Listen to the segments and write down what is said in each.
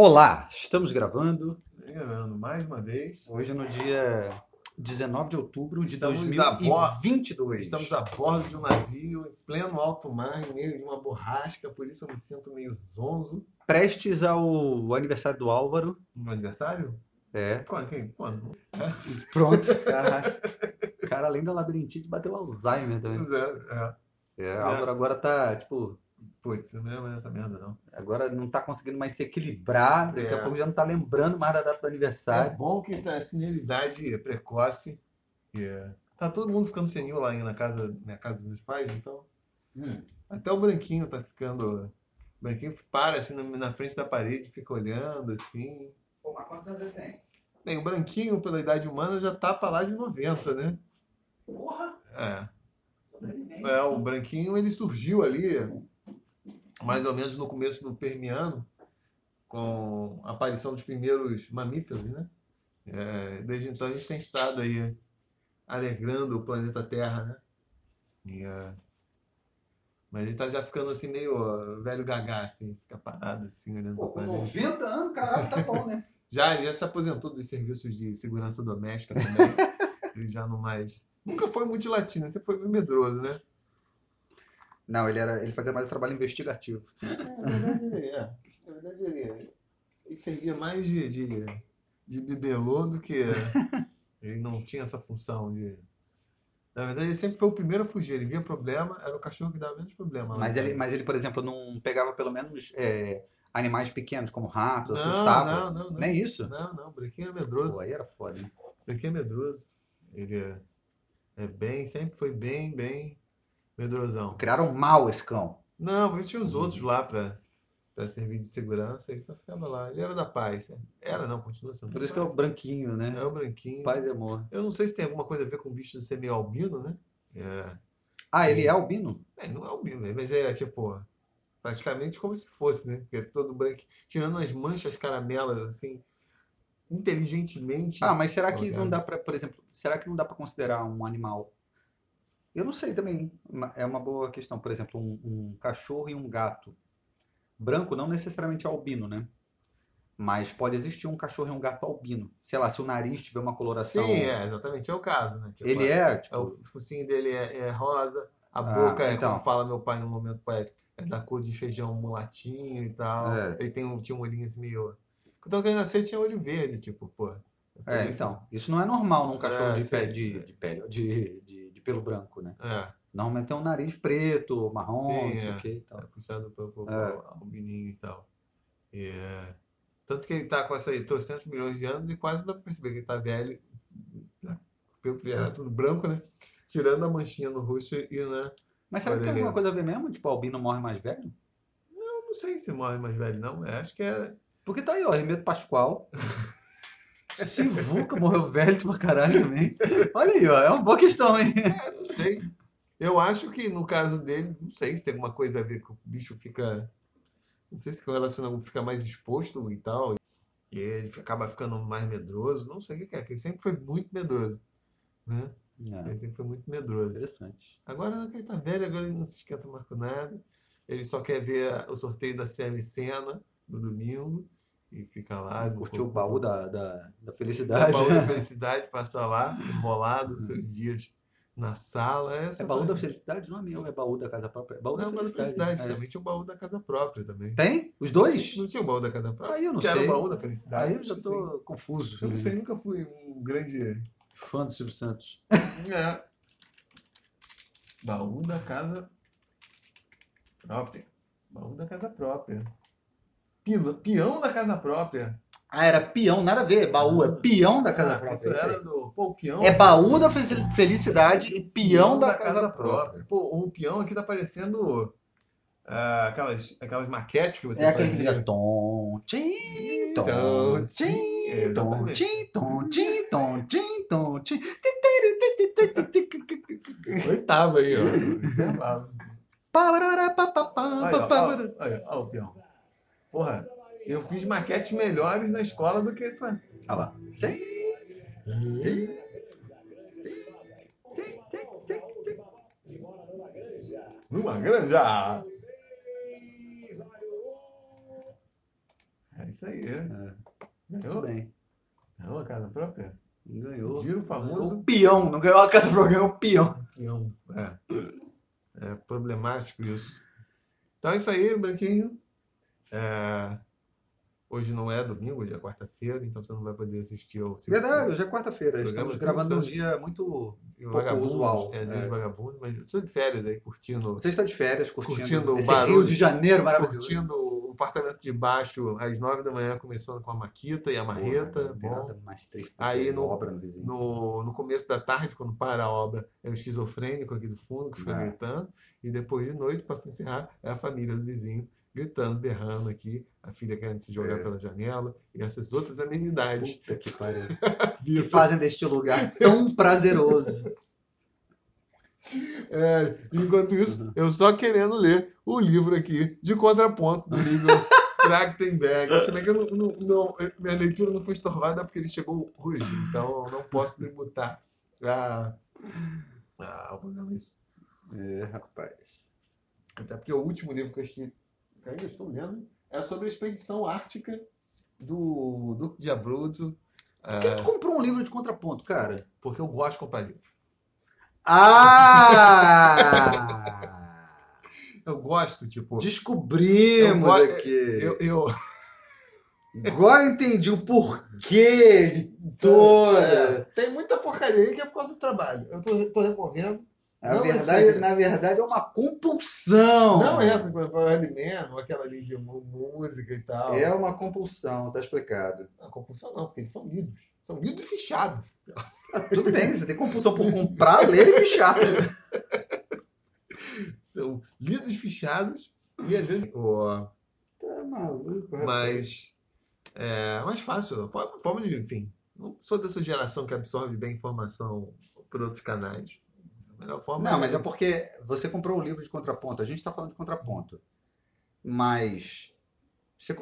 Olá, estamos gravando Gravando mais uma vez. hoje no dia 19 de outubro de Estamos a bordo- 2022. Estamos a bordo de um navio em pleno alto mar, em meio de uma borrasca, por isso eu me sinto meio zonzo. prestes ao aniversário do Álvaro. No aniversário? É, Quando? Quem? Quando? pronto. Caralho. Cara, além da labirintite, bateu Alzheimer também. Pois é, é. É, Álvaro agora tá, tipo, Putz, não é essa merda não. agora não tá conseguindo mais se equilibrar. Daqui a É. pouco já não tá lembrando mais da data do É aniversário. bom que tá senilidade precoce. e, é, Tá todo mundo ficando senil lá na casa, na casa dos meus pais, então. Hum. Até o branquinho tá ficando. O branquinho para assim na, na frente da parede, fica olhando assim. Pô, mas quantos anos ele tem? Bem, o branquinho, pela idade humana, já tá pra lá de 90, né? Porra! É. É, o branquinho ele surgiu ali mais ou menos no começo do Permiano, com a aparição dos primeiros mamíferos, né? É, desde então a gente tem estado aí alegrando o planeta Terra, né? E, é, mas ele tá já ficando assim meio ó, velho gagá, assim, fica parado assim, olhando Pô, com parede. 90 anos, caralho, tá bom, né? Já, ele já se aposentou dos serviços de segurança doméstica também. ele já não mais. Nunca foi muito latino, sempre foi medroso, né? Não, ele, era, ele fazia mais trabalho investigativo. É, na verdade, ele, é, na verdade ele, ele servia mais de, de, de bibelô do que. Ele não tinha essa função de. Na verdade, ele sempre foi o primeiro a fugir. Ele via problema, era o cachorro que dava menos problema. Mas ele, mas ele, por exemplo, não pegava pelo menos é, animais pequenos, como ratos, Não, assustava. não, não, não. Nem isso? Não, não, o Branquinho é medroso. Pô, aí era foda, né? Branquinho é medroso. Ele é, é bem, sempre foi bem, bem medrosão. Criaram mal esse cão. Não, porque tinha os outros lá pra, pra servir de segurança, ele só ficava lá. Ele era da paz. né? Era, não, continua sendo. Por isso que é o branquinho, né? é o branquinho. Paz e amor. Eu não sei se tem alguma coisa a ver com o bicho de ser meio albino, né? É. Ah, ele é albino? É, não é albino, né? mas é tipo, praticamente como se fosse, né? Porque é todo branco, tirando as manchas caramelas, assim, inteligentemente. Ah, mas será que não dá pra, por exemplo, será que não dá pra considerar um animal? Eu não sei também. É uma boa questão. Por exemplo, um, um cachorro e um gato. Branco não necessariamente é albino, né? Mas pode existir um cachorro e um gato albino. Sei lá, se o nariz tiver uma coloração. Sim, é, exatamente, é o caso, né? Tipo, Ele é, é tipo, o focinho dele é, é rosa, a Ah, boca é, então. como fala meu pai no momento poético, é da cor de feijão mulatinho e tal. É. Ele tem um, tinha um olhinho assim meio. Quando ele nasceu, tinha olho verde, tipo, pô. É, então. Isso não é normal num cachorro É, de, pé, sim, de, pele, de, de, de pelo branco, né? É, Normalmente tem um nariz preto, marrom, Sim, não sei é. o que e tal. é puxado pro, pro É. albininho e tal. E, é, Tanto que ele tá com essa aí 300 milhões de anos e quase dá pra perceber que ele tá velho. tá, Pelo que era tudo branco, né? Tirando a manchinha no rosto e na. Mas será que tem alguma coisa a ver mesmo? Tipo, o albino morre mais velho? Eu não sei se morre mais velho, não. Eu acho que é. Porque tá aí, ó, Remedo Pascoal. Sivuca morreu velho pra caralho também. Olha aí, ó, é uma boa questão, hein? É, não sei. Eu acho que no caso dele, não sei se tem alguma coisa a ver com o bicho fica. Não sei se correlaciona fica mais exposto e tal. E ele acaba ficando mais medroso. Não sei o que é, porque ele sempre foi muito medroso. Né? É, Ele sempre foi muito medroso. interessante. Agora que ele tá velho, agora ele não se esquenta mais com nada. Ele só quer ver o sorteio da CL Cena no domingo. E fica lá. Curtiu o baú da, da, da O felicidade. baú da felicidade, passa lá, enrolado, seus dias na sala. Essa É baú da felicidade? Não é meu, é baú da casa própria. É baú Não, da baú da felicidade. felicidade. É. Também tinha o baú da casa própria também. Tem? Os dois? Não tinha o baú da casa própria? Aí eu não que sei. era o baú da felicidade. Aí eu já sim. confuso. Eu não sei, nunca fui um grande. Fã do Silvio Santos. É. Baú da casa própria. Baú da casa própria. Peão da casa própria. Ah, era peão, nada a ver. Baú é peão da casa Ah, própria. É era do. Pô, peão. É baú da fe- felicidade e peão da casa própria. Pô, o peão aqui tá parecendo ah, aquelas, aquelas maquetes que você É aquele que fica tom, tim, tom, Tom, tim, tom, tim, tom, tom, tom, tim. Oitava aí, ó. Ó, o peão. Porra, eu fiz maquetes melhores na escola do que essa. Olha lá. Numa granja! É isso aí. É. Ganhou bem. Ganhou a casa própria? Ganhou. Giro famoso. O peão, não ganhou a casa própria, ganhou o peão. Peão. É. é problemático isso. Então é isso aí, Branquinho. É, Hoje não é domingo, hoje é quarta-feira, então você não vai poder assistir ao Verdade, hoje é quarta-feira. Estamos gravando um dia muito pouco usual. É, dia é. de vagabundo, mas eu estou de férias aí, curtindo. Você está de férias, curtindo, curtindo o barulho. Rio de Janeiro maravilhoso. Curtindo o apartamento de baixo às nove da manhã, começando com a maquita e a marreta. Porra, bom. Mais triste aí no, obra no, vizinho. no, no começo da tarde, quando para a obra, é o esquizofrênico aqui do fundo, que fica é. gritando. E depois de noite, para encerrar, é a família do vizinho gritando, berrando aqui, a filha querendo se jogar é. pela janela e essas outras amenidades. Puta que pariu. que fazem deste lugar tão prazeroso. É, enquanto isso, uhum. eu só querendo ler o livro aqui de contraponto do livro Trachtenberg. Se bem que eu não, não, não, minha leitura não foi estorvada porque ele chegou hoje, então eu não posso debutar a. Ah, é isso. É, rapaz. Até porque o último livro que eu assisti que ainda estou lendo, é sobre a expedição ártica do Duque de Abruzzo. Por que é... tu comprou um livro de contraponto, cara? Porque eu gosto de comprar livro. Ah! eu gosto, tipo. Descobrimos eu, aqui. Eu, eu, Agora entendi o porquê de toda. É, tem muita porcaria aí que é por causa do trabalho. Eu tô, tô recorrendo. Na verdade, na verdade é uma compulsão. Não é essa, exemplo, alimento, aquela ali de música e tal. É uma compulsão, tá explicado. Não, compulsão não, porque eles são lidos. São lidos e fichados. Ah, tudo bem, você tem compulsão por comprar, ler e fichar. são lidos fichados e às vezes. Oh, tá maluco, Mas é mais fácil. Forma de, enfim. Não sou dessa geração que absorve bem informação por outros canais melhor forma. Não, é... mas é porque você comprou o livro de contraponto. A gente está falando de contraponto. Mas você...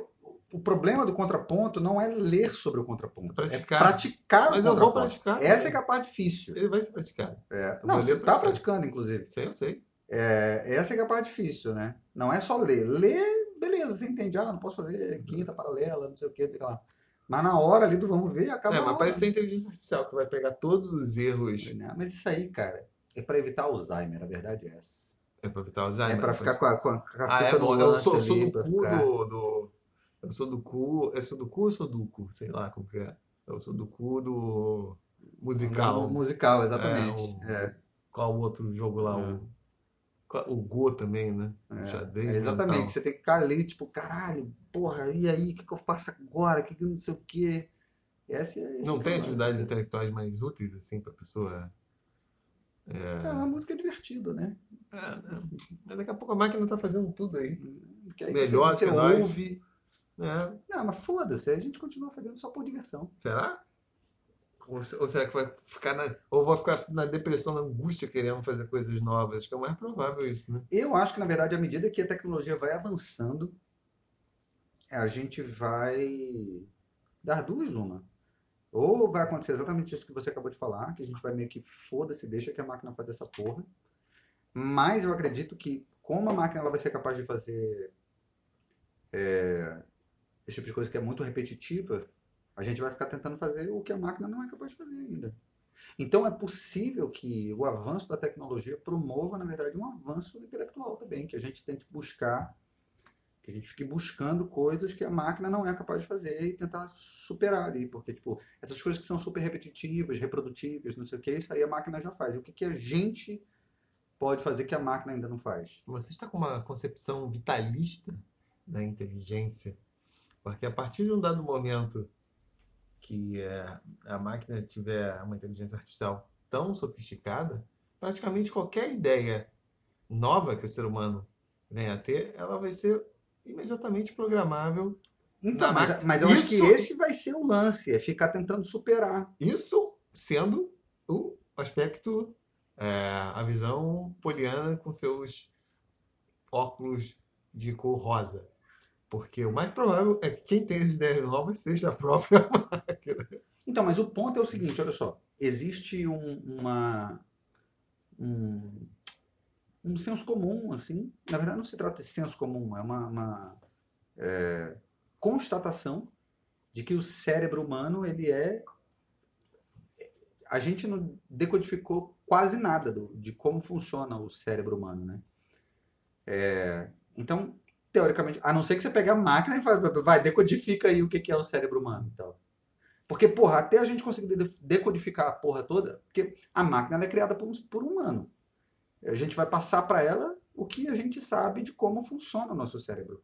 o problema do contraponto não é ler sobre o contraponto. É praticar. É praticar mas eu vou praticar. Essa é é a parte difícil. Ele vai ser praticado. É. Não, você está praticando, inclusive. Sei, eu sei. É, essa é é a parte difícil, né? Não é só ler. Ler, beleza, você entende. Ah, não posso fazer quinta paralela, não sei o que, sei lá. Mas na hora ali do vamos ver, acaba. É, mas parece que tem inteligência artificial que vai pegar todos os erros. Mas isso aí, cara, é para evitar Alzheimer, a verdade é essa. É para evitar Alzheimer? É para ficar com a, com a, com a ah, é bom. Eu sou, sou do cu ficar... do, do, Eu sou do cu. Eu sou do cu ou sou do cu? Sei lá como que é. Eu sou do cu do musical. musical, exatamente. É, o, é. Qual o outro jogo lá? É. O, o Go também, né? É, Xadrez, é exatamente. Mental. Você tem que ficar ali, tipo, caralho, porra, e aí, o que, que eu faço agora? O que, que não sei o quê? Essa, é, não tem atividades intelectuais mais úteis, assim, para a pessoa é, é uma música divertida, né? É, né? Mas daqui a pouco a máquina tá fazendo tudo aí. aí Melhor você, você que ouve. É. Não, mas foda-se, a gente continua fazendo só por diversão. Será? Ou, ou será que vai ficar na. Ou vai ficar na depressão, na angústia, querendo fazer coisas novas? Acho que é o mais provável isso, né? Eu acho que, na verdade, à medida que a tecnologia vai avançando, a gente vai dar duas uma. Ou vai acontecer exatamente isso que você acabou de falar, que a gente vai meio que foda-se, deixa que a máquina faça essa porra. Mas eu acredito que, como a máquina ela vai ser capaz de fazer é, esse tipo de coisa que é muito repetitiva, a gente vai ficar tentando fazer o que a máquina não é capaz de fazer ainda. Então é possível que o avanço da tecnologia promova, na verdade, um avanço intelectual também, que a gente tente buscar que a gente fique buscando coisas que a máquina não é capaz de fazer e tentar superar ali, porque tipo, essas coisas que são super repetitivas, reprodutíveis, não sei o que, isso aí a máquina já faz. E o que, que a gente pode fazer que a máquina ainda não faz? Você está com uma concepção vitalista da inteligência, porque a partir de um dado momento que é, a máquina tiver uma inteligência artificial tão sofisticada, praticamente qualquer ideia nova que o ser humano venha a ter, ela vai ser imediatamente programável. Então, mas, mas eu isso, acho que esse vai ser o lance, é ficar tentando superar. Isso sendo o aspecto, é, a visão poliana com seus óculos de cor rosa. Porque o mais provável é que quem tem as ideias novas seja a própria máquina. Então, mas o ponto é o seguinte, olha só. Existe um, uma, um, um senso comum, assim. Na verdade, não se trata de senso comum, é uma, uma é, constatação de que o cérebro humano ele é a gente não decodificou quase nada do, de como funciona o cérebro humano, né? É, então, teoricamente, a não ser que você pegue a máquina e vai, vai decodifica aí o que é o cérebro humano então. Porque, porra, até a gente conseguir decodificar a porra toda, porque a máquina é criada por um, por um humano. A gente vai passar para ela o que a gente sabe de como funciona o nosso cérebro.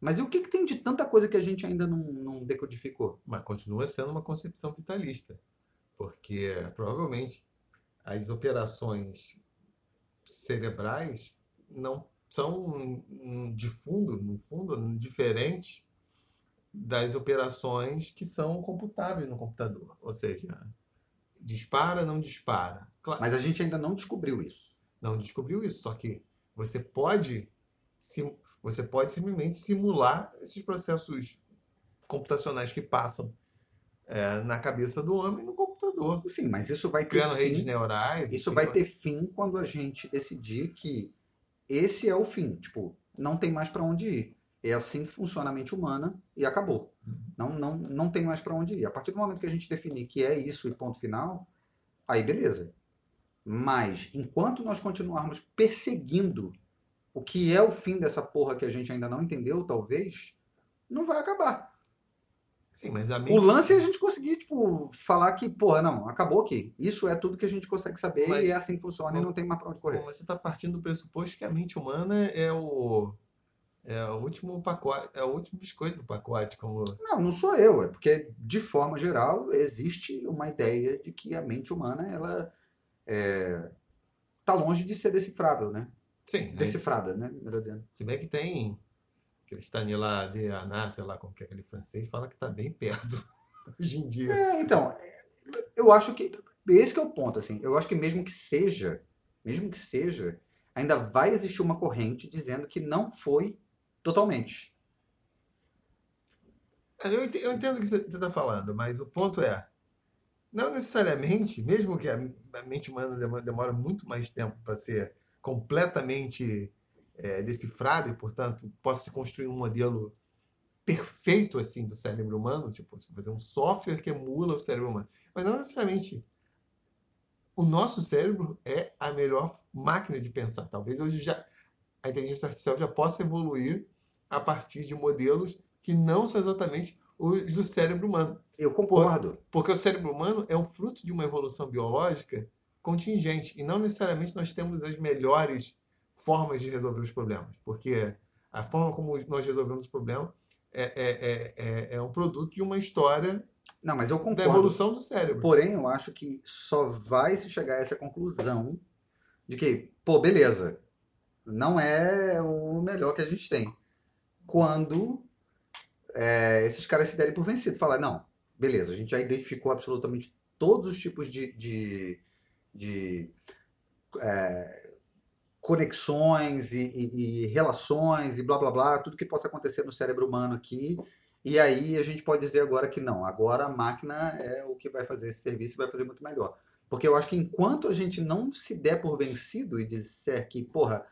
Mas e o que, que tem de tanta coisa que a gente ainda não, não decodificou? Mas continua sendo uma concepção vitalista. Porque provavelmente as operações cerebrais não são de fundo, no fundo, diferentes das operações que são computáveis no computador. Ou seja, dispara, não dispara. Claro, Mas a gente ainda não descobriu isso. Não descobriu isso, só que você pode, você pode simplesmente simular esses processos computacionais que passam é, na cabeça do homem no computador. Sim, mas isso vai ter Criando fim, redes neurais. Isso vai ter fim quando a gente decidir que esse é o fim. Tipo, não tem mais para onde ir. É assim que funciona a mente humana e acabou. Uhum. Não, não, não tem mais para onde ir. A partir do momento que a gente definir que é isso e ponto final, aí beleza. Mas enquanto nós continuarmos perseguindo o que é o fim dessa porra que a gente ainda não entendeu, talvez, não vai acabar. Sim, mas a mente... O lance é a gente conseguir, tipo, falar que, porra, não, acabou aqui. Isso é tudo que a gente consegue saber mas, e é assim que funciona e não tem mais pra onde correr. Bom, você está partindo do pressuposto que a mente humana é o. É o último pacote, é o último biscoito do pacote, como. Não, não sou eu, é porque, de forma geral, existe uma ideia de que a mente humana, ela é, tá longe de ser decifrável, né? Sim. Decifrada, né? Melhor dizendo. Se bem que tem aquele Stanislas de Aná, sei lá como que é aquele francês, fala que está bem perto hoje em dia. É, então, eu acho que esse que é o ponto, assim. Eu acho que mesmo que seja, mesmo que seja, ainda vai existir uma corrente dizendo que não foi totalmente. É, eu entendo o que você está falando, mas o ponto é, não necessariamente, mesmo que a mente humana demora muito mais tempo para ser completamente é, decifrado e, portanto, possa se construir um modelo perfeito assim do cérebro humano, tipo, fazer um software que emula o cérebro humano. Mas não necessariamente o nosso cérebro é a melhor máquina de pensar. Talvez hoje já a inteligência artificial já possa evoluir a partir de modelos que não são exatamente os do cérebro humano. Eu concordo. Por, porque o cérebro humano é um fruto de uma evolução biológica contingente e não necessariamente nós temos as melhores formas de resolver os problemas, porque a forma como nós resolvemos o problema é, é, é, é um produto de uma história não, mas eu concordo. da evolução do cérebro. Porém, eu acho que só vai se chegar a essa conclusão de que, pô, beleza, não é o melhor que a gente tem. Quando é, esses caras se derem por vencido, falar, não, beleza, a gente já identificou absolutamente todos os tipos de, de, de é, conexões e, e, e, relações e blá blá blá, tudo que possa acontecer no cérebro humano aqui. E aí a gente pode dizer agora que não, agora a máquina é o que vai fazer esse serviço e vai fazer muito melhor. Porque eu acho que enquanto a gente não se der por vencido e disser que, porra,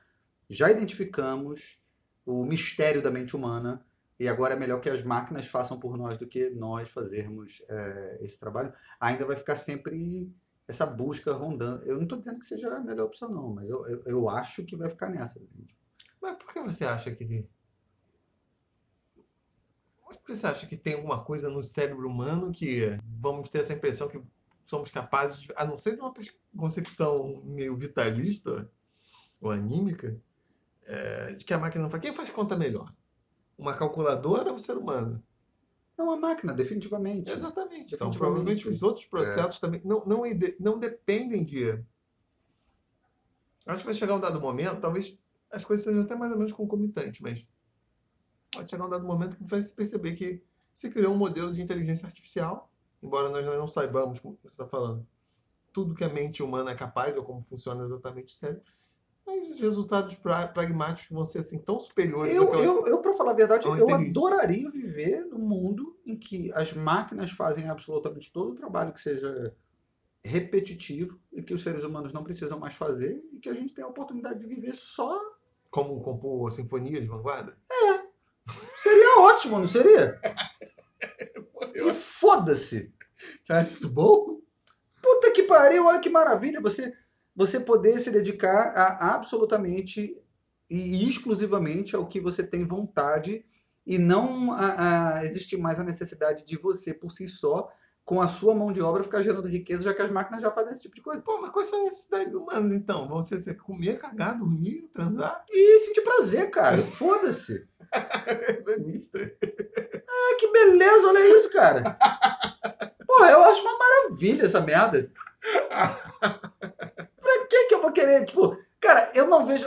já identificamos o mistério da mente humana e agora é melhor que as máquinas façam por nós do que nós fazermos é, esse trabalho, ainda vai ficar sempre essa busca rondando. Eu não estou dizendo que seja a melhor opção, não, mas eu, eu, eu acho que vai ficar nessa. Mas por que você acha que. Por que você acha que tem alguma coisa no cérebro humano que vamos ter essa impressão que somos capazes, a não ser de uma concepção meio vitalista ou anímica, é, de que a máquina não faz. Quem faz conta melhor? Uma calculadora ou o ser humano? Não, a máquina, definitivamente. Exatamente. Então, provavelmente os outros processos é. também não, não, não dependem de. Acho que vai chegar um dado momento, talvez as coisas sejam até mais ou menos concomitantes, mas vai chegar um dado momento que vai se perceber que se criou um modelo de inteligência artificial, embora nós não saibamos como você está falando, tudo que a mente humana é capaz ou como funciona exatamente o cérebro, mas os resultados pra, pragmáticos vão ser assim tão superiores. Eu, eu, eu, eu para falar a verdade, eu adoraria viver num mundo em que as máquinas fazem absolutamente todo o trabalho que seja repetitivo e que os seres humanos não precisam mais fazer e que a gente tem a oportunidade de viver só. Como compor sinfonia de vanguarda? É. Seria ótimo, não seria? e foda-se. Você acha isso bom? Puta que pariu, olha que maravilha. Você, você poder se dedicar a absolutamente e exclusivamente ao que você tem vontade e não a, a existir mais a necessidade de você, por si só, com a sua mão de obra, ficar gerando riqueza, já que as máquinas já fazem esse tipo de coisa. Pô, mas quais são as necessidades humanas, então? Vão ser comer, cagar, dormir, transar? E sentir prazer, cara. Foda-se. Danista. Ah, que beleza, olha isso, cara. Porra, eu acho uma maravilha essa merda. pra que que eu vou querer, tipo... Cara, eu não vejo...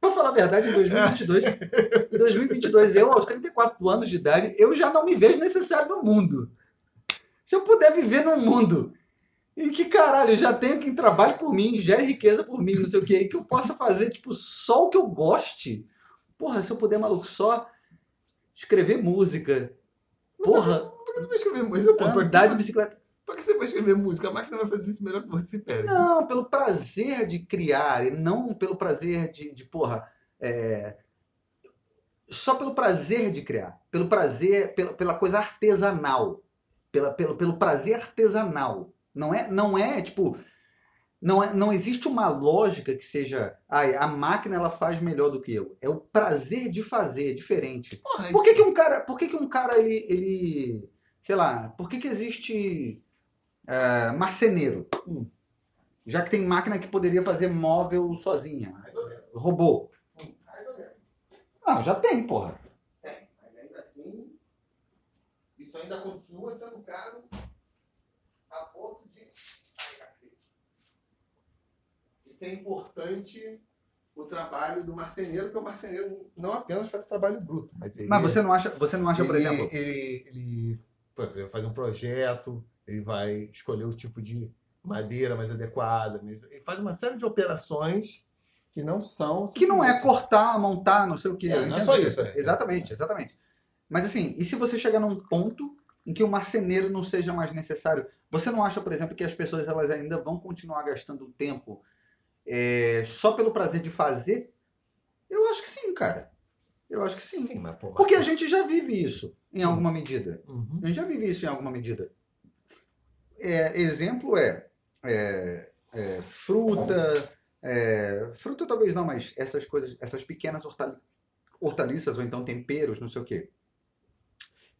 Pra falar a verdade, em 2022, em 2022, eu, aos 34 anos de idade, eu já não me vejo necessário no mundo. Se eu puder viver num mundo em que, caralho, eu já tenho quem trabalhe por mim, gere riqueza por mim, não sei o que, que eu possa fazer, tipo, só o que eu goste. Porra, se eu puder, maluco, só escrever música. Porra. Por que você vai escrever música? Pô, andar de bicicleta. Por que você vai escrever música? A máquina vai fazer isso melhor que você, pera. Não, pelo prazer de criar, e não pelo prazer de, de porra, é... só pelo prazer de criar. Pelo prazer, pela, pela coisa artesanal. Pela, pelo, pelo prazer artesanal. Não é, não é tipo, não, é, não existe uma lógica que seja ah, a máquina ela faz melhor do que eu. É o prazer de fazer, é diferente. Porra, por que, que um cara, por que, que um cara ele, ele sei lá, por que, que existe uh, marceneiro. Hum. Já que tem máquina que poderia fazer móvel sozinha. Robô. Ah, já tem, porra. Tem, mas ainda assim, isso ainda continua sendo caro a ponto de. De ser importante o trabalho do marceneiro, porque o marceneiro não apenas faz trabalho bruto, mas ele, Mas você não acha, você não acha, ele, por exemplo, ele, ele, exemplo, faz um projeto, ele vai escolher o tipo de madeira mais adequada, ele faz uma série de operações que não são. Que não é cortar, montar, não sei o que. É, não é só isso. É. Exatamente, exatamente. Mas assim, e se você chegar num ponto em que o marceneiro não seja mais necessário? Você não acha, por exemplo, que as pessoas elas ainda vão continuar gastando tempo é, só pelo prazer de fazer? Eu acho que sim, cara. Eu acho que sim. sim mas, pô, Porque a gente já vive isso em alguma medida. Uhum. A gente já vive isso em alguma medida. É, exemplo é, é, é fruta, é, fruta talvez não, mas essas coisas, essas pequenas hortaliças ou então temperos, não sei o quê.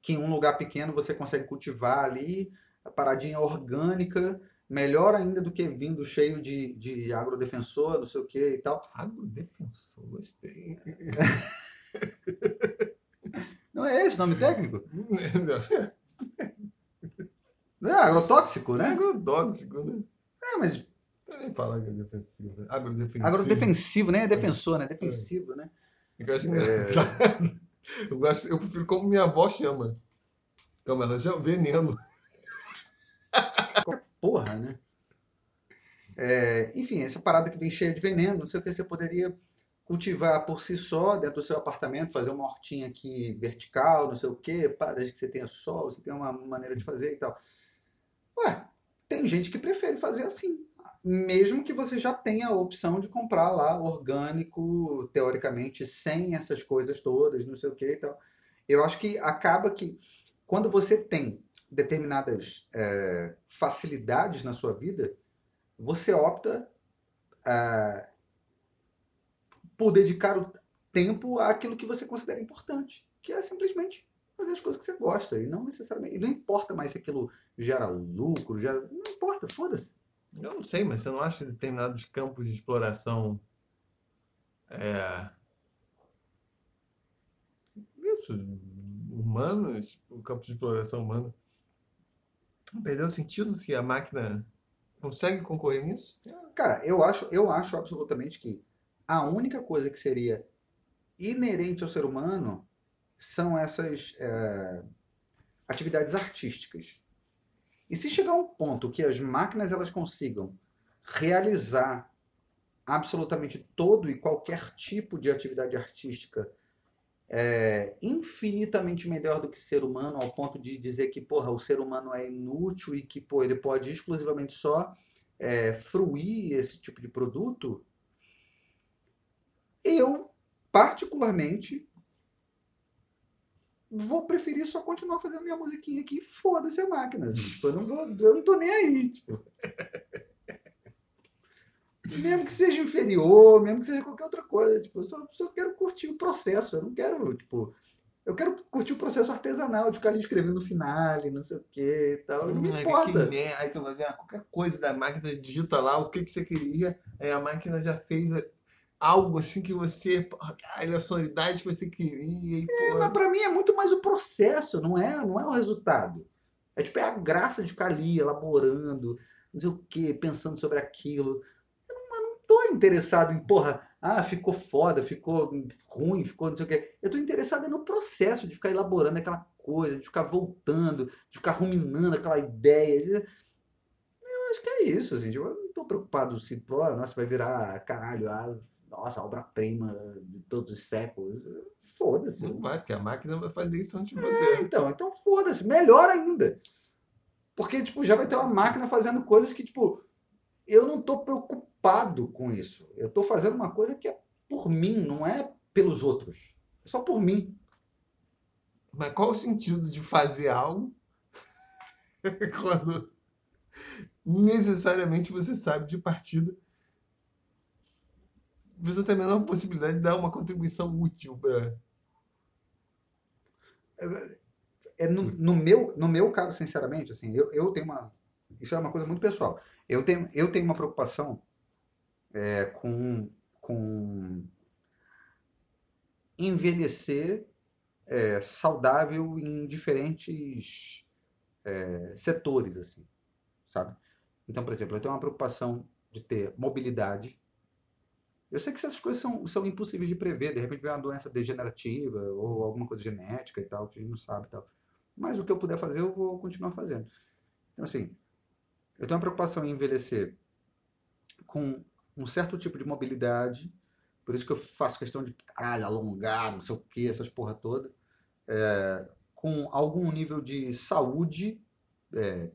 Que em um lugar pequeno você consegue cultivar ali, a paradinha orgânica, melhor ainda do que vindo cheio de, de agrodefensor, não sei o que e tal. Agrodefensor, gostei. Não é esse o nome técnico? É agrotóxico, né? Agrotóxico, né? É, mas. Eu nem falo agrodefensivo. Agrodefensivo. Agrodefensivo, nem é defensor, né? Defensivo, é. né? Eu acho engraçado. É... Eu, gosto, eu prefiro como minha avó chama. Então, ela chama veneno. Porra, né? É, enfim, essa parada que vem cheia de veneno, não sei o que você poderia cultivar por si só dentro do seu apartamento, fazer uma hortinha aqui vertical, não sei o que, desde que você tenha sol, você tem uma maneira de fazer e tal. Ué, tem gente que prefere fazer assim. Mesmo que você já tenha a opção de comprar lá orgânico, teoricamente, sem essas coisas todas, não sei o que e tal. Eu acho que acaba que quando você tem determinadas é, facilidades na sua vida, você opta é, por dedicar o tempo àquilo que você considera importante, que é simplesmente fazer as coisas que você gosta e não necessariamente. E não importa mais se aquilo gera lucro, gera. Não importa, foda-se. Eu não sei, mas você não acha determinados campos de exploração. É. Isso, humanos, o campo de exploração humano. Perdeu sentido se a máquina consegue concorrer nisso? Cara, eu acho, eu acho absolutamente que a única coisa que seria inerente ao ser humano são essas é, atividades artísticas. E se chegar um ponto que as máquinas elas consigam realizar absolutamente todo e qualquer tipo de atividade artística é, infinitamente melhor do que ser humano, ao ponto de dizer que porra, o ser humano é inútil e que pô, ele pode exclusivamente só é, fruir esse tipo de produto, eu, particularmente, vou preferir só continuar fazendo minha musiquinha aqui e foda-se a máquina. Assim, tipo, eu, não vou, eu não tô nem aí. Tipo. mesmo que seja inferior, mesmo que seja qualquer outra coisa. Tipo, eu só, só quero curtir o processo. Eu não quero, tipo. Eu quero curtir o processo artesanal de ficar ali escrevendo no final, não sei o que e tal. Não me hum, importa. Que, aí tu vai ver ah, qualquer coisa da máquina, digita lá o que, que você queria, aí a máquina já fez algo assim que você. Olha a sonoridade que você queria. E, é, mas pra mim é muito mais o processo, não é, não é o resultado. É tipo, é a graça de ficar ali, elaborando, não sei o que, pensando sobre aquilo. Eu não, eu não tô interessado em, porra, ah, ficou foda, ficou ruim, ficou não sei o que. Eu tô interessado no processo de ficar elaborando aquela coisa, de ficar voltando, de ficar ruminando aquela ideia. Eu acho que é isso, assim, tipo, eu não tô preocupado se, pô, nossa, vai virar caralho, ah, nossa, obra-prima de todos os séculos. Foda-se. Não vai, porque a máquina vai fazer isso antes de é, você. então, então foda-se. Melhor ainda. Porque, tipo, já vai ter uma máquina fazendo coisas que, tipo, eu não tô preocupado com isso. Eu tô fazendo uma coisa que é por mim, não é pelos outros. É só por mim. Mas qual o sentido de fazer algo quando necessariamente você sabe de partida você tem a menor possibilidade de dar uma contribuição útil para. É, no, no, meu, no meu caso, sinceramente, assim, eu, eu tenho uma. Isso é uma coisa muito pessoal. Eu tenho, eu tenho uma preocupação é, com, com envelhecer é, saudável em diferentes é, setores, assim, sabe? Então, por exemplo, eu tenho uma preocupação de ter mobilidade eu sei que essas coisas são, são impossíveis de prever, de repente vem uma doença degenerativa ou alguma coisa genética e tal, que a gente não sabe e tal. Mas o que eu puder fazer, eu vou continuar fazendo. Então, assim, eu tenho uma preocupação em envelhecer com um certo tipo de mobilidade, por isso que eu faço questão de, caralho, alongar, não sei o que, essas porra toda, é, com algum nível de saúde é,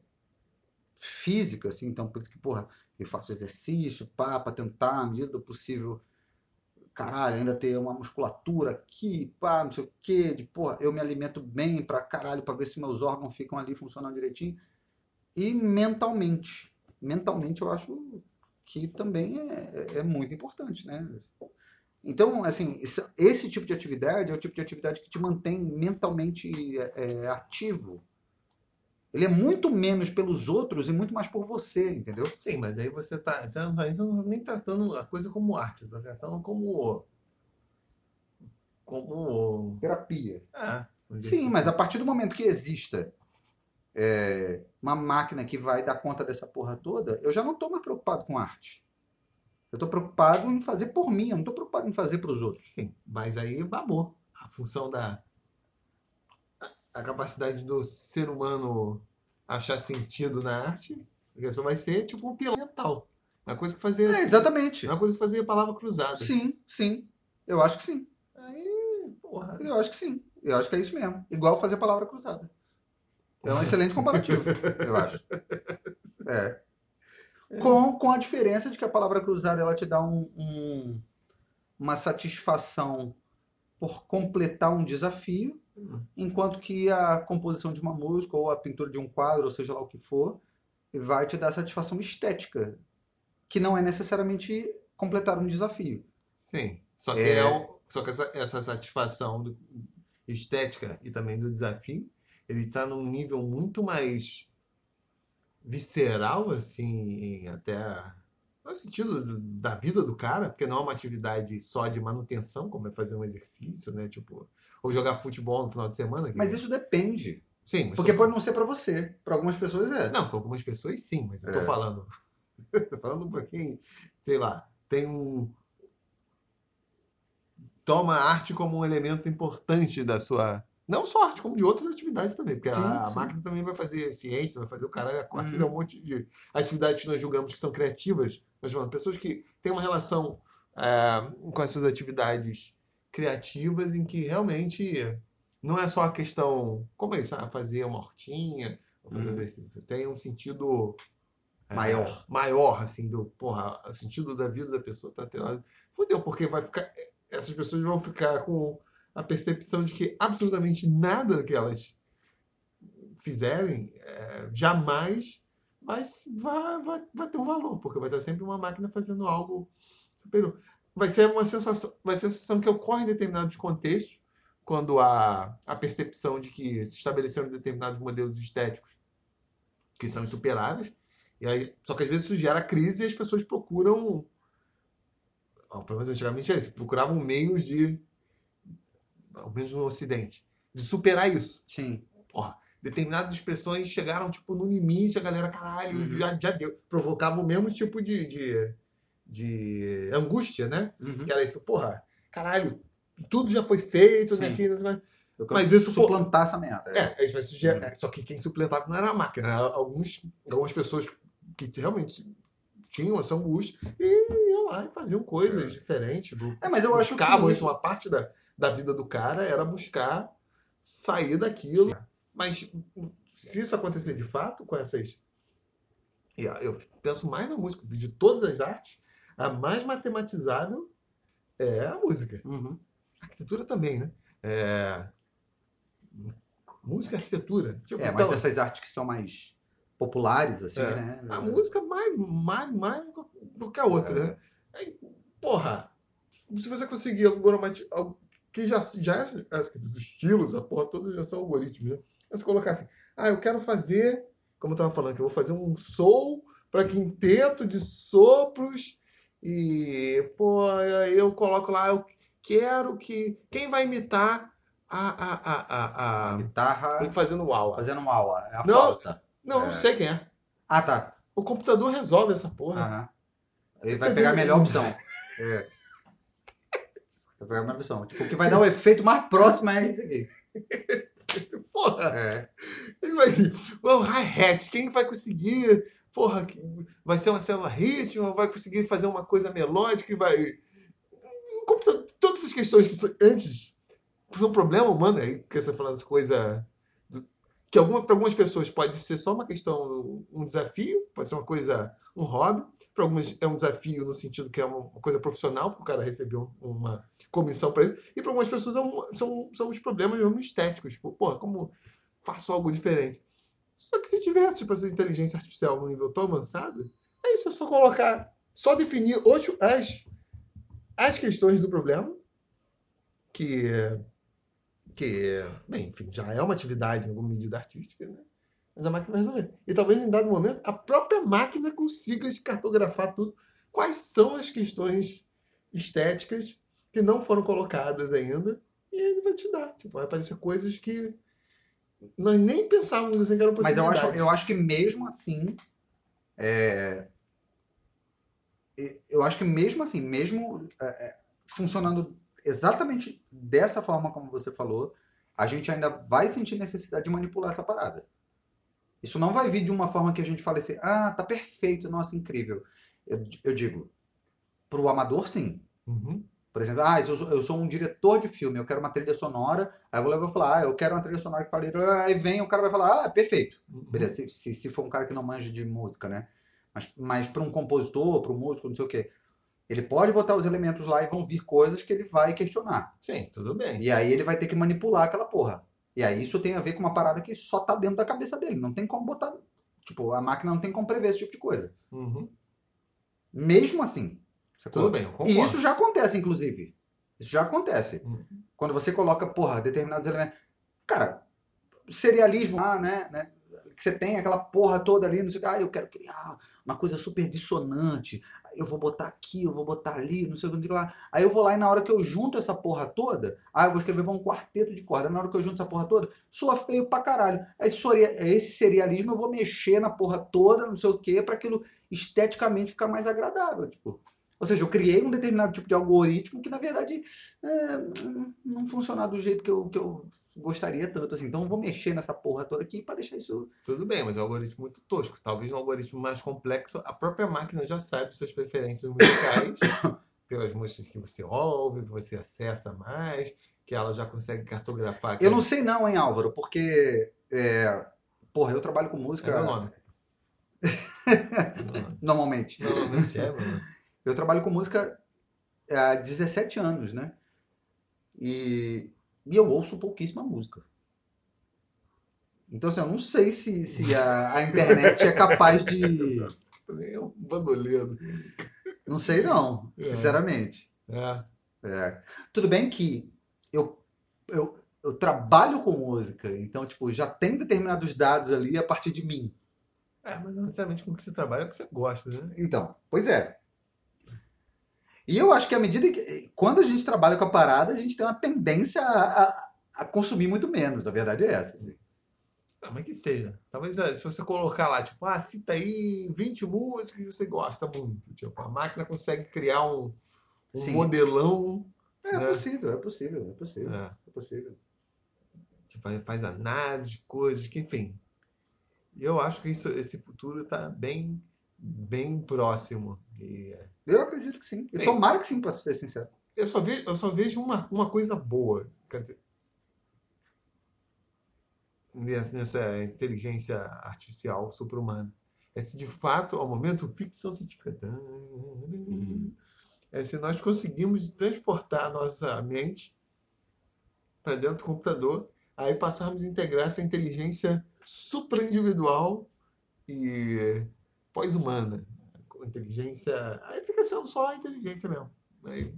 física, assim, então por isso que, porra, eu faço exercício, pá, para tentar, à medida do possível, caralho, ainda ter uma musculatura aqui, pá, não sei o quê, de porra, eu me alimento bem pra caralho, para ver se meus órgãos ficam ali funcionando direitinho. E mentalmente, mentalmente eu acho que também é, é, é muito importante, né? Então, assim, esse, tipo de atividade é o tipo de atividade que te mantém mentalmente é, ativo, ele é muito menos pelos outros e muito mais por você, entendeu? Sim, mas aí você tá. Você não está tá nem tratando a coisa como arte, você está tratando como. como. terapia. É. Sim, mas a partir do momento que exista é, uma máquina que vai dar conta dessa porra toda, eu já não estou mais preocupado com arte. Eu estou preocupado em fazer por mim, eu não estou preocupado em fazer para os outros. Sim, mas aí babou. A função da, a capacidade do ser humano achar sentido na arte, porque só vai ser tipo um pilar mental. Uma coisa que fazia. É, exatamente. Uma coisa que fazia a palavra cruzada. Sim, sim. Eu acho que sim. Aí, porra. Eu acho que sim. Eu acho que é isso mesmo. Igual fazer a palavra cruzada. É um excelente comparativo, eu acho. É. Com, com a diferença de que a palavra cruzada ela te dá um, um uma satisfação por completar um desafio Enquanto que a composição de uma música ou a pintura de um quadro, ou seja lá o que for, vai te dar satisfação estética, que não é necessariamente completar um desafio. Sim. Só que, é... é só que essa, essa satisfação do, estética e também do desafio, ele está num nível muito mais visceral, assim, até no sentido da vida do cara, porque não é uma atividade só de manutenção, como é fazer um exercício, né? Tipo, ou jogar futebol no final de semana. Mas isso depende. Sim. Porque pode não ser para você. Para algumas pessoas é. Não, para algumas pessoas sim, mas eu tô é. falando. tô falando para quem, sei lá, tem um. Toma a arte como um elemento importante da sua. Não só arte, como de outras atividades também. Porque sim, a, sim. máquina também vai fazer ciência, vai fazer o caralho, a hum. um monte de atividades que nós julgamos que são criativas. Mas, mano, pessoas que têm uma relação é, com as suas atividades criativas em que realmente não é só a questão, como é isso, ah, fazer uma hortinha, uhum. tem um sentido maior, é, maior assim do, porra, o sentido da vida da pessoa tá atrelado. Fudeu, porque vai ficar essas pessoas vão ficar com a percepção de que absolutamente nada que elas fizerem é, jamais mas vai, vai, vai ter um valor, porque vai ter sempre uma máquina fazendo algo superior. Vai ser uma sensação, vai ser a sensação que ocorre em determinados contextos, quando há a percepção de que se estabeleceram determinados modelos estéticos que são insuperáveis, e aí, só que às vezes isso gera crise e as pessoas procuram. Pelo menos antigamente era isso, procuravam meios de. Ao menos no Ocidente, de superar isso. Sim. Porra, determinadas expressões chegaram, tipo, no limite, a galera, caralho, uhum. já, já deu. Provocava o mesmo tipo de, de, de angústia, né? Uhum. Que era isso, porra, caralho, tudo já foi feito, né? Aqui, mas, mas isso suplantar essa merda. É, é isso uhum. só que quem suplantava não era a máquina, era alguns, algumas pessoas que realmente tinham essa angústia e iam lá e faziam coisas é. diferentes. É, mas eu acho que isso, uma parte da, da vida do cara era buscar sair daquilo. Sim. Mas se isso acontecer de fato com essas. Eu penso mais na música. De todas as artes, a mais matematizável é a música. Uhum. A arquitetura também, né? É... Música e arquitetura. Tipo, é, mas então, dessas artes que são mais populares, assim, é, né? A música mais, mais, mais do que a outra, é. né? Aí, porra, se você conseguir alguma que já, já é, os estilos, a porra toda já são algoritmos, né? Você colocar assim, ah, eu quero fazer, como eu estava falando, que eu vou fazer um soul para quinteto de sopros e, pô, eu coloco lá, eu quero que. Quem vai imitar a. A, a, a, a guitarra. Fazendo uau. Fazendo uau, é a não, falta. Não, é. não sei quem é. Ah, tá. O computador resolve essa porra. Aham. Ele vai pegar a melhor opção. É. Vai pegar a melhor opção. Tipo, o que vai dar o efeito mais próximo é esse aqui. Porra! É. O hi-hat, quem vai conseguir? Porra, vai ser uma célula ritmo, vai conseguir fazer uma coisa melódica vai. Todas essas questões que antes são um problema humano, aí que você falando essa coisa. Que alguma, para algumas pessoas pode ser só uma questão, um desafio, pode ser uma coisa, um hobby. Para algumas é um desafio no sentido que é uma coisa profissional, porque o cara recebeu uma comissão para isso. E para algumas pessoas é um, são, são os problemas mesmo estéticos. Tipo, porra, como faço algo diferente? Só que se tivesse tipo, essa inteligência artificial num nível tão avançado, é isso, é só colocar, só definir os, as, as questões do problema, que, que, bem, enfim, já é uma atividade em alguma medida artística, né? Mas a máquina vai resolver. E talvez em dado momento a própria máquina consiga cartografar tudo. Quais são as questões estéticas que não foram colocadas ainda? E ele vai te dar. Tipo, vai aparecer coisas que nós nem pensávamos assim que eram Mas eu acho, eu acho que mesmo assim. É... Eu acho que mesmo assim, mesmo é, é, funcionando exatamente dessa forma como você falou, a gente ainda vai sentir necessidade de manipular essa parada. Isso não vai vir de uma forma que a gente fale assim, ah, tá perfeito, nossa, incrível. Eu, eu digo, para o amador, sim. Uhum. Por exemplo, ah, eu sou, eu sou, um diretor de filme, eu quero uma trilha sonora, aí eu vou lá e vou falar, ah, eu quero uma trilha sonora que fale, aí vem o cara vai falar, ah, perfeito. Uhum. Beleza, se, se, se, for um cara que não manja de música, né? Mas, mas para um compositor, para um músico, não sei o quê, ele pode botar os elementos lá e vão vir coisas que ele vai questionar. Sim, tudo bem. E aí ele vai ter que manipular aquela porra. E aí isso tem a ver com uma parada que só tá dentro da cabeça dele. Não tem como botar. Tipo, a máquina não tem como prever esse tipo de coisa. Uhum. Mesmo assim. Tudo bem, E isso já acontece, inclusive. Isso já acontece. Uhum. Quando você coloca, porra, determinados elementos. Cara, serialismo, ah, né, né? Que você tem aquela porra toda ali, não sei o que, ah, eu quero criar uma coisa super dissonante eu vou botar aqui, eu vou botar ali, não sei o que lá. Aí eu vou lá e na hora que eu junto essa porra toda, ah, eu vou escrever um quarteto de corda. Na hora que eu junto essa porra toda, soa feio pra caralho. Aí esse serialismo eu vou mexer na porra toda, não sei o que, para aquilo esteticamente ficar mais agradável. Tipo, ou seja, eu criei um determinado tipo de algoritmo que, na verdade, é, não funciona do jeito que eu, que eu gostaria tanto assim. Então vou mexer nessa porra toda aqui para deixar isso. Tudo bem, mas é um algoritmo muito tosco. Talvez um algoritmo mais complexo, a própria máquina já sabe suas preferências musicais, pelas músicas que você ouve, que você acessa mais, que ela já consegue cartografar. Eu não sei não, hein, Álvaro, porque. É... Porra, eu trabalho com música. É meu nome. Normalmente. Normalmente é, mano. Eu trabalho com música há 17 anos, né? E E eu ouço pouquíssima música. Então, assim, eu não sei se, se a, a internet é capaz de. É um bandoleiro. Não sei, não, É. sinceramente. É. É. Tudo bem que eu, eu, eu trabalho com música, então, tipo, já tem determinados dados ali a partir de mim. É, mas não necessariamente com o que você trabalha é o que você gosta, né? Então, pois é. E eu acho que à medida que. Quando a gente trabalha com a parada, a gente tem uma tendência a, a, a consumir muito menos. A verdade é essa. assim. Ah, mas que seja. Talvez eh, se você colocar lá, tipo, ah, cita aí 20 músicas que você gosta muito. Tipo, a máquina consegue criar um, um Sim. modelão. É, né? possível, é possível, é possível. É, É possível. tipo, faz- análise de coisas, que enfim. E eu acho que isso, esse futuro está bem, bem próximo. E eh, Eu acredito que sim. E Bem. tomara que sim, pra ser sincero. eu só vejo, eu só vejo uma, uma coisa boa nessa, nessa inteligência artificial super-humana. É se de fato, ao momento, ficção científica. É se nós conseguimos transportar a nossa mente para dentro do computador, aí passarmos a integrar essa inteligência supra-individual e pós-humana. Inteligência. Aí fica sendo só a inteligência mesmo. Aí,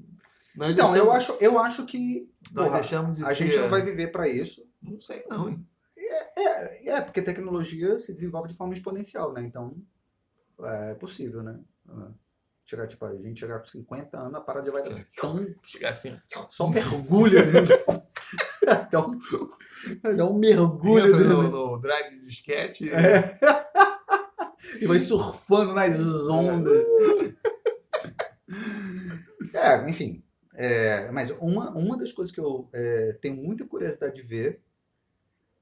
nós Então, eu deixamos- acho, eu acho que nós porra, deixamos de a gente ser- não vai viver para isso. Não sei não, hein? É, é, porque a tecnologia se desenvolve de forma exponencial, né? Então, é possível, né? É. Chegar, tipo, a gente chegar com 50 anos, a parada vai dar tão Chegar assim. Só um mergulho dentro. Dá um, dá um mergulho Entra dentro. no, no drive de disquete. É. E vai surfando nas ondas. É, enfim. É, mas uma, uma das coisas que eu é, tenho muita curiosidade de ver,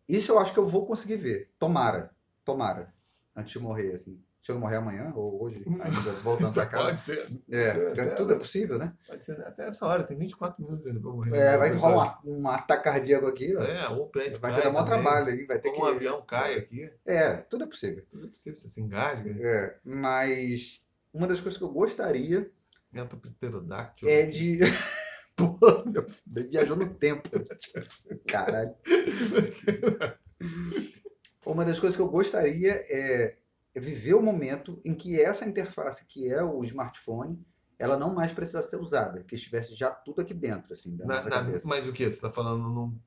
isso eu acho que eu vou conseguir ver. Tomara. Tomara. Antes de morrer, assim. Se eu não morrer amanhã ou hoje, ainda voltando pra casa. Pode ser. É, tudo é possível, né? Pode ser até essa hora, tem 24 minutos ainda pra morrer. É, vai rolar um, um ataque cardíaco aqui, ó. É, ou o prédio Vai te dar maior trabalho aí, vai ter ou que. um avião cai aqui. É, tudo é possível. Tudo é possível, você se engasga. É, mas uma das coisas que eu gostaria Entra o pterodáctilo. é de. Pô, meu filho, viajou no tempo. Caralho. Uma das coisas que eu gostaria é é viver o momento em que essa interface, que é o smartphone, ela não mais precisasse ser usada, que estivesse já tudo aqui dentro, assim, da Na- nossa na- mas o que? Você está falando num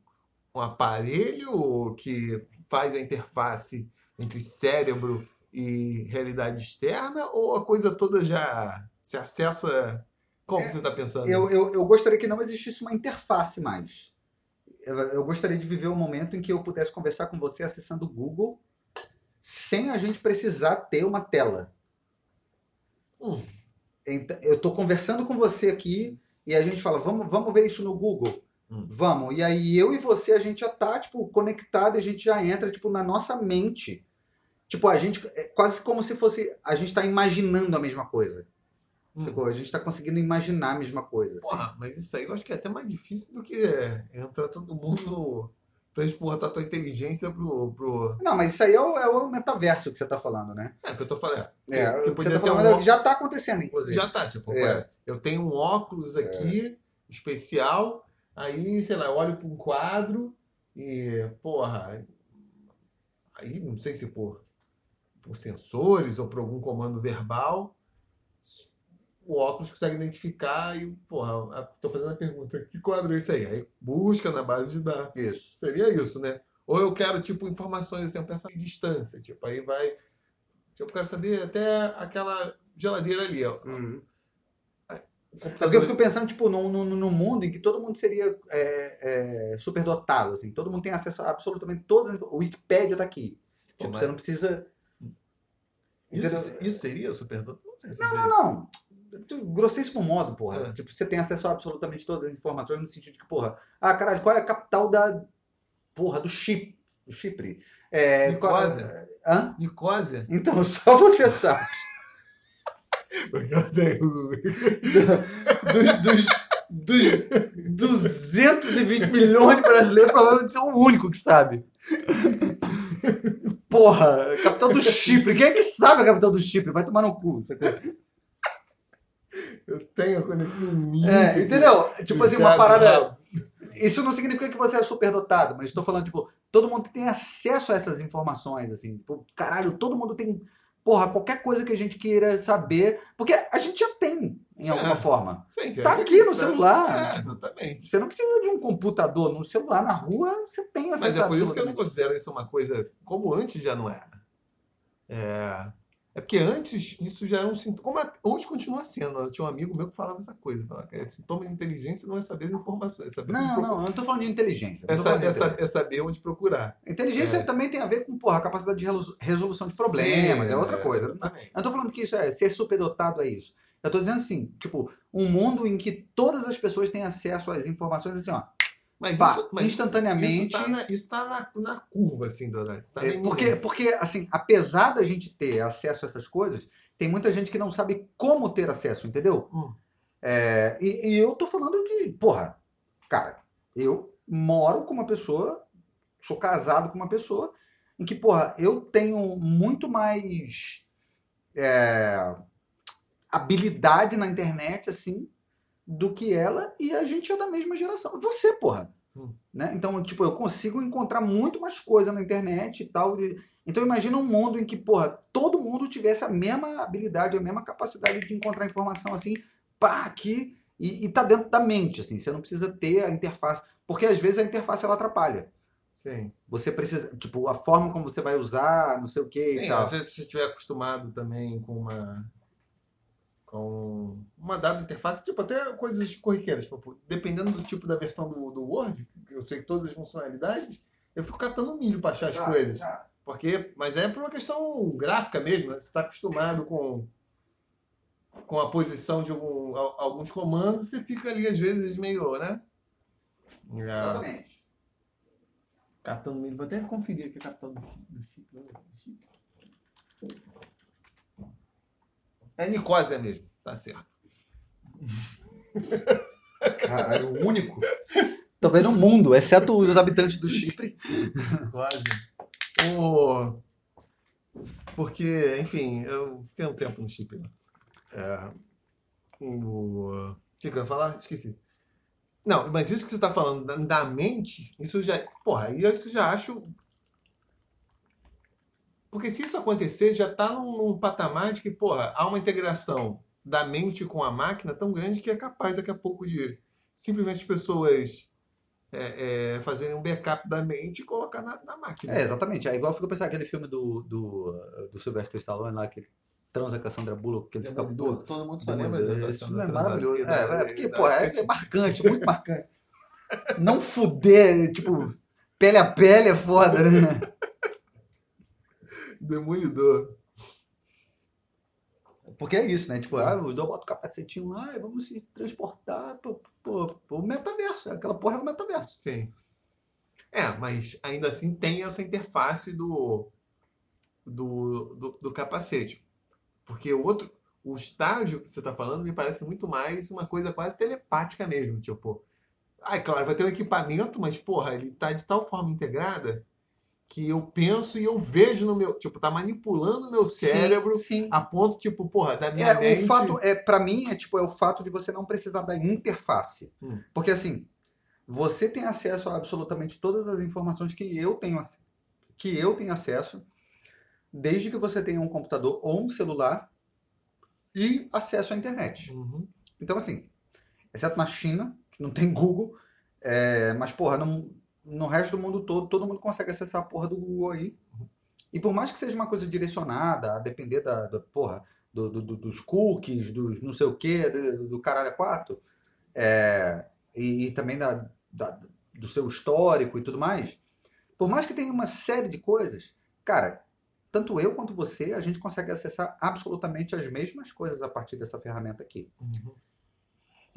um aparelho que faz a interface entre cérebro e realidade externa? Ou a coisa toda já se acessa? Como É, você está pensando? Eu, eu, eu gostaria que não existisse uma interface mais. Eu, eu gostaria de viver um momento em que eu pudesse conversar com você acessando o Google sem a gente precisar ter uma tela. Hum, Então, eu estou conversando com você aqui e a gente fala, vamos, vamos ver isso no Google. Hum. Vamos. E aí eu e você, a gente já tá, tipo, conectado e a gente já entra, tipo, na nossa mente. Tipo, a gente, é quase como se fosse, a gente tá imaginando a mesma coisa. hum. A gente tá conseguindo imaginar a mesma coisa. assim. Porra, mas isso aí eu acho que é até mais difícil do que é, entrar todo mundo, transportar tua inteligência pro. pro... Não, mas isso aí é o, é o metaverso que você tá falando, né? É, que eu tô falando. É, que o que você tá falando um é que já tá acontecendo, inclusive. Já tá, tipo, É. eu tenho um óculos aqui, especial, aí, sei lá, eu olho para um quadro e, porra, aí não sei se por, por sensores ou por algum comando verbal, o óculos consegue identificar e, porra, tô fazendo a pergunta, que quadro é esse aí? Aí busca na base de dados. Isso. Seria isso, né? Ou eu quero, tipo, informações, assim, eu penso em distância, tipo, aí vai... Tipo, eu quero saber até aquela geladeira ali, ó. Uhum. É porque eu fico pensando, tipo, num, num, num mundo em que todo mundo seria é, é, superdotado, assim. Todo mundo tem acesso a absolutamente todas as... O Wikipédia tá aqui. Pô, Tipo, mas- você não precisa... Isso, isso seria superdotado? Não Não, não, não. Grossíssimo modo, porra. É. Tipo, você tem acesso a absolutamente todas as informações no sentido de que, porra, ah, caralho, qual é a capital da. Porra, do Chipre. Do Chipre. É, qual- Nicósia. Hã? Nicósia? Então, só você sabe. Dos, dos, dos 220 milhões de brasileiros, provavelmente você é o único que sabe. Porra, capital do Chipre. Quem é que sabe a capital do Chipre? Vai tomar no cu. sacou? Eu tenho a conexão minha. É, entendeu? Tipo assim, uma parada. Isso não significa que você é superdotado, mas estou falando, tipo, todo mundo tem acesso a essas informações, assim. Tipo, caralho, todo mundo tem. Porra, qualquer coisa que a gente queira saber. Porque a gente já tem, em alguma É. forma. Sim, Tá aqui no celular. É, exatamente. Você não precisa de um computador. No celular, na rua, você tem acesso Mas é por isso que eu não considero isso uma coisa como antes já não era. É, é porque antes isso já era um sintoma. Hoje continua sendo. Eu tinha um amigo meu que falava essa coisa. Falava é, sintoma de inteligência não é saber as informações, é saber Não, procurar. não, eu não tô falando de inteligência. É, sa- de é sa- é saber onde procurar. Inteligência É. também tem a ver com, porra, a capacidade de resolu- resolução de problemas, Sim, é outra coisa. exatamente. Eu não tô falando que isso é ser superdotado é isso. Eu tô dizendo assim, tipo, um mundo em que todas as pessoas têm acesso às informações assim, ó, Mas isso, mas instantaneamente. isso tá, na, isso tá na, na curva, assim, Dona. Tá É, porque, porque, assim, apesar da gente ter acesso a essas coisas, tem muita gente que não sabe como ter acesso, entendeu? Hum. É, e, e eu tô falando de, porra, cara, eu moro com uma pessoa, sou casado com uma pessoa, em que, porra, eu tenho muito mais é, habilidade na internet, assim, do que ela, e a gente é da mesma geração. Você, porra. Hum. Né? Então, tipo, eu consigo encontrar muito mais coisa na internet e tal. e- Então imagina um mundo em que, porra, todo mundo tivesse a mesma habilidade, a mesma capacidade de encontrar informação assim, pá, aqui, e, e tá dentro da mente, assim. Você não precisa ter a interface. Porque às vezes a interface ela atrapalha. Sim. Você precisa, tipo, a forma como você vai usar, não sei o que e Sim, tal. às vezes se você estiver acostumado também com uma com uma dada interface, tipo até coisas corriqueiras, tipo, dependendo do tipo da versão do, do Word, que eu sei todas as funcionalidades, eu fico catando milho para achar as coisas. Porque, mas é por uma questão gráfica mesmo, né? Você está acostumado com com a posição de algum- al- alguns comandos, você fica ali às vezes meio, né? Exatamente. catando milho. Vou até conferir aqui a capital do Chipre. Do Chipre. É Nicósia mesmo, tá certo. Caralho, o único. Talvez no mundo, exceto os habitantes do Chipre. Quase. O... Porque, enfim, eu fiquei um tempo no Chipre. né? É... O... O que, que eu ia falar? Esqueci. Não, mas isso que você está falando da, da mente, isso já. Porra, aí eu isso já acho. Porque se isso acontecer, já está num, num patamar de que, porra, há uma integração da mente com a máquina tão grande que é capaz daqui a pouco de simplesmente as pessoas é, é, fazerem um backup da mente e colocar na, na máquina. É, exatamente. É igual eu fico pensando aquele filme do, do, do Sylvester Stallone lá, que ele transa com a Sandra Bullock, que ele fica Demolidor, puto. todo mundo só lembra da Esse atuação filme é maravilhoso. É, da- é, porque, pô, é, é marcante, muito marcante. Não fuder, tipo, pele a pele é foda, né? Demolidor. Porque é isso, né? Tipo, ah, os dois botam o capacetinho lá e vamos se transportar pro, pro, pro metaverso. Aquela porra é o metaverso. Sim. É, mas ainda assim tem essa interface do, do, do, do capacete. Porque o outro, o estágio que você está falando me parece muito mais uma coisa quase telepática mesmo. Tipo, ah, claro, vai ter um equipamento, mas porra, ele tá de tal forma integrada que eu penso e eu vejo no meu. Tipo, tá manipulando o meu cérebro Sim. sim. a ponto, tipo, porra, da minha É, mente. o fato é, para mim, é tipo, é o fato de você não precisar da interface. Hum. Porque assim, você tem acesso a absolutamente todas as informações que eu tenho que eu tenho acesso, desde que você tenha um computador ou um celular e acesso à internet. Uhum. Então, assim, exceto na China, que não tem Google, é, mas, porra, no, no resto do mundo todo, todo mundo consegue acessar a porra do Google aí. E por mais que seja uma coisa direcionada, a depender da, da porra, do, do- do- dos cookies, dos não sei o quê, do, do caralho a quatro, é, e, e também da, da- do seu histórico e tudo mais, por mais que tenha uma série de coisas, cara, tanto eu quanto você, a gente consegue acessar absolutamente as mesmas coisas a partir dessa ferramenta aqui. Uhum.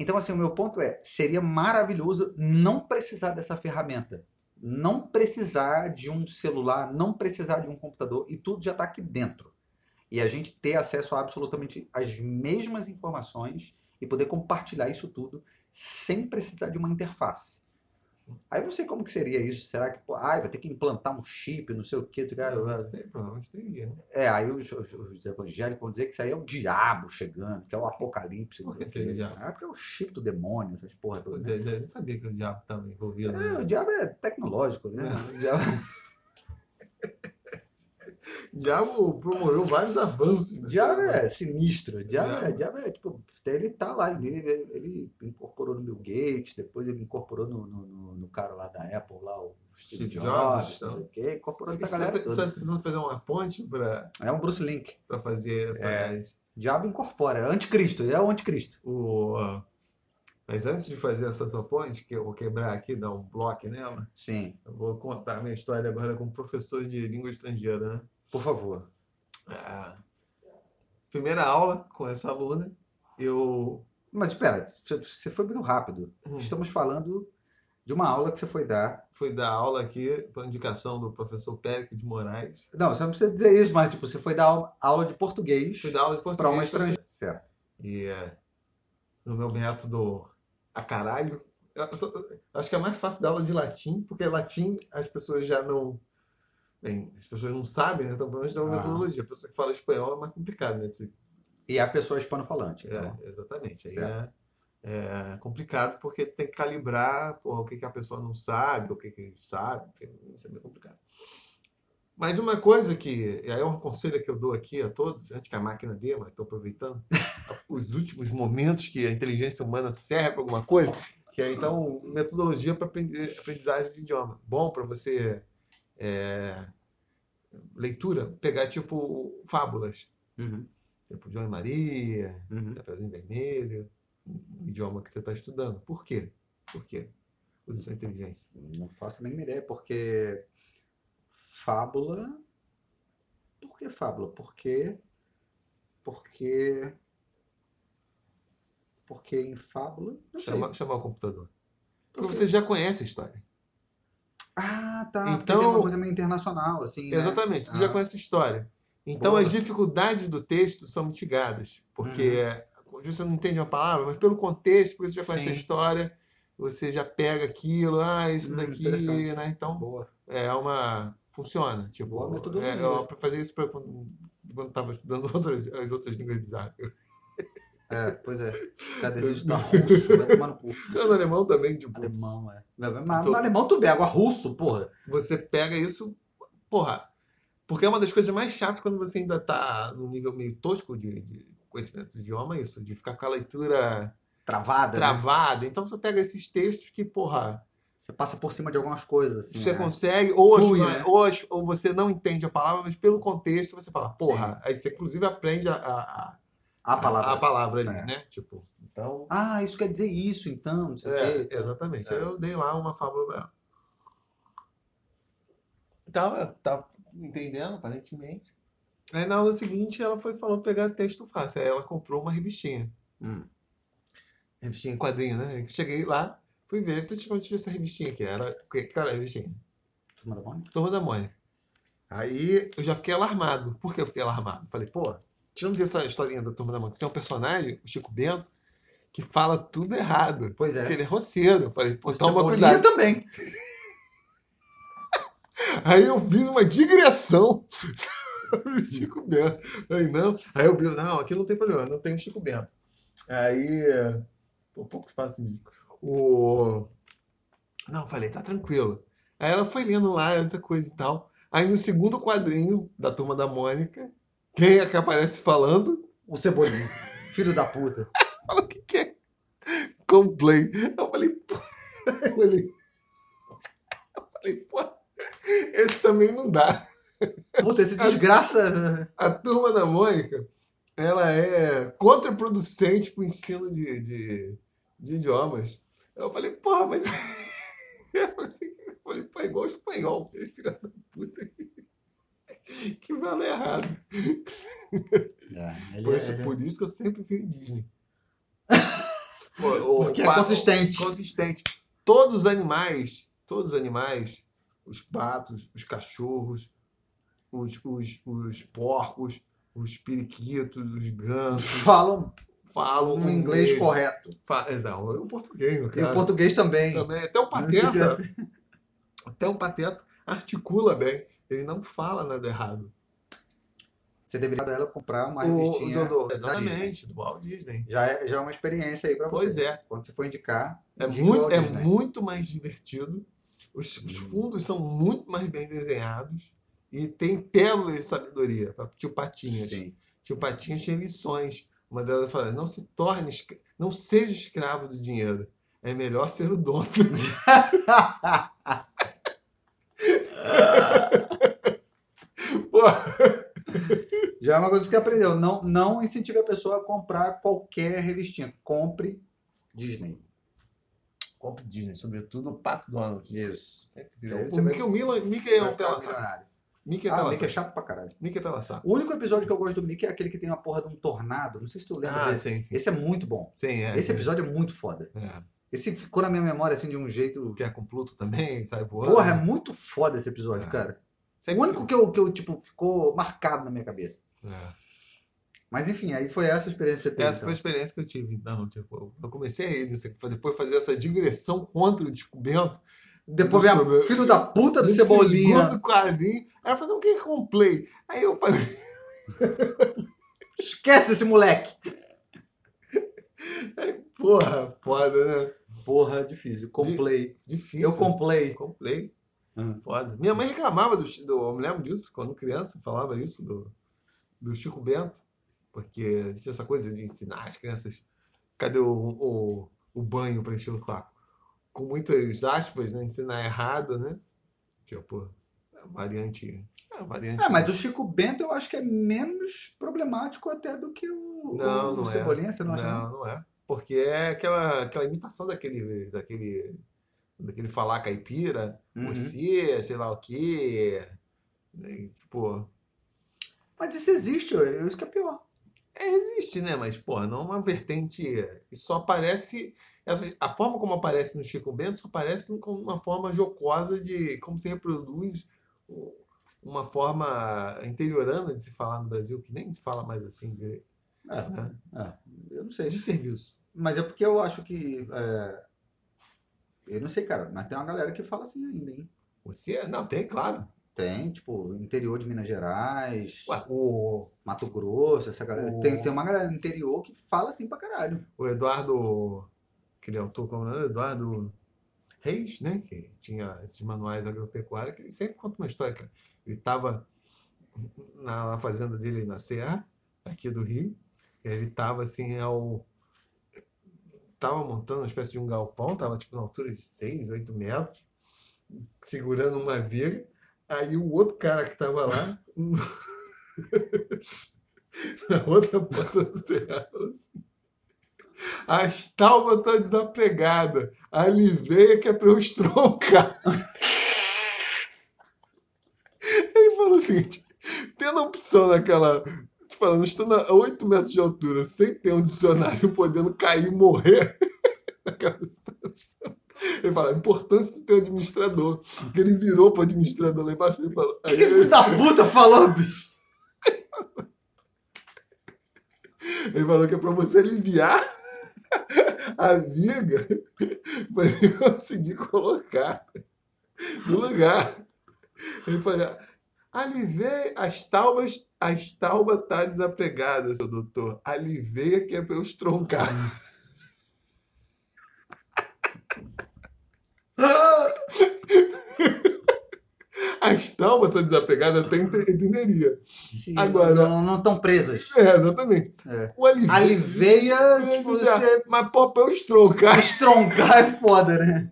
Então, assim, o meu ponto é: seria maravilhoso não precisar dessa ferramenta. Não precisar de um celular, não precisar de um computador, e tudo já está aqui dentro. E a gente ter acesso a absolutamente as mesmas informações e poder compartilhar isso tudo sem precisar de uma interface. Aí eu não sei como que seria isso. Será que, pô, ai, vai ter que implantar um chip, não sei o quê. tu- tem- provavelmente teria, né? É, aí os, os- os evangélicos vão dizer que isso aí é o diabo chegando, que é o apocalipse. Por que seria o diabo? Ah, porque é o chip do demônio, essas porra Eu de- de- não sabia que o diabo estava envolvido. É, né? o diabo é tecnológico, né? O diabo- diabo promoveu vários avanços. Né? diabo é sinistro. Diabo, é, Diabo. é tipo, ele tá lá, ele, ele incorporou no Bill Gates, depois ele incorporou no, no, no- no cara lá da Apple, lá, o Steve, Jobs, Jobs, não então. sei o quê, incorporou Você essa galera toda. tentando fazer uma ponte para É um Bruce Link. fazer essa. É. Diabo incorpora, é anticristo, ele é o anticristo. O, mas antes de fazer essa sua ponte, que eu vou quebrar aqui, dar um bloco nela, Sim, eu vou contar minha história agora como professor de língua estrangeira. Né? Por favor. Ah, primeira aula com essa aluna, eu. Mas espera, você- foi muito rápido. Hum. Estamos falando de uma aula que você foi dar. Fui dar aula aqui por indicação do professor Périco de Moraes. Não, você não precisa dizer isso, mas tipo, você foi dar aula- de português Fui dar aula de português. para uma estrangeira. Certo. E é, no meu método a caralho, eu acho que é mais fácil dar aula de latim, porque latim as pessoas já não. Bem, as pessoas não sabem, né? Então, pelo menos dá uma Ah. metodologia. A pessoa que fala espanhol é mais complicado, né? E a pessoa hispano-falante. É, Então. exatamente. Aí é, é complicado porque tem que calibrar porra, o que, que a pessoa não sabe, o que, que sabe, isso é meio complicado. Mas uma coisa que, e aí é um conselho que eu dou aqui a todos, antes que a máquina dê, mas estou aproveitando, os últimos momentos que a inteligência humana serve para alguma coisa, que é então metodologia para aprendizagem de idioma. Bom para você é, leitura, pegar tipo fábulas, Uhum, tipo João e Maria, uhum. Chapeuzinho Vermelho, o idioma que você está estudando. Por quê? Por quê? Usa sua inteligência. Não faço a mínima ideia, porque fábula. Por que fábula? Porque. Porque. Porque em fábula. Não sei. Chama, chamar o computador. Porque você já conhece a história. Ah, tá. Então- tem uma coisa meio internacional, assim. né? Exatamente, você Ah, já conhece a história. Então Boa. as dificuldades do texto são mitigadas. Porque vezes você não entende uma palavra, mas pelo contexto, porque você já conhece a Sim. história, você já pega aquilo, ah, isso Hum, daqui, né? Então Boa. é uma. Funciona. Tipo, Boa metodologia. é, eu fazer isso pra, quando quando estava estudando outras, as outras línguas bizarras. É, pois é. Cada vez está russo, vai tomar no cu. No alemão também, tipo, Alemão, é. Mas no alemão tudo bem, agora russo, porra. você pega isso, porra, porque é uma das coisas mais chatas quando você ainda tá num nível meio tosco de, de conhecimento do idioma, isso, de ficar com a leitura Travada. né? travada. Então você pega esses textos que, porra, Você passa por cima de algumas coisas, assim. você né? consegue, ou, as- Flui, né? ou, as- ou você não entende a palavra, mas pelo contexto você fala, porra, aí você inclusive aprende a, a, a- A palavra. a palavra ali, É. né? Tipo, então. Ah, isso quer dizer isso, então, não sei o É, quê. exatamente. É. Aí eu dei lá uma fábula pra ela. Então, ela tá entendendo, aparentemente. Aí na aula seguinte ela foi falou pegar texto fácil. Aí ela comprou uma revistinha. Hum. Revistinha em quadrinho, né? Eu Cheguei lá, fui ver, eu ver essa revistinha aqui. Era. Cara, a revistinha. Turma da Mônica? Turma da Mônica. Aí eu já fiquei alarmado. Por que eu fiquei alarmado? Falei, pô, tirando dessa historinha da Turma da Mônica, tem um personagem, o Chico Bento, que fala tudo errado. Pois é. Porque ele é roceiro. Eu falei, pô, toma cuidado. também. Aí eu fiz uma digressão Chico Bento. Falei, não. Aí eu vi, não, aqui não tem problema, não tem o Chico Bento. Aí, pô, pouco espaço de o Não, falei, tá tranquilo. Aí ela foi lendo lá essa coisa e tal. Aí no segundo quadrinho da Turma da Mônica, quem é que aparece falando? O Cebolinha. Filho da puta. Fala o que, que é Complay. Eu falei, pô. Eu falei, eu falei, pô, esse também não dá. Puta, esse desgraça. A turma da Mônica, ela é contraproducente para o ensino de, de, de idiomas. Eu falei, porra, mas. Eu falei, pô, é igual espanhol, esse filho da puta. Que fala errado. É, Por é- isso, ele é- por isso que eu sempre vi Disney. Porque o é consistente. Consistente. Todos os animais, todos os animais, os patos, os cachorros, os, os, os porcos, os periquitos, os gansos, Falam falam Um inglês correto. Fa Exato, o português, no E o português também. também. Até o Pateta, até o Pateta articula bem. Ele não fala nada errado. Você deveria ela comprar uma O, revistinha. do, do, da Disney. exatamente, do Walt Disney. Já é, já é uma experiência aí pra você. Pois é. Quando você for indicar, É muito, é Disney. muito mais divertido. Os, os fundos são muito mais bem desenhados. E tem pérolas de sabedoria para tio Patinhas. Sim. Tio Patinhas tem lições. Uma delas fala: não se torne, não seja escravo do dinheiro. É melhor ser o dono. Pô, Já é uma coisa que aprendeu. Não, não incentive a pessoa a comprar qualquer revistinha. Compre Disney. compre Disney, sobretudo o Pato Donald. Isso. É, O você vai- Mickey, o Mickey, Mickey é um ficar pela saco. milionário. Mickey é Ah, Mickey é chato pra caralho. Mickey é pela saco. O único episódio que eu gosto do Mickey é aquele que tem uma porra de um tornado. Não sei se tu lembra Ah, desse. sim, sim. Esse é muito bom. Sim, é. Esse episódio é muito foda. É. Esse ficou na minha memória assim de um jeito. Que é com Pluto também, sai voando. Porra, é muito foda esse episódio, É. cara. Sempre- O único que eu, que eu, tipo, ficou marcado na minha cabeça. É. Mas enfim, aí foi essa a experiência que você teve. Essa foi a experiência que eu tive. Então, tipo, eu comecei a ir nisso, depois fazer essa digressão contra o descoberto. Depois vem a filho da puta do Cebolinha. segundo quadrinho. Aí ela falou, o que é complay? Aí eu falei, Esquece esse moleque. porra, foda, né? Porra, difícil. Complay. Difícil. Eu complay. Complay. Uhum. Foda. Minha mãe reclamava do, do. Eu me lembro disso, quando criança, falava isso do, do Chico Bento. Porque tinha essa coisa de ensinar as crianças. Cadê o, o, o banho para encher o saco? Com muitas aspas, né? Ensinar errado, né? Tipo, a variante. A variante. Ah, mas o Chico Bento eu acho que é menos problemático até do que o, Não, o não é. Cebolinha, você não acha? Não, não é. Porque é aquela, aquela imitação daquele, daquele, daquele falar caipira, Uhum. você, sei lá o quê. né, Tipo, Mas isso existe, isso que é pior. é, existe, né? Mas, porra, não é uma vertente que só aparece. Essa, a forma como aparece no Chico Bento só aparece como uma forma jocosa de como se reproduz uma forma interiorana de se falar no Brasil, que nem se fala mais assim direito. É, né? é, eu não sei. De serviço. Mas é porque eu acho que. é, Eu não sei, cara, mas tem uma galera que fala assim ainda, hein? Você? Não, tem, claro. Tem, tipo, interior de Minas Gerais, Ué, o, Mato Grosso, essa galera. O- Tem, tem uma galera no interior que fala assim pra caralho. o Eduardo, aquele autor, como é? Eduardo Reis, né? Que tinha esses manuais agropecuários, que ele sempre conta uma história. Que ele estava na, na fazenda dele na Serra, aqui do Rio, e ele estava assim ao. Tava montando uma espécie de um galpão, tava tipo na altura de 6, 8 metros, segurando uma viga. Aí o outro cara que tava lá, na outra ponta do terreno, assim, a estalma tá. A liveia que é pra eu estroncar. Ele falou o seguinte: tendo opção naquela. Falando, estando a 8 metros de altura, sem ter um dicionário podendo cair e morrer naquela situação. Ele fala, a importância de ter um administrador. Porque ele virou pro administrador lá embaixo e falou. O que, esse filho da puta falou, bicho? Ele falou que é para você aliviar a viga para ele conseguir colocar no lugar. Ele falou, alivei as taubas, as taubas tá desapregada, seu doutor. Aliveia que é para eu estroncar. As taubas estão desapegadas, até ente- entenderia. Sim, Agora- não estão presas. É, exatamente. É. O aliveia. Aliveia, tipo, você Mas pô, pra eu estroncar. estroncar é foda, né?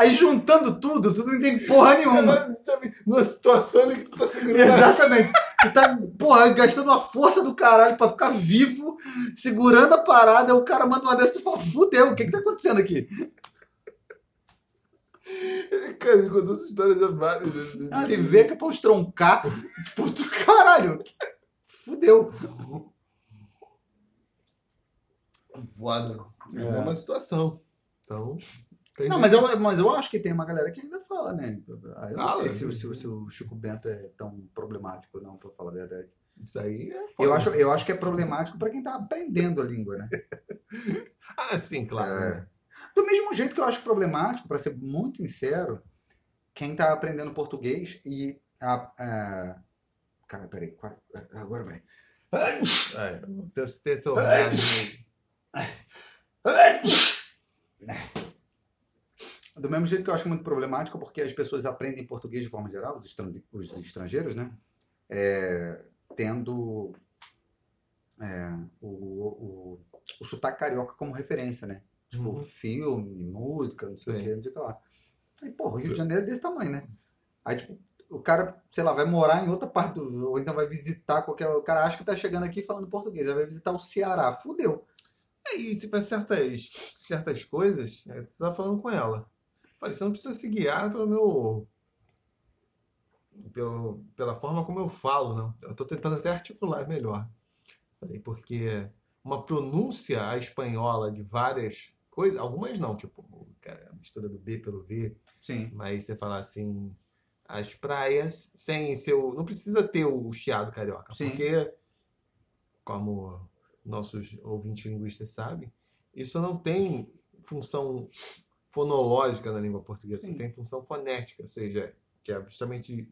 Aí juntando tudo, tudo não tem porra nenhuma. Sabe, Numa situação ali que tu tá segurando. Exatamente. Tu tá, porra, gastando uma força do caralho pra ficar vivo, segurando a parada, aí o cara manda uma dessa e tu fala, fudeu, o que que tá acontecendo aqui? Cara, ele contou essa história já várias vezes. Ali vê que é pra eu estroncar. Tipo, tu, caralho, fudeu. Foda. É É. uma situação. Então. Não, mas eu, mas eu acho que tem uma galera que ainda fala, né? Eu não Fala, sei se, o- sim. se se o Chico Bento é tão problemático, não, pra falar a verdade. Isso aí é eu acho, eu acho que é problemático para quem está aprendendo a língua, né? ah, sim, claro. É. Do mesmo jeito que eu acho problemático, para ser muito sincero, quem está aprendendo português e. A, a... Cara, peraí, agora vai. É, ter, ter seu Do mesmo jeito que eu acho muito problemático, porque as pessoas aprendem português de forma geral, os estrangeiros, né? É, tendo é, o, o, o sotaque carioca como referência, né? Tipo, uhum. filme, música, não sei Sim. o que, não sei o que lá. Aí, pô, o Rio de Janeiro é desse tamanho, né? Aí, tipo, o cara, sei lá, vai morar em outra parte do. Ou então vai visitar qualquer. O cara acha que tá chegando aqui falando português, aí vai visitar o Ceará. Fudeu. É, e se para certas, certas coisas, é, tu tá falando com ela. Falei, você não precisa se guiar pelo meu. Pelo, pela forma como eu falo, não. Eu tô tentando até articular melhor. Falei, porque uma pronúncia à espanhola de várias coisas, algumas não, tipo, a mistura do B pelo V. Sim. Mas você falar assim, as praias, sem seu. Não precisa ter o chiado carioca. Sim. Porque, como nossos ouvintes linguistas sabem, isso não tem função fonológica na língua portuguesa, Sim. tem função fonética, ou seja, que é justamente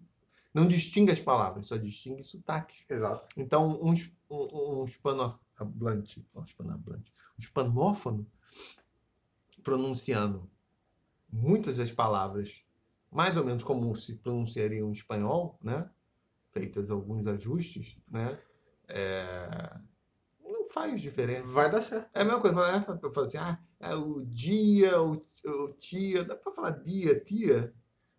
não distingue as palavras, só distingue sotaques. Exato. Então, um, um, um hispanohablante, um hispanohablante, um hispanófono pronunciando muitas das palavras mais ou menos como se pronunciaria em espanhol, né? Feitas alguns ajustes, né? É... Faz diferença. Vai dar certo. É a mesma coisa. Eu falo assim, ah, é o dia, o, o tia, dá para falar dia, tia.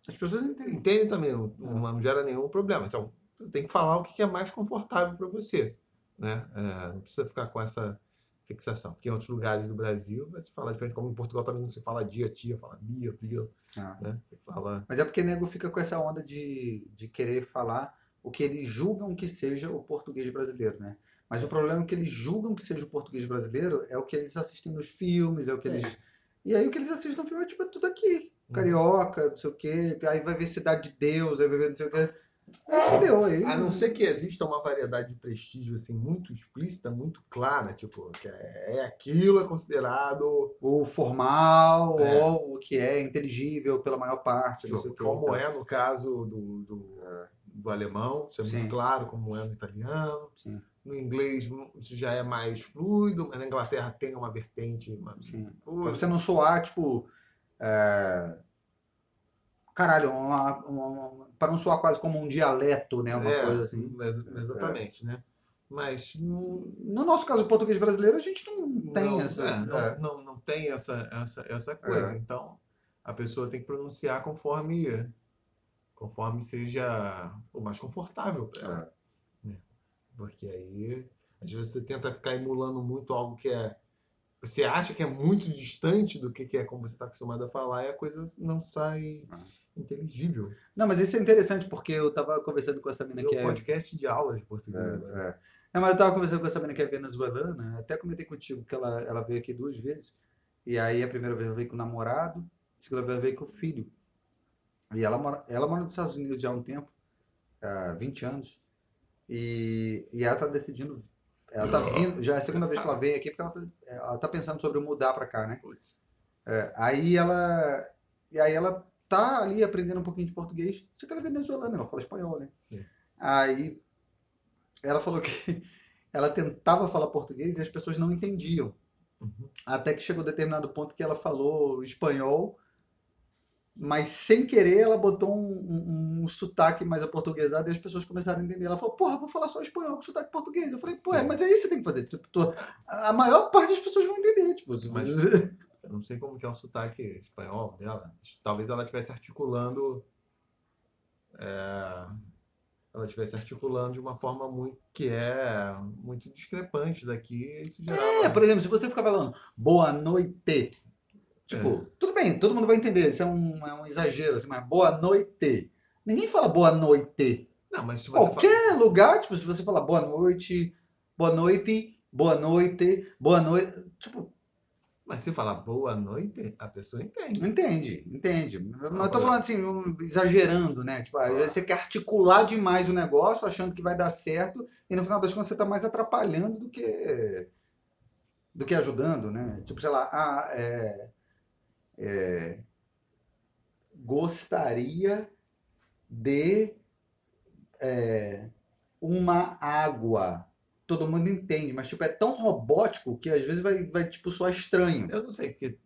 As pessoas entendem, entendem também, não, não, gera nenhum problema. Então, você tem que falar o que é mais confortável para você, né? É, não precisa ficar com essa fixação. Porque em outros lugares do Brasil vai se falar diferente, como em Portugal também não se fala dia, tia, fala dia, tia. Ah. Né? Você fala... Mas é porque nego fica com essa onda de, de querer falar o que eles julgam que seja o português brasileiro, né? Mas o problema é que eles julgam que seja o português brasileiro é o que eles assistem nos filmes, é o que é. eles. E aí o que eles assistem no filme é tipo é tudo aqui. Uhum. Carioca, não sei o quê. Aí vai ver Cidade de Deus, aí vai ver não sei o quê. É, fudeu aí. A não ser que exista uma variedade de prestígio assim muito explícita, muito clara, tipo, que é, é aquilo é considerado o formal é. ou o que é inteligível pela maior parte. Tipo, como é no caso do, do, é. do alemão, isso é Sim. muito claro, como é no italiano. Sim. No inglês isso já é mais fluido, mas na Inglaterra tem uma vertente. Uma... Pra você não soar, tipo. É caralho, uma, uma, para não soar quase como um dialeto, né? Uma é, coisa assim. Exatamente, é. né? Mas no nosso caso, o português brasileiro, a gente não tem não, essa. É, não, é. não, não, tem essa, essa, essa coisa. É. Então, a pessoa tem que pronunciar conforme conforme seja o mais confortável para ela. Porque aí, às vezes, você tenta ficar emulando muito algo que é. Você acha que é muito distante do que é como você está acostumado a falar e a coisa não sai. Ah inteligível. Não, mas isso é interessante porque eu tava conversando com essa menina que é. podcast de aulas de português. É, é. Não, mas eu tava conversando com essa menina que é venezuelana, até comentei contigo que ela, ela veio aqui duas vezes. E aí a primeira vez ela veio com o namorado, a segunda vez ela veio com o filho. E ela mora, ela mora nos Estados Unidos já há um tempo, há 20 anos. E, e ela tá decidindo. Ela tá vindo, já é a segunda vez que ela veio aqui, porque ela tá, ela tá pensando sobre mudar para cá, né? É, aí ela. E aí ela tá ali aprendendo um pouquinho de português, só que ela é venezuelana, ela fala espanhol, né? É. Aí ela falou que ela tentava falar português e as pessoas não entendiam. Uhum. Até que chegou determinado ponto que ela falou espanhol, mas sem querer ela botou um, um, um sotaque mais aportuguesado e as pessoas começaram a entender. Ela falou, porra, vou falar só espanhol com sotaque português. Eu falei, pô, mas é isso que você tem que fazer. Tipo, a maior parte das pessoas vão entender. Tipo, mas, Eu não sei como que é o sotaque espanhol dela. Talvez ela estivesse articulando. É, ela estivesse articulando de uma forma muito que é muito discrepante daqui. Isso gerava... É, por exemplo, se você ficar falando boa noite, tipo, é. tudo bem, todo mundo vai entender, isso é um, é um exagero, assim, mas boa noite. Ninguém fala boa noite. Não, mas Qualquer fala... lugar, tipo, se você falar boa noite, boa noite, boa noite, boa noite, tipo, Mas se falar boa noite, a pessoa entende. Entende, entende. Mas eu tô falando assim, exagerando, né? Tipo, vezes você quer articular demais o negócio, achando que vai dar certo, e no final das contas você tá mais atrapalhando do que do que ajudando, né? Tipo, sei lá, ah, é, é, gostaria de é, uma água. Todo mundo entende, mas tipo, é tão robótico que às vezes vai, vai tipo, soar estranho. Eu não sei, porque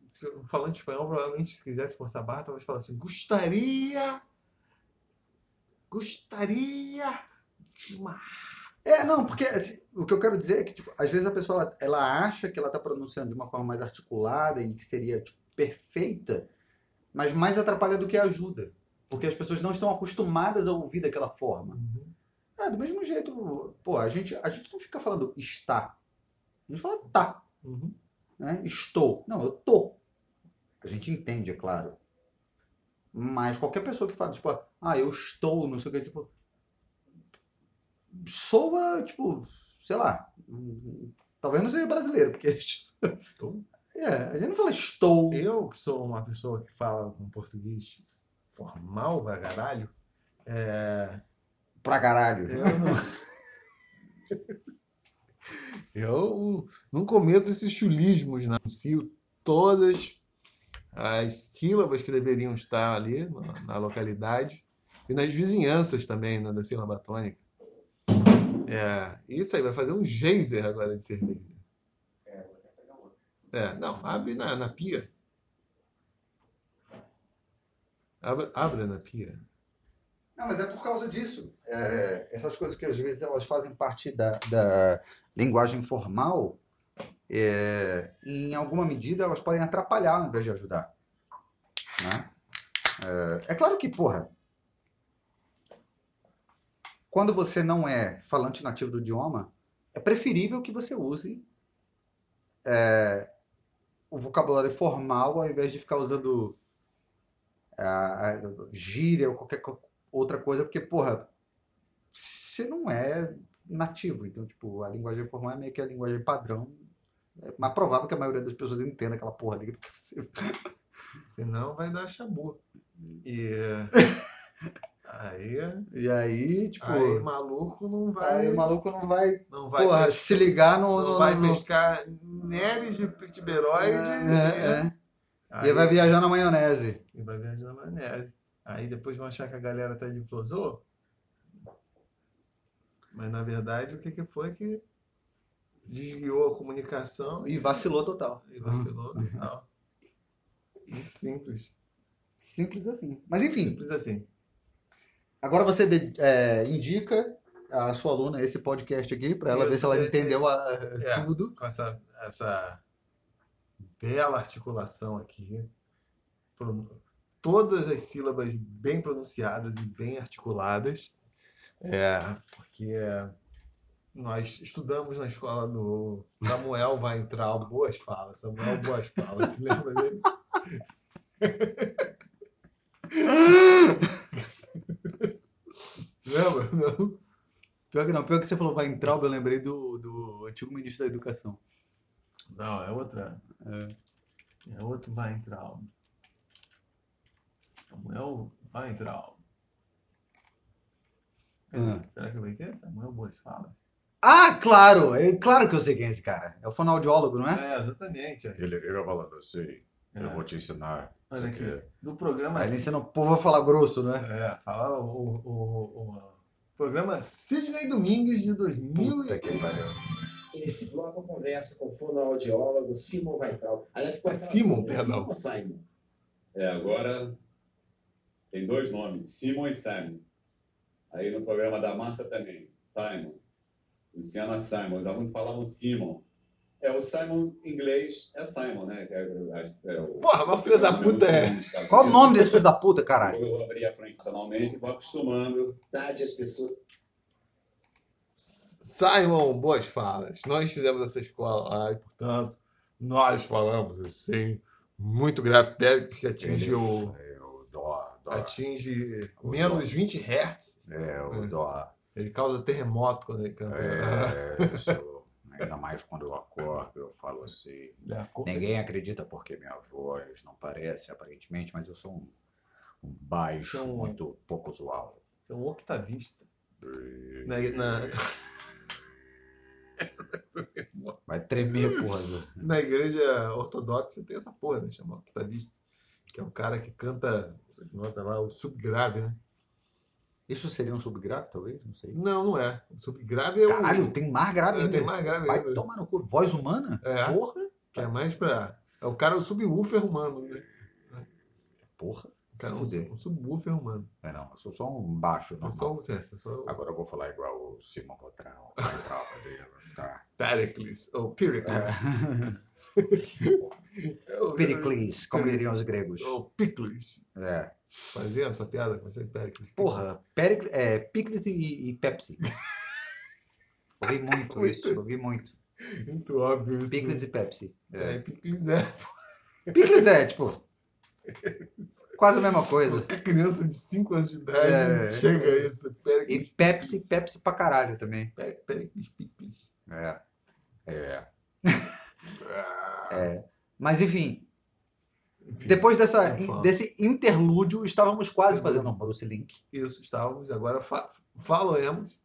falando espanhol, provavelmente se quisesse forçar a barra, talvez falasse assim, gostaria, gostaria de uma... É, não, porque assim, o que eu quero dizer é que, tipo, às vezes a pessoa ela, ela acha que ela está pronunciando de uma forma mais articulada e que seria tipo, perfeita, mas mais atrapalha do que ajuda. Porque as pessoas não estão acostumadas a ouvir daquela forma. Ah, do mesmo jeito, pô, a gente, a gente não fica falando está. A gente fala tá, Uhum. né? Estou. Não, eu tô. A gente entende, é claro. Mas qualquer pessoa que fala, tipo, ah, eu estou, não sei o que, tipo. Soa, tipo, sei lá. hum, Talvez não seja brasileiro, porque. Estou? É, a gente não fala estou. Eu, que sou uma pessoa que fala com português formal pra caralho, é, Pra caralho. eu não... eu não cometo esses chulismos, não. Anuncio todas as sílabas que deveriam estar ali na, na localidade e nas vizinhanças também, né, da sílaba tônica. É, isso aí vai fazer um geyser agora de cerveja. É, não, abre na, na pia. Abre, na pia. Não, mas é por causa disso. É, essas coisas que às vezes elas fazem parte da, da linguagem formal, é, em alguma medida elas podem atrapalhar ao invés de ajudar. Né? É, é claro que, porra, quando você não é falante nativo do idioma, é preferível que você use é, o vocabulário formal ao invés de ficar usando a, a gíria ou qualquer outra coisa, porque, porra, você não é nativo. Então, tipo, a linguagem formal é meio que a linguagem padrão. É mais provável que a maioria das pessoas entenda aquela porra ali do que você. Senão vai dar chabu. E aí, E aí, tipo. aí maluco não vai, Aí o maluco não vai, não vai, porra, pes- se ligar no. não no- vai no- pescar Neres de Pitiberoide. É, é. Aí, E vai viajar na maionese. e vai viajar na maionese. Aí depois vão achar que a galera tá de flosô. Mas na verdade o que, que foi que desguiou a comunicação E vacilou total. e vacilou tal. Muito simples. Simples assim. Mas enfim, Simples assim. Agora você de- é, indica a sua aluna esse podcast aqui para ela ver se ela é, entendeu a- é. tudo. com essa, essa bela articulação aqui. Todas as sílabas bem pronunciadas e bem articuladas. É, porque nós estudamos na escola do Samuel vai entrar Boas Falas. Samuel Boas Falas, se lembra dele? lembra? Não? Pior que não, pior que você falou vai entrar, eu lembrei do, do antigo ministro da Educação. Não, é outra. É. É outro vai entrar. Samuel vai entrar. Ah. Será que vai ter? Samuel Boas Falas. Ah, claro! É claro que eu sei quem é esse cara. É o fonoaudiólogo, não é? É, exatamente. Ele, ele vai falando assim, eu É. vou te ensinar. Olha aqui. Do programa. Aí ele ensina o povo falar grosso, não é? Fala o, o, o, o programa Sidney Domingues de 2000. Puta que pariu. E nesse bloco eu converso com o fonoaudiólogo Simon Weitral. Aliás, qual É aquela Simon, dúvida? perdão. Simon? É, agora tem dois nomes, Simon e Simon. Aí no programa da Massa também, Simon. Luciana Simon, já muitos falavam Simon. É, o Simon em inglês é Simon, né? Que é, é, é o, Porra, mas filho da puta é. Qual o nome desse filho da puta, caralho? Eu vou abrir a frente nacionalmente e vou acostumando. Tarde as pessoas. Simon Boas Falas. Nós fizemos essa escola lá e, portanto, nós falamos assim, muito grave, que atinge o. É o dó, dó. Atinge menos 20 Hz. É o dó. Ele causa terremoto quando ele canta. É, isso. Ainda mais quando eu acordo, eu falo assim. Acorda- Ninguém acredita porque minha voz não parece, aparentemente, mas eu sou um, um baixo, Então, muito pouco usual. Você é um octavista. E Na, na, Vai tremer, porra. na igreja ortodoxa tem essa porra, né? Chama octavista. Que é um cara que canta, você nota lá, o subgrave, né? Isso seria um subgrave, talvez? Não sei. Não, não é. O subgrave é o. Caralho, tem mais grave é, ainda. tem mais grave Vai ainda. tomar no cu. Voz humana? É. Porra. Que é mais pra. É o cara, o subwoofer humano. Né? Porra. O cara é um, um subwoofer humano. É, não, eu sou só um baixo Você é normal. só, é só Agora eu vou falar igual o Simon dele, tá? Pericles, ou Pericles. É Pericles, como diriam os gregos. Ou Picles. É. Fazia essa piada com você, Pericles. Porra, Pericles, é, Picles e, e Pepsi. Ouvi muito Muito. isso, ouvi muito. Muito óbvio isso. Picles e Pepsi. É, Picles é. Picles é, tipo, quase a mesma coisa. Qualquer criança de 5 anos de idade É. chega a isso. E Pericles. Pepsi, Pepsi pra caralho também. Pericles Picles. É. É. Ah, Mas enfim, enfim, depois dessa, Não fala. desse interlúdio, estávamos quase fazendo um Bruce Link Isso, estávamos. Agora fa falamos.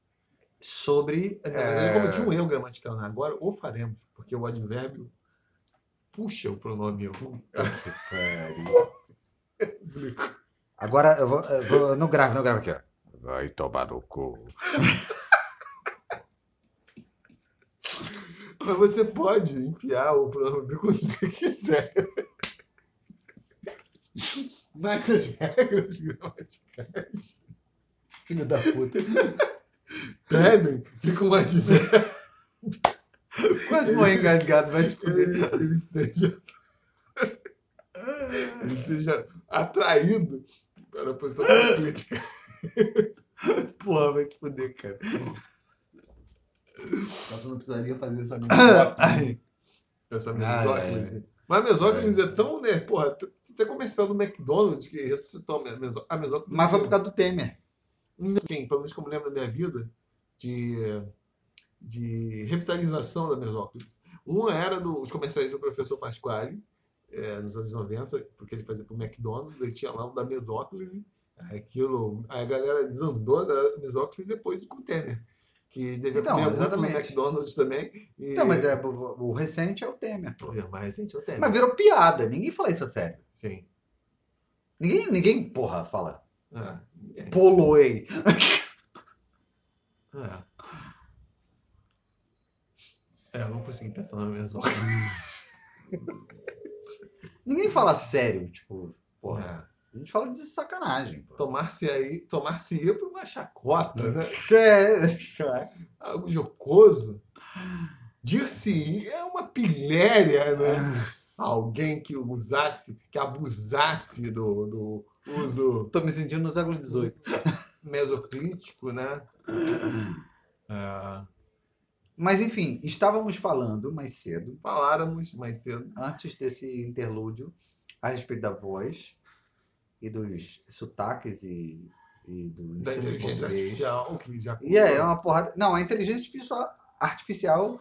sobre. Eu é, cometi um erro gramatical. Né? Agora o faremos, porque o advérbio puxa o pronome eu. Agora eu vou, eu vou. No grave, no grave aqui, ó. Vai tomar no cu. Mas você pode enfiar o pronome quando você quiser. Mas as regras gramaticais Filho da puta. pedem com o advérbio Quase morri engasgado, vai se fuder. ele, ele seja ele seja atraído para a posição política. Porra, vai se fuder, cara. Nossa, eu não precisaria fazer essa mesóclise. essa Ah, mesóclise. Mas a mesóclise é. tão, né? Porra, tem comercial do McDonald's que ressuscitou a mesóclise. Mas foi por causa do Temer. Sim, pelo menos como eu lembro da minha vida, de, de revitalização da mesóclise. Um era dos comerciais do professor Pasquale, eh, nos anos 90, porque ele fazia para o McDonald's, ele tinha lá um da mesóclise. Aquilo, aí a galera desandou da mesóclise depois com o Temer, que devia Então, comer muito no exatamente. McDonald's também. E... Então, mas é, o, o recente é o Temer. pô. É, mais recente é o Temer. Mas virou piada, ninguém fala isso a sério. Sim. Ninguém, ninguém porra, fala. Ah, é. Poloei. É. É, eu não consegui pensar na mesóclise. Ninguém fala sério, tipo, porra. É. A gente fala de sacanagem. Tomar-se aí, tomar-se ia por uma chacota, né? É, Algo jocoso. Dir-se é uma pilhéria, né? Alguém que usasse, que abusasse do, do uso Tô me sentindo no século XVIII. mesoclítico, né? É, Mas enfim, estávamos falando mais cedo, faláramos mais cedo. antes desse interlúdio, a respeito da voz e dos sotaques e, e do Da inteligência artificial, que já. E é, é uma porrada. Não, a inteligência artificial,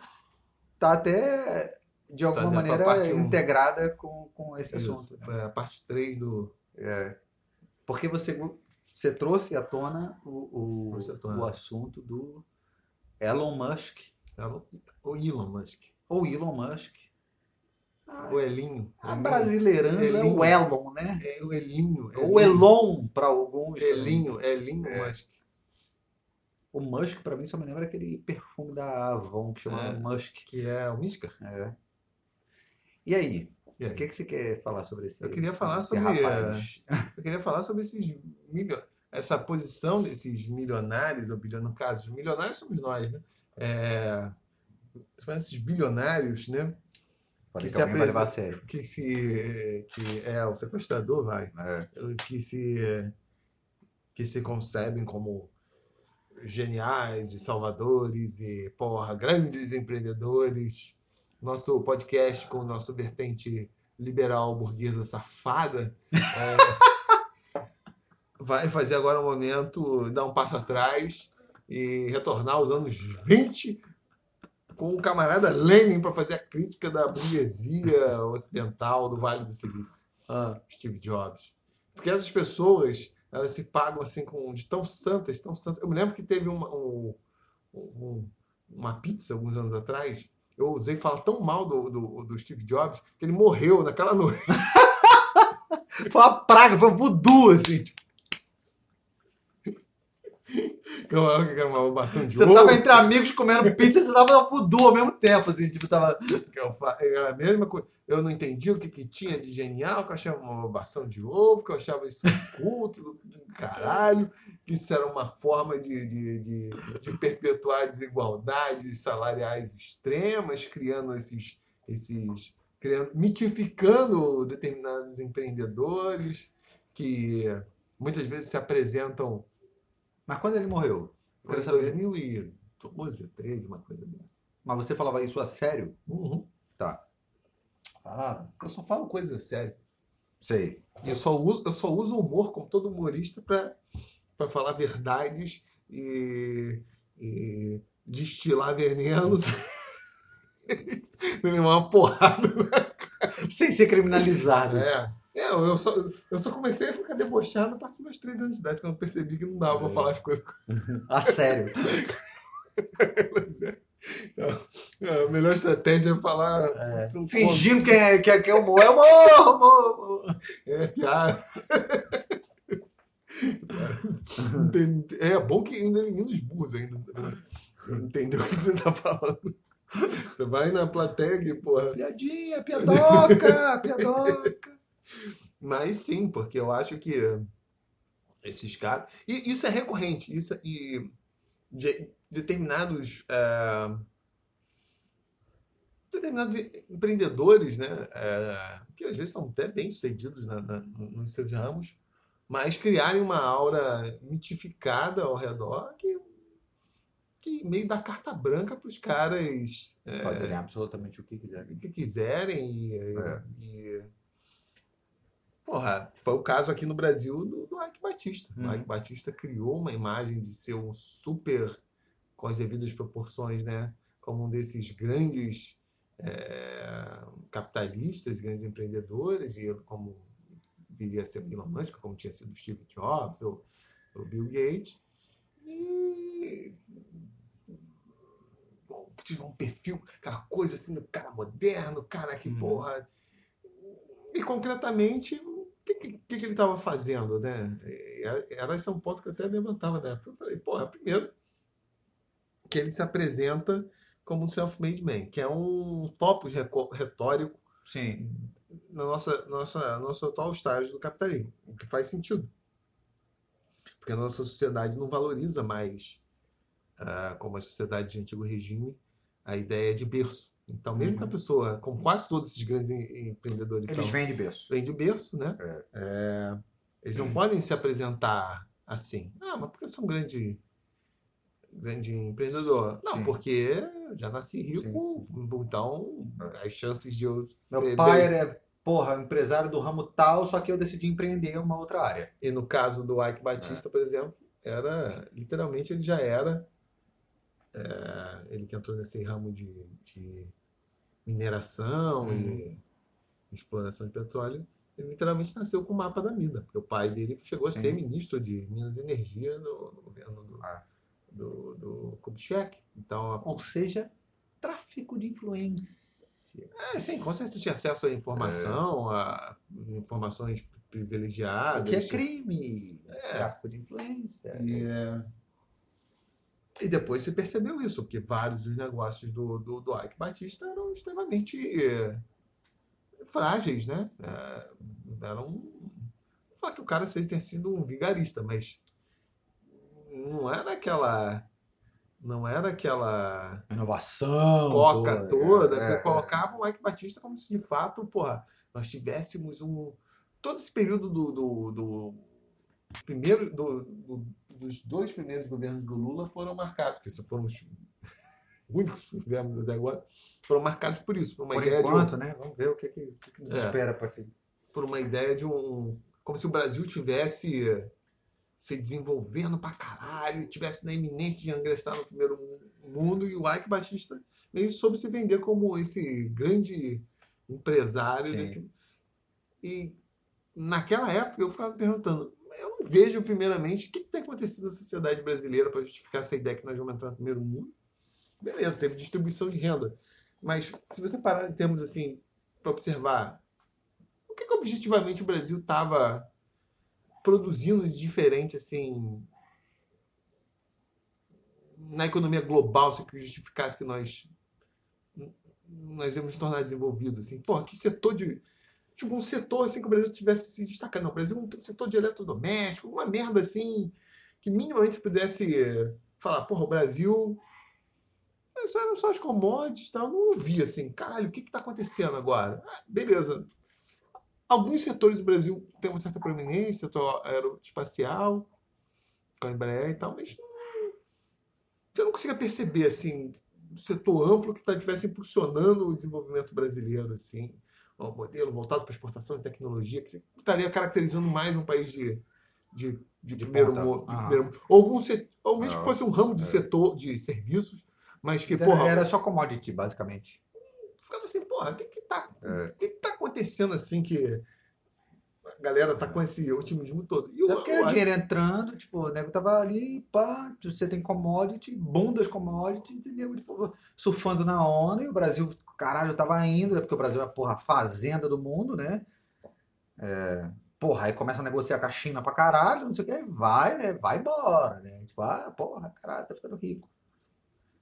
tá até de alguma Tá dentro da maneira parte um. integrada com, com esse Isso, assunto. né? Foi a parte 3 do. Porque você, você trouxe à tona o, o, tona. o assunto do Elon Musk, O Elon Musk. ou Elon Musk. O Elinho. A brasileirando é Elinho. o Elon, né? É o Elinho. Ou Elon para alguns. também. Elinho, Elinho É. Musk. O Musk, para mim, só me lembra aquele perfume da Avon que chamava É. Musk. Que é o Miska. É. E aí? E aí? O que, que você quer falar sobre esse Eu queria falar sobre, rapaz? Eu queria falar sobre esses milho... essa posição desses milionários, ou bilionários, no caso, os milionários somos nós, né? É... Esses bilionários, né? Falei que que, se alguém vai levar a sério. Que se. que é o sequestrador, vai. É. Que se. que se concebem como geniais e salvadores e, porra, grandes empreendedores. Nosso podcast com o nosso vertente liberal burguesa safada é, vai fazer agora um momento, dar um passo atrás e retornar aos anos 20 com o camarada Lenin para fazer a crítica da burguesia ocidental do Vale do Silício. Ah, Steve Jobs. Porque essas pessoas, elas se pagam assim com de tão santas, tão santas. Eu me lembro que teve uma, um- um- uma pizza alguns anos atrás. Eu usei falar tão mal do, do, do Steve Jobs que ele morreu naquela noite. foi uma praga, foi um voodoo, assim. tipo, Que era uma ovação de Você ovo. tava entre amigos comendo pizza e você tava voodoo ao mesmo tempo, assim, tipo, tava. Era a mesma coisa. Eu não entendi o que, que tinha de genial, que eu achava uma ovação de ovo, que eu achava isso um culto do caralho, que isso era uma forma de, de, de, de perpetuar desigualdades salariais extremas, criando esses. esses criando, mitificando determinados empreendedores que muitas vezes se apresentam Mas quando ele morreu? Eu quero saber. 2012, 13, uma coisa dessa. Mas você falava isso a sério? Uhum. Tá. Ah, eu só falo coisa séria. Sei. Eu só uso, eu só uso o humor, como todo humorista, para falar verdades e, e destilar venenos. levar uma porrada. Sem ser criminalizado. É. É, eu, só, eu só comecei a ficar debochado a partir dos meus 3 anos de idade, quando eu percebi que não dava para falar as coisas. A sério. Pois é. É, A melhor estratégia é falar. são Fingindo que é, que é, que é humor. É humor, humor, humor. É piada. É bom que ainda meninos burros ainda. Entendeu o que você tá falando? Você vai na plateia e, porra. Piadinha, piadoca, piadoca. Mas sim, porque eu acho que esses caras. E isso é recorrente. Isso, e de- determinados. é, determinados empreendedores, né? é, que às vezes são até bem sucedidos na, na, nos seus ramos, mas criarem uma aura mitificada ao redor que, que meio dá carta branca para os caras. é, Fazerem absolutamente o que quiserem. o que quiserem e, É. e- porra, foi o caso aqui no Brasil do, do Ike Batista. Uhum. O Ike Batista criou uma imagem de ser um super com as devidas proporções, né? Como um desses grandes é, capitalistas, grandes empreendedores e como viria a ser o Elon Musk, como tinha sido o Steve Jobs ou o Bill Gates. E um perfil, aquela coisa assim do cara moderno, cara que, Uhum. porra. E concretamente, que, que, que ele estava fazendo, né? Era esse é um ponto que eu até levantava na época. Eu falei, porra, primeiro, que ele se apresenta como um self-made man, que é um reco- retórico Sim. na nossa, nossa, nosso atual estágio do capitalismo, o que faz sentido. Porque a nossa sociedade não valoriza mais, ah, como a sociedade de antigo regime, a ideia de berço. Então, mesmo que a pessoa, como quase todos esses grandes em- empreendedores Eles são, vêm de berço. vem de berço, né? É. É, eles não podem se apresentar assim. Ah, mas porque eu sou um grande, grande empreendedor? Não, Sim. porque eu já nasci rico, então as chances de eu Meu ser pai bem- era, porra, empresário do ramo tal, só que eu decidi empreender em uma outra área. E no caso do Ike Batista, por exemplo, era literalmente ele já era é, ele que entrou nesse ramo de, de mineração e exploração de petróleo, ele literalmente nasceu com o mapa da mina, porque o pai dele chegou a Sim. ser ministro de Minas e Energia no, no governo do, Ah. do, do Kubitschek. Então, a- Ou seja, tráfico de influência. é, sim, com certeza tinha acesso à informação, a informações privilegiadas. O que é crime? É. Tráfico de influência. E, é, e depois se percebeu isso, porque vários dos negócios do, do, do Ike Batista eram extremamente é, frágeis, né? É, eram. Não falar que o cara seja tenha sido um vigarista, mas não era aquela. Não era aquela Inovação. coca toda, é, que colocavam o Ike Batista como se de fato, porra, nós tivéssemos um. Todo esse período do. do, do primeiro. Do, do- dos dois primeiros governos do Lula foram marcados, porque esses foram os únicos governos até agora, foram marcados por isso, por uma Por ideia de um- enquanto, né? Vamos ver o que, que, que, nos É. espera para que. por uma ideia de um. Como se o Brasil tivesse se desenvolvendo pra caralho, tivesse na iminência de ingressar no primeiro mundo, e o Ike Batista meio soube se vender como esse grande empresário Sim. desse. E naquela época eu ficava me perguntando, eu não vejo, primeiramente, o que tem acontecido na sociedade brasileira para justificar essa ideia que nós vamos entrar no primeiro mundo. Beleza, teve distribuição de renda. Mas se você parar em termos assim, para observar, o que, que objetivamente o Brasil estava produzindo de diferente assim na economia global, se que justificasse que nós nós íamos nos tornar desenvolvidos assim. Porra, que setor de tipo um setor assim que o Brasil tivesse se destacando. Não, o Brasil tem um setor de eletrodoméstico, alguma merda assim que minimamente se pudesse falar, porra, o Brasil isso eram só as commodities, tal. eu não vi assim, caralho, o que está acontecendo agora? Ah, beleza. Alguns setores do Brasil têm uma certa proeminência, setor aeroespacial, com a Embraer e tal, mas não, você não conseguia perceber assim um setor amplo que tá, estivesse impulsionando o desenvolvimento brasileiro, assim, um modelo voltado para exportação e tecnologia, que estaria caracterizando mais um país de, de, de, De primeiro, de Ah. ou algum setor, ou mesmo Ah, que fosse um ramo de é. setor de serviços, mas que, Era, porra, era só commodity, basicamente. ficava assim, porra, o que que tá, É. que que tá acontecendo assim que a galera tá com esse otimismo todo? E o, É porque o- o dinheiro entrando, tipo, o nego tava ali, pá, você tem commodity, boom das commodities, e nego, tipo, surfando na onda, e o Brasil, caralho, tava indo, né, porque o Brasil é, porra, fazenda do mundo, né? É, porra, aí começa a negociar com a China pra caralho, não sei o que, vai, né? Vai embora, né? Tipo, ah, porra, caralho, tá ficando rico.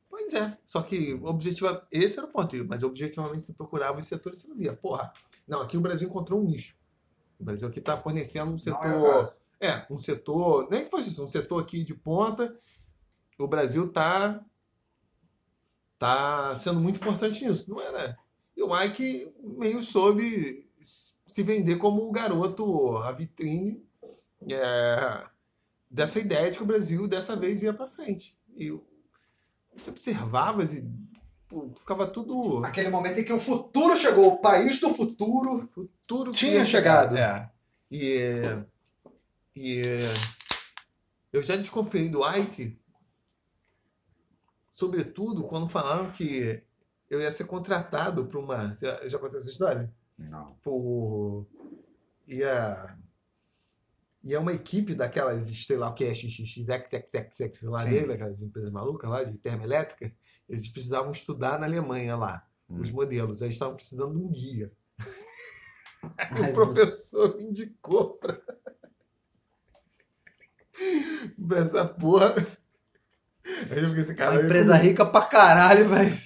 Pois é, só que objetiva, esse era o ponto, mas objetivamente você procurava os setores e você não via. Porra, não, aqui o Brasil encontrou um nicho. O Brasil aqui está fornecendo um setor. é caso. É, um setor, nem que fosse isso, um setor aqui de ponta. O Brasil tá tá sendo muito importante nisso, não era? E o Ike meio soube se vender como o garoto, a vitrine é, dessa ideia de que o Brasil dessa vez ia para frente. E você observava e pô, ficava tudo Aquele momento em que o futuro chegou, o país do futuro. tudo Tinha chegado. É. E, e eu já desconfiei do Ike, sobretudo quando falaram que eu ia ser contratado para uma. Já, já contei essa história? Não. Por. Ia. Ia uma equipe daquelas, sei lá o que é, XXXXXX lá Sim. dele, aquelas empresas malucas lá de termoelétrica, eles precisavam estudar na Alemanha lá, Hum. os modelos. Eles estavam precisando de um guia. Ai, o professor me indicou pra essa porra. Aí eu fiquei assim, cara. Uma empresa comecei- rica pra caralho, velho.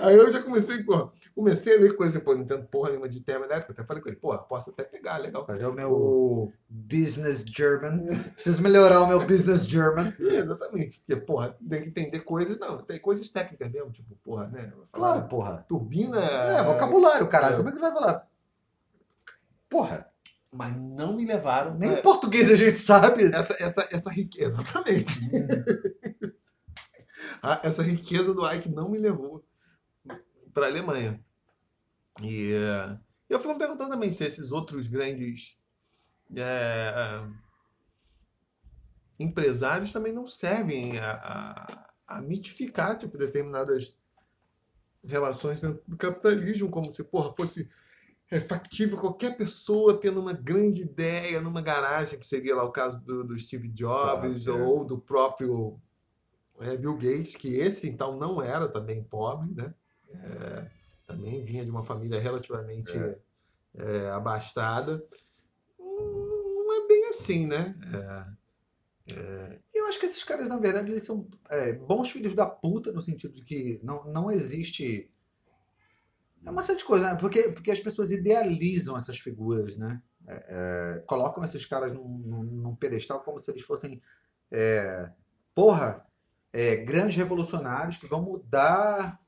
Aí eu já comecei, pô, comecei a ler coisa, pô, não entendo porra nenhuma de termoelétrica. Até falei com ele, pô, posso até pegar, legal. Fazer o meu O... business German. Preciso melhorar o meu business German. É, exatamente. Porque, porra, tem que entender coisas. Não, tem coisas técnicas mesmo, tipo, porra, né? Claro, porra. Turbina. É, vocabulário, caralho. É. Como é que vai falar? Porra, Mas não me levaram. nem em português a gente sabe. essa, essa, essa riqueza, exatamente. A- essa riqueza do Ike não me levou para a Alemanha. E eh, eu fico me perguntando também se esses outros grandes eh, empresários também não servem a, a, a mitificar tipo, determinadas relações dentro do capitalismo, como se porra, fosse é factível qualquer pessoa tendo uma grande ideia numa garagem, que seria lá o caso do, do Steve Jobs Claro, é. ou do próprio é, Bill Gates, que esse então não era também pobre, né? É, também vinha de uma família relativamente É. é, abastada. Não é bem assim, né? Eu acho que esses caras, na verdade, eles são é, bons filhos da puta, no sentido de que não, não existe. É uma série de coisas, né? Porque, porque as pessoas idealizam essas figuras, né? É, é, colocam esses caras num, num, num pedestal como se eles fossem. é, porra, é, grandes revolucionários que vão mudar.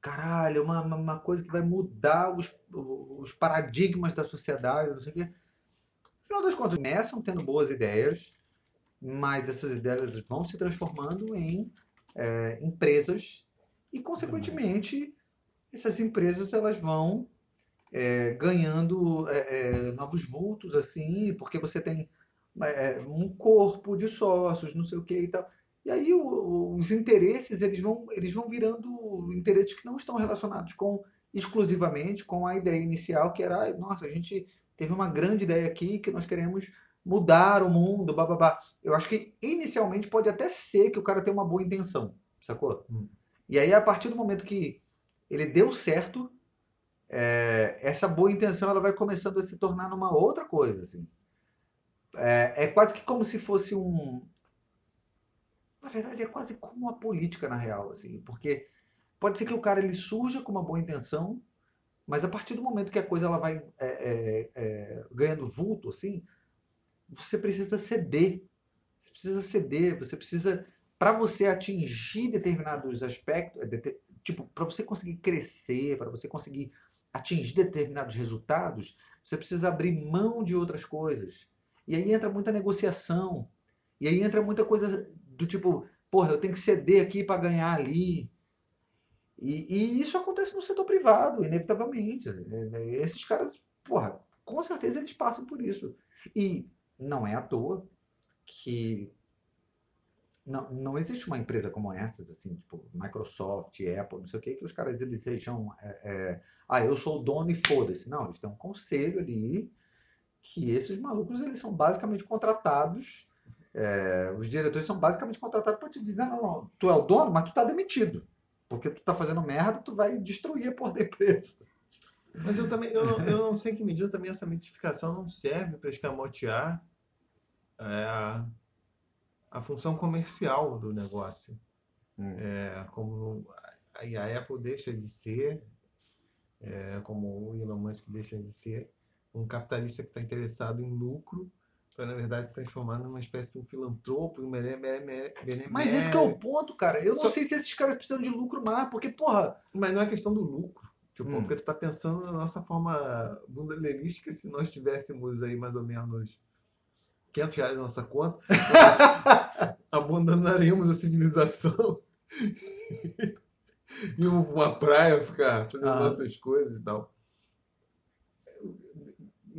Caralho, uma, uma- coisa que vai mudar os, os paradigmas da sociedade, não sei o quê. No final das contas, começam tendo boas ideias, mas essas ideias vão se transformando em é, empresas e, consequentemente, essas empresas elas vão é, ganhando é, é, novos vultos, assim, porque você tem é, um corpo de sócios, não sei o que e tal. E aí o- os interesses, eles vão, eles vão virando interesses que não estão relacionados com exclusivamente com a ideia inicial, que era, "Ai, nossa, a gente teve uma grande ideia aqui que nós queremos mudar o mundo, bababá. Eu acho que inicialmente pode até ser que o cara tenha uma boa intenção, sacou? Hum. E aí, a partir do momento que ele deu certo, é, essa boa intenção ela vai começando a se tornar numa outra coisa, assim. É, é quase que como se fosse um... Na verdade, é quase como uma política, na real, assim, porque pode ser que o cara ele surja com uma boa intenção, mas a partir do momento que a coisa ela vai é, é, é, ganhando vulto, assim, você precisa ceder. Você precisa ceder, você precisa para você atingir determinados aspectos, é, tipo, para você conseguir crescer, para você conseguir atingir determinados resultados, você precisa abrir mão de outras coisas. E aí entra muita negociação. E aí entra muita coisa do tipo, porra, eu tenho que ceder aqui para ganhar ali. E, e isso acontece no setor privado, inevitavelmente. É, Esses caras, porra, com certeza eles passam por isso. E não é à toa que não, não existe uma empresa como essas, assim, tipo Microsoft, Apple, não sei o que, que os caras eles sejam. é, é, ah, eu sou o dono e foda-se. Não, eles têm um conselho ali que esses malucos eles são basicamente contratados. é, os diretores são basicamente contratados para te dizer, não, não, tu é o dono, mas tu tá demitido. Porque tu tá fazendo merda, tu vai destruir a porra da empresa. Mas eu também, eu não, eu não sei que medida também essa mitificação não serve para escamotear é, a, a função comercial do negócio. Hum. É, como aí a Apple deixa de ser, é, como o Elon Musk deixa de ser, um capitalista que está interessado em lucro para, na verdade, se transformar numa espécie de um filantropo, um benemérito. Mas esse que é o ponto, cara. Eu não Só- sei se esses caras precisam de lucro mais, porque, porra, Mas não é questão do lucro. Tipo, Hum. porque tu tá pensando na nossa forma bundelelística, se nós tivéssemos aí mais ou menos 500 reais na nossa conta, nós abandonaríamos a civilização e uma praia ficar fazendo Ah. nossas coisas e tal.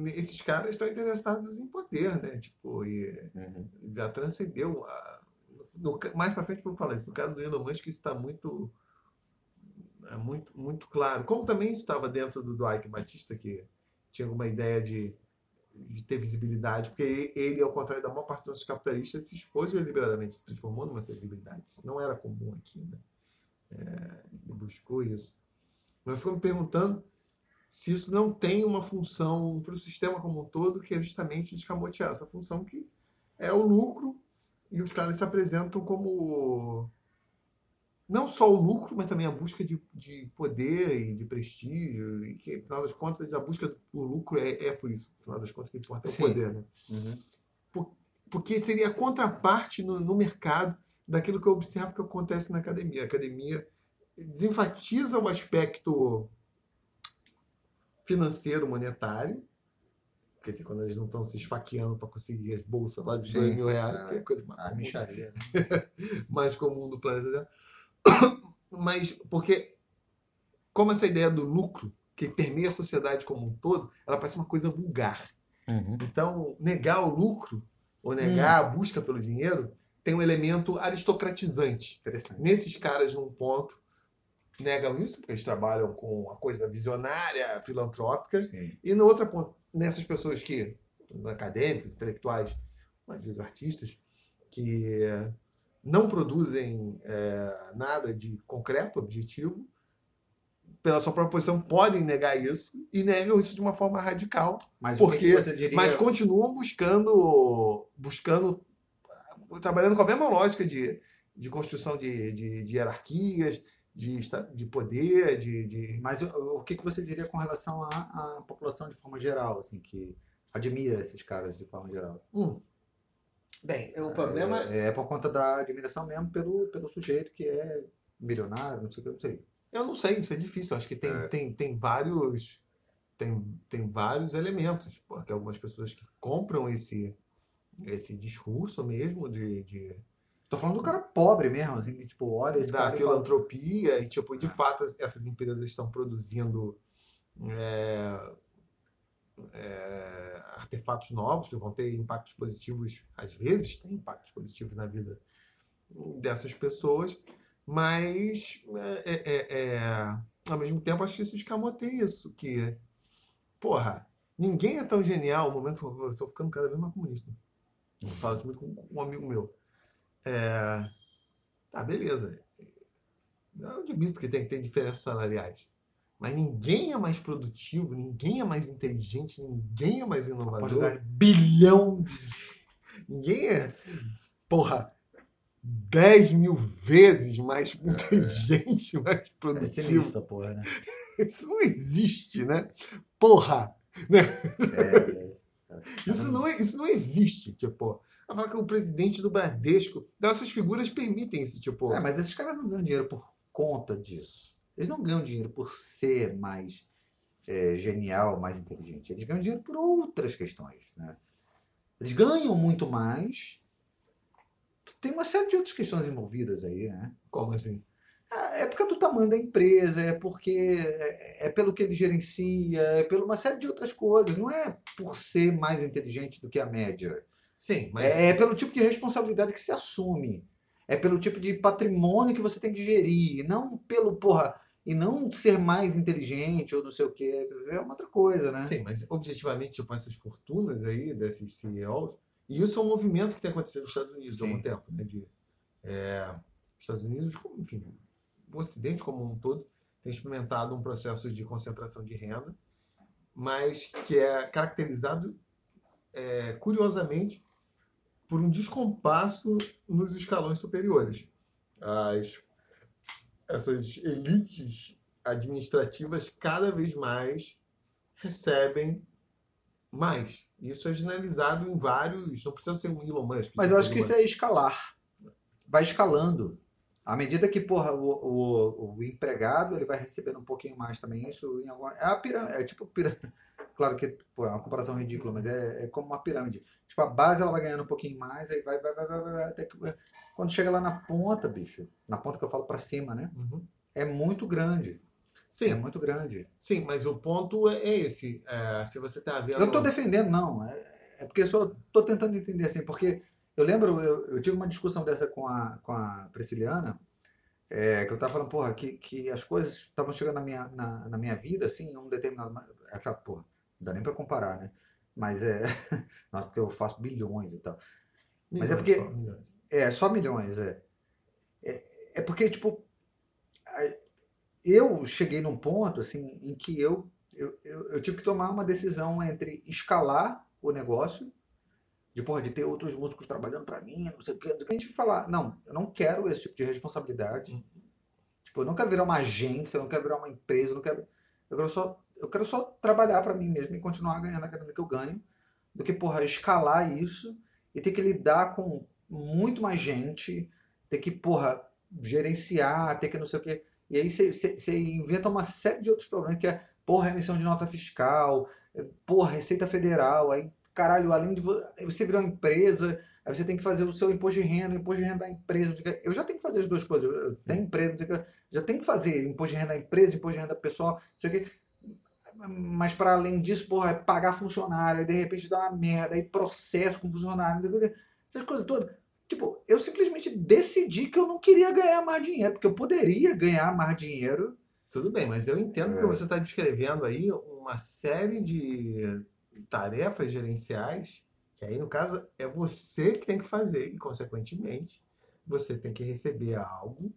Esses caras estão interessados em poder, né? Tipo, e já transcendeu. A... no mais pra frente eu vou falar isso. No caso do Elon Musk, isso está muito, é muito, muito claro. Como também isso estava dentro do, do Ike Batista, que tinha alguma ideia de, de ter visibilidade, porque ele, ao contrário da maior parte dos capitalistas, se expôs deliberadamente, se transformou numa celebridade. Isso não era comum aqui, né? É, ele buscou isso. Mas eu fico me perguntando se isso não tem uma função para o sistema como um todo, que é justamente escamotear essa função que é o lucro e os caras se apresentam como não só o lucro, mas também a busca de, de poder e de prestígio, e que, afinal das contas, a busca do lucro é, é por isso. Afinal das contas, que importa é o Sim. poder. Né? Porque seria a contraparte no, no mercado daquilo que eu observo que acontece na academia. A academia desenfatiza o aspecto financeiro, monetário, dizer, quando eles não estão se esfaqueando para conseguir as bolsas lá de Sim. 2 mil reais, Ah, que é a coisa mais a comum micharia. mais comum do planeta Terra. Mas porque, como essa ideia do lucro, que permeia a sociedade como um todo, ela parece uma coisa vulgar. Então, negar o lucro, ou negar a busca pelo dinheiro, tem um elemento aristocratizante. Nesses caras, num ponto, negam isso, porque eles trabalham com a coisa visionária, filantrópica, Sim. e no outro ponto, nessas pessoas que, acadêmicos, intelectuais, às vezes artistas, que não produzem é, nada de concreto, objetivo, pela sua própria posição, podem negar isso e negam isso de uma forma radical, Mas Por o que, quê? que você diria? mas continuam buscando, buscando, trabalhando com a mesma lógica de, de construção de, de, de hierarquias, de, de poder, de, de Mas o, o que, que você diria com relação à, à população de forma geral, assim, que admira esses caras de forma geral? Hum. Bem, o problema É, é por conta da admiração mesmo pelo, pelo sujeito que é milionário, não sei o que, não sei. Eu não sei, isso é difícil. Eu acho que tem, É. tem, tem vários tem, tem vários elementos, porque algumas pessoas que compram esse esse discurso mesmo de, de Tô falando do cara pobre mesmo, assim, que, tipo, olha esse da cara e fala, filantropia e tipo de fato essas empresas estão produzindo é, é, artefatos novos que vão ter impactos positivos, às vezes tem impactos positivos na vida dessas pessoas, mas é, é, é, é ao mesmo tempo acho que isso escamoteia isso, que, porra, ninguém é tão genial, no momento eu estou ficando cada vez mais comunista. Eu falo isso muito com um amigo meu. É, tá, beleza. Eu admito que tem que ter diferenças salariais. Mas ninguém é mais produtivo, ninguém é mais inteligente, ninguém é mais inovador. Pode jogar bilhão. Ninguém é, porra, 10 mil vezes mais inteligente, mais produtivo. Essa porra, né? Isso não existe, né? Porra! Né? É, é. Isso, não, é- isso não existe, tipo. A que o presidente do Bradesco, essas figuras permitem isso, tipo. É, mas esses caras não ganham dinheiro por conta disso. Eles não ganham dinheiro por ser mais é, genial, mais inteligente. Eles ganham dinheiro por outras questões. Né? Eles ganham muito mais. Tem uma série de outras questões envolvidas aí, né? Como assim? Ah, É porque do tamanho da empresa, é porque é, é pelo que ele gerencia, é por uma série de outras coisas. Não é por ser mais inteligente do que a média. Sim, mas. É, é pelo tipo de responsabilidade que se assume. É pelo tipo de patrimônio que você tem que gerir. Não pelo, porra, e não ser mais inteligente ou não sei o quê. É uma outra coisa, né? Sim, mas objetivamente, tipo, essas fortunas aí desses CEOs, e isso é um movimento que tem acontecido nos Estados Unidos há Sim. algum tempo, né? De, é, os Estados Unidos, enfim, o Ocidente como um todo, tem experimentado um processo de concentração de renda, mas que é caracterizado, é, curiosamente, por um descompasso nos escalões superiores. As, essas elites administrativas cada vez mais recebem mais. Isso é generalizado em vários. Não precisa ser um Elon Musk. Mas tipo, eu acho que isso é escalar. Vai escalando. À medida que, porra, o, o, o empregado ele vai recebendo um pouquinho mais também. Isso em alguma. É a pirâmide. É tipo pirâmide. Claro que pô, é uma comparação ridícula, mas é, é como uma pirâmide. Tipo, a base ela vai ganhando um pouquinho mais, aí vai, vai, vai, vai, vai, vai até que. Quando chega lá na ponta, bicho, na ponta que eu falo pra cima, né? Uhum. É muito grande. Sim, É muito grande. sim, mas o ponto é é esse. É, se você está vendo. Eu não tô defendendo, não. É, é porque eu só tô tentando entender assim, porque eu lembro, eu, eu tive uma discussão dessa com a, com a Prisciliana, é, que eu tava falando, porra, que, que as coisas estavam chegando na minha, na, na minha vida, assim, em um determinado. Aquela, porra, não dá nem pra comparar, né? Mas é. Não, porque eu faço bilhões e tal. mas é Milhões porque- só, milhões. É, só milhões, é. É, é porque, tipo, eu cheguei num ponto, assim, em que eu, eu, eu, eu tive que tomar uma decisão entre escalar o negócio, de, porra, de ter outros músicos trabalhando pra mim, não sei o que a gente falar, não, eu não quero esse tipo de responsabilidade. Tipo, eu não quero virar uma agência, eu não quero virar uma empresa, eu não quero. Eu quero só, eu quero só trabalhar pra mim mesmo e continuar ganhando a grana que eu ganho, do que, porra, escalar isso e ter que lidar com muito mais gente, ter que, porra, gerenciar, ter que não sei o quê. E aí você inventa uma série de outros problemas, que é, porra, emissão de nota fiscal, é, porra, Receita Federal, aí, caralho, além de você virar uma empresa, aí você tem que fazer o seu imposto de renda, o imposto de renda da empresa. Eu já tenho que fazer as duas coisas. Eu tenho empresa, já tenho que fazer imposto de renda da empresa, imposto de renda pessoal, não sei o quê. Mas para além disso, porra, é pagar funcionário, aí de repente dá uma merda, aí processo com funcionário, essas coisas todas. Tipo, eu simplesmente decidi que eu não queria ganhar mais dinheiro, porque eu poderia ganhar mais dinheiro. Tudo bem, mas eu entendo É. que você está descrevendo aí uma série de tarefas gerenciais, que aí, no caso, é você que tem que fazer, e, consequentemente, você tem que receber algo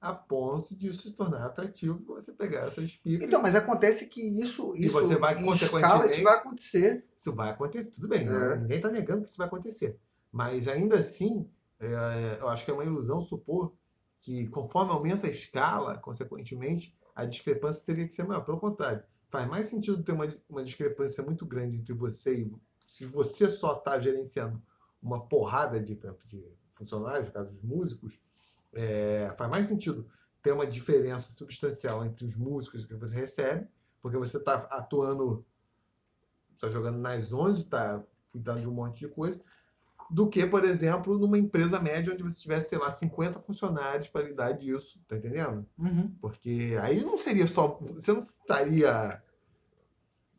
a ponto de isso se tornar atrativo para você pegar essas picas. Então, mas acontece que isso, E isso você vai, em escala, isso vai acontecer. Isso vai acontecer, tudo bem, É. né? ninguém está negando que isso vai acontecer. Mas ainda assim, é, eu acho que é uma ilusão supor que conforme aumenta a escala, consequentemente, a discrepância teria que ser maior. Pelo contrário, faz mais sentido ter uma, uma discrepância muito grande entre você e se você só está gerenciando uma porrada de, de funcionários, no caso dos músicos, é, faz mais sentido ter uma diferença substancial entre os músicos que você recebe, porque você está atuando está jogando nas 11, está cuidando de um monte de coisa, do que, por exemplo, numa empresa média onde você tivesse, sei lá, 50 funcionários para lidar disso, tá entendendo? Uhum. Porque aí não seria só. Você não estaria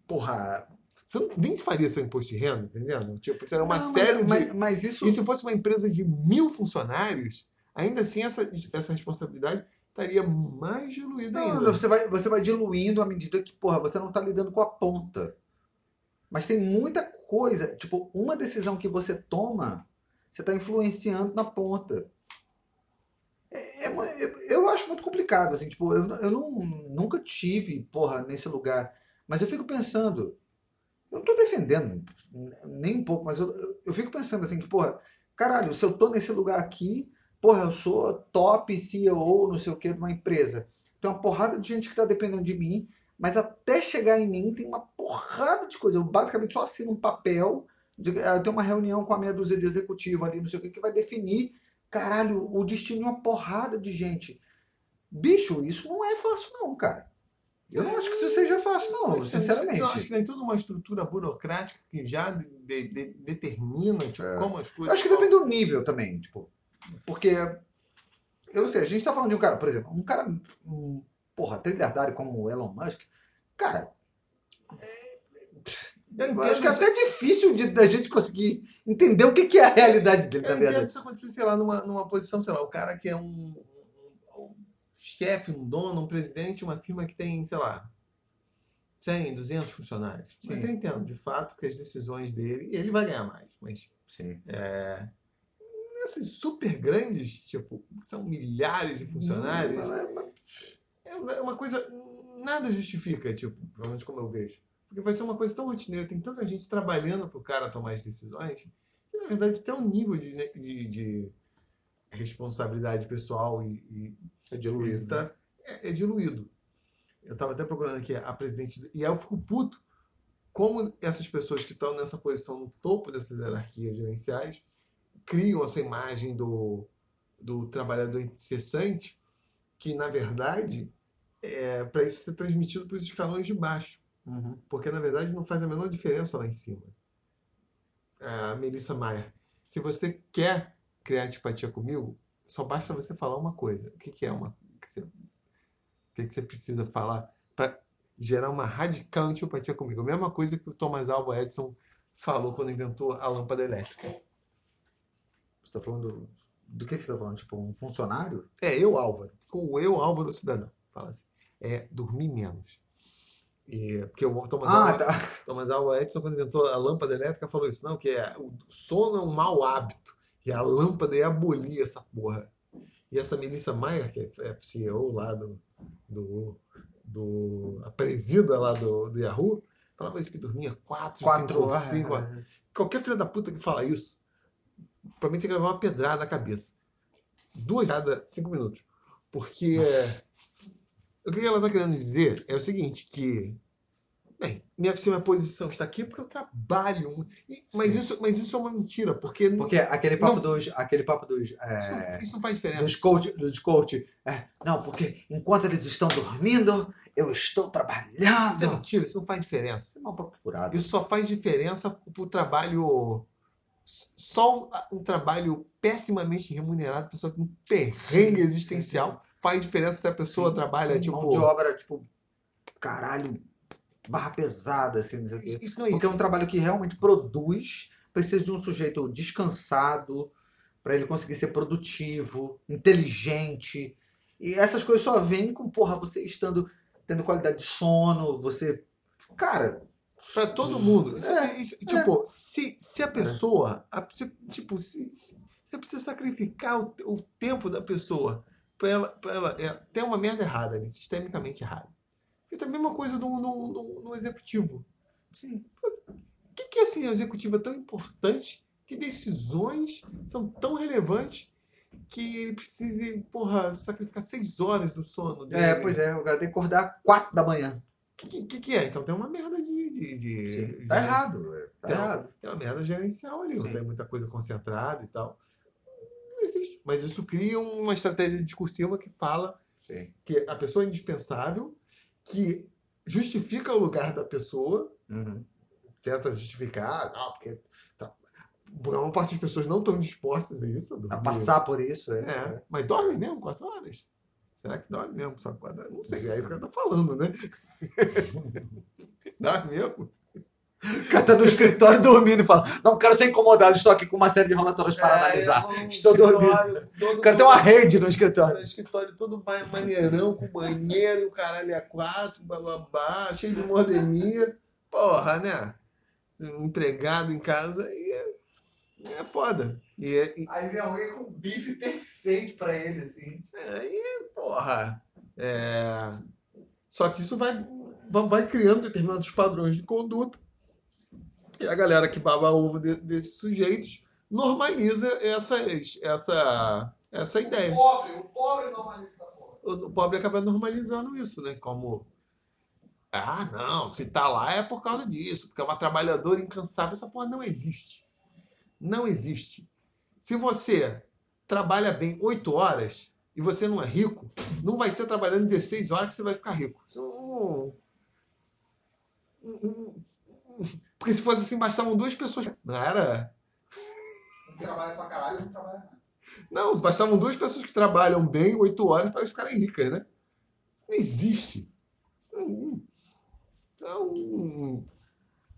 porra, você não, nem faria seu imposto de renda, entendendo? Tipo, será uma Não, série mas, de. mas, mas isso. E se fosse uma empresa de mil funcionários, ainda assim essa, essa responsabilidade estaria mais diluída Não, ainda. não, você vai, você vai diluindo à medida que, porra, você não tá lidando com a ponta. Mas tem muita coisa. Tipo, uma decisão que você toma, você tá influenciando na ponta. É, é eu, acho muito complicado, assim, tipo, eu, eu não, nunca tive, porra, nesse lugar. Mas eu fico pensando, eu não tô defendendo nem um pouco, mas eu, eu, eu fico pensando assim, que, porra, caralho, se eu tô nesse lugar aqui, porra, eu sou top CEO, não sei o que, de uma empresa. Tem uma porrada de gente que tá dependendo de mim, mas até chegar em mim tem uma porrada de coisa. Eu basicamente só assino um papel, eu tenho uma reunião com a meia dúzia de executivo ali, não sei o que, que vai definir, caralho, o destino de uma porrada de gente. Bicho, isso não é fácil não, cara. Eu não acho que isso seja fácil não, Mas, assim, sinceramente. Eu acho que tem toda uma estrutura burocrática que já de- de- de- determina tipo, como as É. Eu coisas. acho que depende do nível também, tipo, porque eu sei, a gente tá falando de um cara, por exemplo, um cara, um, porra, trilhardário como o Elon Musk, cara, Eu acho que é até difícil de, da gente conseguir entender o que, que é a realidade dele, na entendo verdade. isso acontecer, sei lá, numa, numa posição, sei lá, o cara que é um, um- chefe, um dono, um presidente, uma firma que tem, sei lá, 100, 200 funcionários. Sim. Eu até entendo, de fato, que as decisões dele, ele vai ganhar mais, mas Sim. Essas super grandes, tipo, são milhares de funcionários, é uma- é uma coisa, nada justifica, tipo, pelo menos como eu vejo. Porque vai ser uma coisa tão rotineira, tem tanta gente trabalhando para o cara tomar as decisões, que na verdade tem um nível de, de, de responsabilidade pessoal e, e É diluído, tá- né? é, é diluído. Eu estava até procurando aqui a presidente, e aí eu fico puto como essas pessoas que estão nessa posição no topo dessas hierarquias gerenciais criam essa imagem do, do trabalhador incessante, que na verdade é para isso ser transmitido para os escalões de baixo, Uhum. porque na verdade não faz a menor diferença lá em cima. A Melissa Maia, se você quer criar antipatia comigo, só basta você falar uma coisa. O que, que é uma. O que, você, o que, que você precisa falar para gerar uma radical antipatia comigo? A mesma coisa que o Thomas Alva Edison falou quando inventou a lâmpada elétrica. Você tá falando do, que, que você tá falando? Tipo, um funcionário? É, eu, Álvaro. O eu, Álvaro, cidadão. Fala assim. É dormir menos. E, porque o Thomas, Ah, Alva, tá. Thomas Alva Edison, quando inventou a lâmpada elétrica, falou isso. Não, que é, o sono é um mau hábito. E a lâmpada ia abolir essa porra. E essa Melissa Maia, que é CEO lá do. do, do a presida lá do, do Yahoo, falava isso que dormia 4, Quatro 5, horas. 5 Qualquer filho da puta que fala isso, pra mim tem que levar uma pedrada na cabeça. Duas cada cinco minutos. Porque o que ela está querendo dizer é o seguinte, que bem, minha, se minha posição está aqui é porque eu trabalho. E- mas, isso, mas isso é uma mentira, porque, não- Porque aquele papo Não. dos. Aquele papo dos. isso, É, não, isso não faz diferença. dos coach, dos coach. É, não, porque enquanto eles estão dormindo, eu estou Isso é trabalhando. mentira, isso não faz diferença. Isso é mal papo furado. Isso só faz diferença para o trabalho. Só um, um trabalho pessimamente remunerado, pessoa com um perrengue existencial, faz diferença se a pessoa Sim, trabalha, Mão tipo. de obra, tipo, caralho, barra pesada, assim, não sei o quê. Isso, isso não é Porque é um trabalho que realmente produz, precisa de um sujeito descansado, para ele conseguir ser produtivo, inteligente. E essas coisas só vêm com, porra, você estando, tendo qualidade de sono, você. Cara, Pra todo mundo. Isso- É, isso- tipo, se, se a pessoa. a- se- tipo, se, se você precisa sacrificar o, o tempo da pessoa pra ela, pra ela é, tem uma merda errada ali, sistemicamente errada. E também uma coisa no, no, no, no executivo. sim. O que, que assim, o executivo é tão importante? Que decisões são tão relevantes que ele precise, porra, sacrificar seis horas do sono dele? É, pois é, o cara tem que acordar 4 da manhã. O que, que, que é? Então tem uma merda de. de, de- de- Tá errado. é, Tá Tem, errado. tem uma merda gerencial ali, não tem muita coisa concentrada e tal. Não existe. Mas isso cria uma estratégia discursiva que fala Sim. que a pessoa é indispensável, que justifica o lugar da pessoa, Uhum. tenta justificar, ah, porque tá, uma parte das pessoas não estão dispostas a isso. a A passar por isso. É. É, mas dorme mesmo quatro horas? Será que dorme mesmo horas? Não sei, é isso que ela tá falando, né? Dá mesmo. O cara tá no escritório dormindo e fala: Não quero ser incomodado, estou aqui com uma série de relatórios para analisar. É, Estou dormindo. todo O cara tem uma rede no escritório. Cara, escritório todo ma- maneirão, com banheiro e o caralho é quatro, bababá, cheio de modernia. Porra, né? Um empregado em casa e é, é foda. E, e- Aí vem alguém com bife perfeito pra ele, assim. é, e, porra. é, Só que isso vai, vai, criando determinados padrões de conduta. E a galera que baba ovo de- desses sujeitos normaliza essas, essa, essa ideia. pobre, o pobre normaliza essa porra. o o pobre acaba normalizando isso, né? Como. Ah, não, se tá lá é por causa disso, porque é uma trabalhadora incansável. Essa porra não existe. Não existe. Se você trabalha bem 8 horas e você não é rico, não vai ser trabalhando 16 horas que você vai ficar rico. Não- Porque se fosse assim, bastavam duas pessoas. Não era. Um trabalha pra caralho, não trabalha nada. Não, bastavam duas pessoas que trabalham bem oito horas para elas ficarem ricas, né? Isso não existe. Isso é um,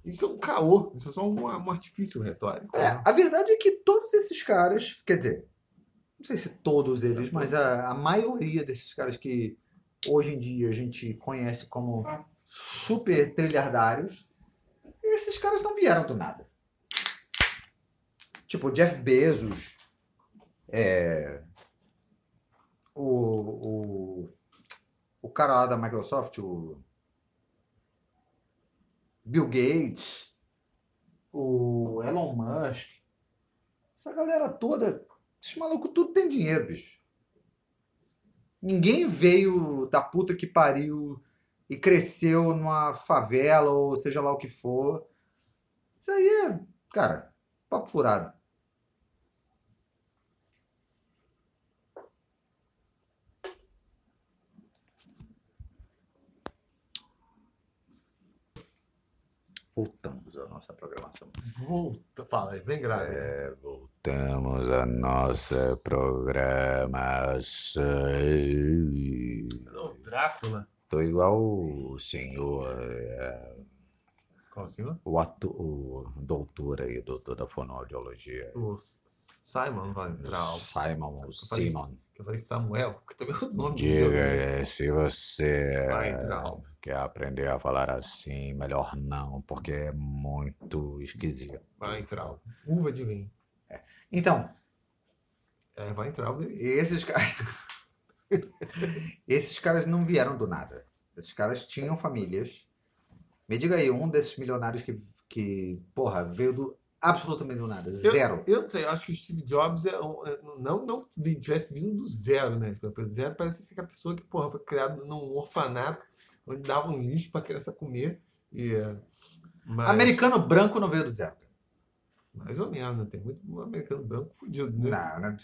isso é um, caô. Isso é só um, um artifício retórico. É, a verdade é que todos esses caras, quer dizer, não sei se todos eles, mas a, a maioria desses caras que hoje em dia a gente conhece como super trilhardários, esses caras não vieram do nada. Tipo, Jeff Bezos, é, o, o, o cara lá da Microsoft, o Bill Gates, o Elon Musk, essa galera toda, esses malucos tudo tem dinheiro, bicho. Ninguém veio da puta que pariu e cresceu numa favela ou seja lá o que for. Isso aí é, cara, papo furado. Voltamos à nossa programação. Volta, fala aí, vem grave. É, voltamos à nossa programação. Não, Drácula. Tô igual o senhor, é, Qual senhor? o, ato, o doutor aí, doutor da fonoaudiologia. O Simon vai entrar. Simon falei- Simon. Eu falei Samuel, que também é o nome Diga do se você Vai entrar. quer aprender a falar assim, melhor não, porque é muito esquisito. Vai entrar. Uva de vinho. Então, É, vai entrar. esses caras. esses caras não vieram do nada. Esses caras tinham famílias. Me diga aí, um desses milionários que, que porra, veio do absolutamente do nada. Zero. Eu não sei, eu acho que o Steve Jobs é, é- não não tivesse vindo do zero, né? Tipo, Do zero parece ser que a pessoa que porra, foi criado num orfanato onde dava um lixo pra criança comer. E, é, mas, Americano branco não veio do zero. Mais ou menos, né? tem muito americano branco fudido, né? Não, né?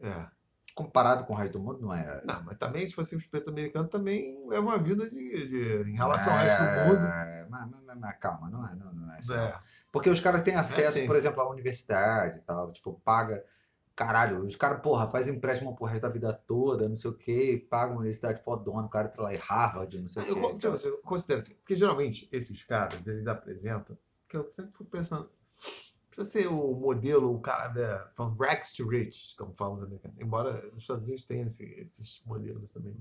É. comparado com o resto do mundo, não é. Não, mas também, se fosse um preto americano, também leva uma vida de, de- em relação ao resto do mundo. É, mas, mas- mas calma, não é, não, não é assim. É. Porque os caras têm acesso, assim. por exemplo, à universidade e tal, tipo, paga. Caralho, os caras, porra, faz empréstimo pro resto da vida toda, não sei o quê, paga uma universidade fodona, o cara entra lá em Harvard, não sei o Eu, quê. assim, eu considero assim, porque geralmente esses caras, eles apresentam, que eu sempre fico pensando, precisa ser o modelo, o cara da, from rags to rich, como falam os americanos, embora nos Estados Unidos tenha esse- esses modelos também.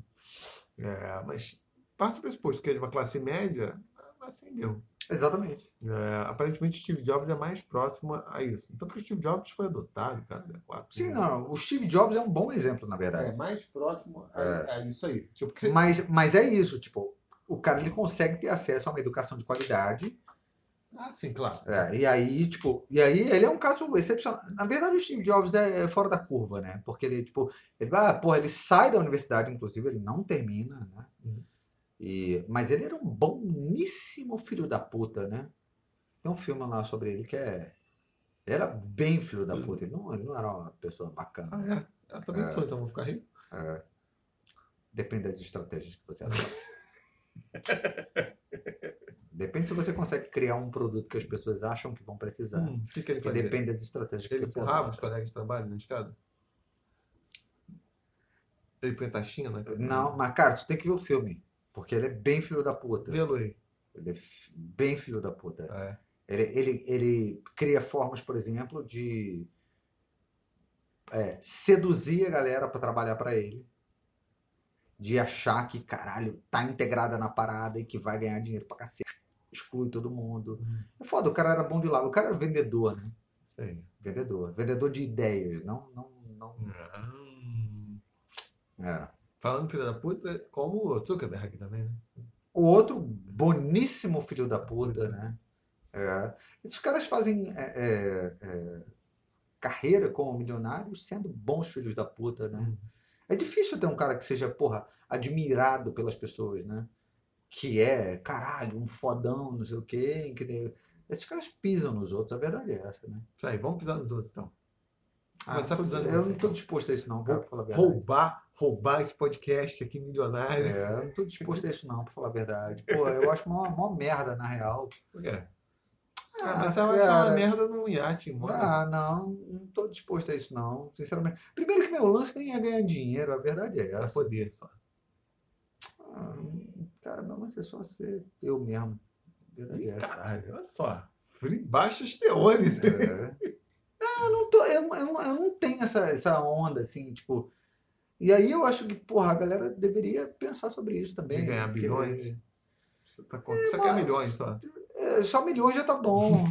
É, mas parte do pressuposto que é de uma classe média, ascendeu. Exatamente. É, aparentemente Steve Jobs é mais próximo a isso. Tanto que o Steve Jobs foi adotado, cara, né? Quatro, Sim, né? não, o Steve Jobs é um bom exemplo, na É verdade. mais próximo a, É. a isso aí. Tipo, você- Mas, mas é isso, tipo, o cara ele consegue ter acesso a uma educação de qualidade Ah, sim, claro. É, e aí, tipo, e aí ele é um caso excepcional. Na verdade, o Steve Jobs é, é fora da curva, né? Porque ele, tipo, ele vai, ah, porra, ele sai da universidade, inclusive, ele não termina, né? Uhum. E, mas ele era um boníssimo filho da puta, né? Tem um filme lá sobre ele que é. Ele era bem filho da puta, ele não, ele não era uma pessoa bacana. Ah, é. Eu também sou, então vou ficar rico. É. Depende das estratégias que você adota. Depende se você consegue criar um produto que as pessoas acham que vão precisar. Hum, que, que ele fazia? depende das estratégias que Ele você empurrava os colegas de trabalho na escada? Ele põe taxinha, né? Não, mas cara, tu tem que ver o filme. Porque ele é bem filho da puta. Vê-lo aí. Ele é bem filho da puta. É. Ele, ele, ele cria formas, por exemplo, de é, seduzir a galera pra trabalhar pra ele. De achar que, caralho, tá integrada na parada e que vai ganhar dinheiro pra cacete. Exclui todo mundo. É foda, o cara era bom de lá. O cara era vendedor, né? Aí. Vendedor. Vendedor de ideias. Não, não, não. É. Falando filho da puta, como o Zuckerberg também, né? O outro, boníssimo filho da puta, né? É. Esses caras fazem é, é, é, carreira como milionários sendo bons filhos da puta, né? É difícil ter um cara que seja, porra, admirado pelas pessoas, né? Que é, caralho, um fodão, não sei o quê. Que Esses caras pisam nos outros, a verdade é essa, né? Isso aí, vamos pisar nos outros então. Ah, tá tô- pisando eu não tô disposto a isso não, cara, pra falar a verdade. Roubar, roubar esse podcast aqui milionário. É, eu não tô disposto a isso não, pra falar a verdade. Pô, eu acho uma, uma merda, na real. Por quê? Ah, mas você vai achar uma merda num iate, mano. Ah, não, não tô disposto a isso não, sinceramente. Primeiro que meu lance nem é ganhar dinheiro, a verdade é essa. poder só. Ah, cara, meu lance é só ser eu mesmo. Verdade é Ih, essa. caralho, olha só. Free baixos teores. É. Não, eu não, tô, eu, eu não, eu não tenho essa, essa onda, assim, tipo. E aí eu acho que, porra, a galera deveria pensar sobre isso também. De ganhar porque, bilhões. Você, tá com... você quer mas- milhões só. É, só milhões já tá bom.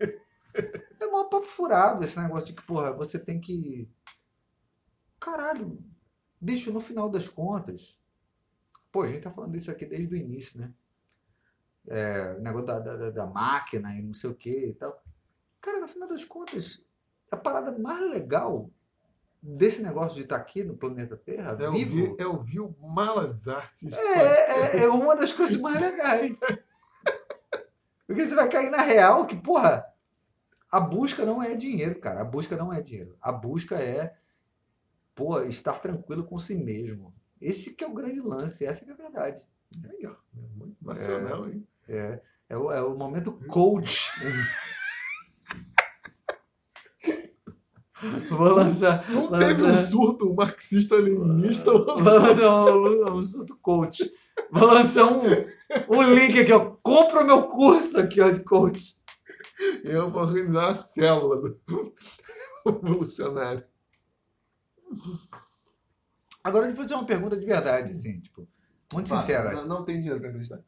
é mó papo furado esse negócio de que, porra, você tem que. Caralho, bicho, no final das contas. Pô, a gente tá falando disso aqui desde o início, né? É, o negócio da, da, da- da máquina e não sei o que e tal. Cara, no final das contas, a parada mais legal desse negócio de estar aqui no planeta Terra, Eu vivo, vi, eu vi o Malas Artes. é, é, é uma das coisas mais legais. Porque você vai cair na real que, porra, a busca não é dinheiro, cara. A busca não é dinheiro. A busca é, pô, estar tranquilo com si mesmo. Esse que é o grande lance, essa que é a verdade. Aí, ó. Muito nacional, hein? É, é, o, é o momento coach. Vou lançar. Não lançar- teve um surto marxista-leninista. Lançar um, um surto coach. Vou lançar um, um link aqui, ó. Compra o meu curso aqui, ó, de coach. Eu vou organizar a célula do revolucionário. Agora, eu fazer uma pergunta de verdade, assim, tipo, muito sincera. Não, não tem dinheiro pra acreditar.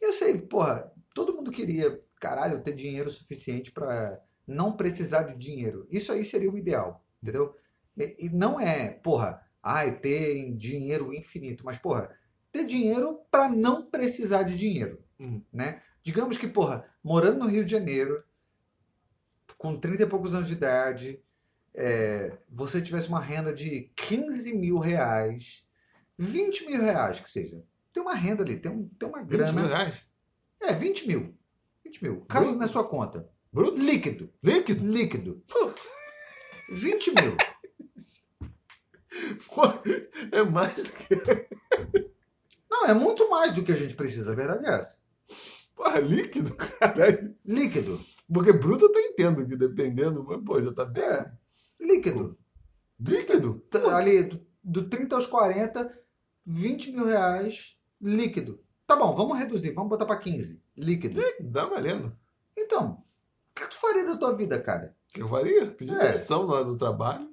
Eu sei, porra, todo mundo queria, caralho, ter dinheiro suficiente pra não precisar de dinheiro. Isso aí seria o ideal, entendeu? E, e não é, porra, ai, ter dinheiro infinito, mas, porra, ter dinheiro pra não precisar de dinheiro, Hum. né? Digamos que, porra, morando no Rio de Janeiro, com 30 e poucos anos de idade, é, você tivesse uma renda de 15 mil reais, 20 mil reais que seja. Tem uma renda ali, tem, um, tem uma 20 grana. mil reais? É, 20 mil. 20 mil. Caiu na sua conta. Bruto? Líquido. Líquido? Líquido. 20 mil. É mais do que. Não, é muito mais do que a gente precisa, a verdade é essa. Porra, líquido, caralho. Líquido. Porque bruto eu até entendo que dependendo, mas pô, já tá bem. É. Líquido. Líquido? T- Ali, do, do 30 aos 40, 20 mil reais líquido. Tá bom, vamos reduzir, vamos botar pra 15. Líquido. Dá valendo. Então, o que tu faria da tua vida, cara? Que eu faria? Pedir É. demissão na hora do trabalho.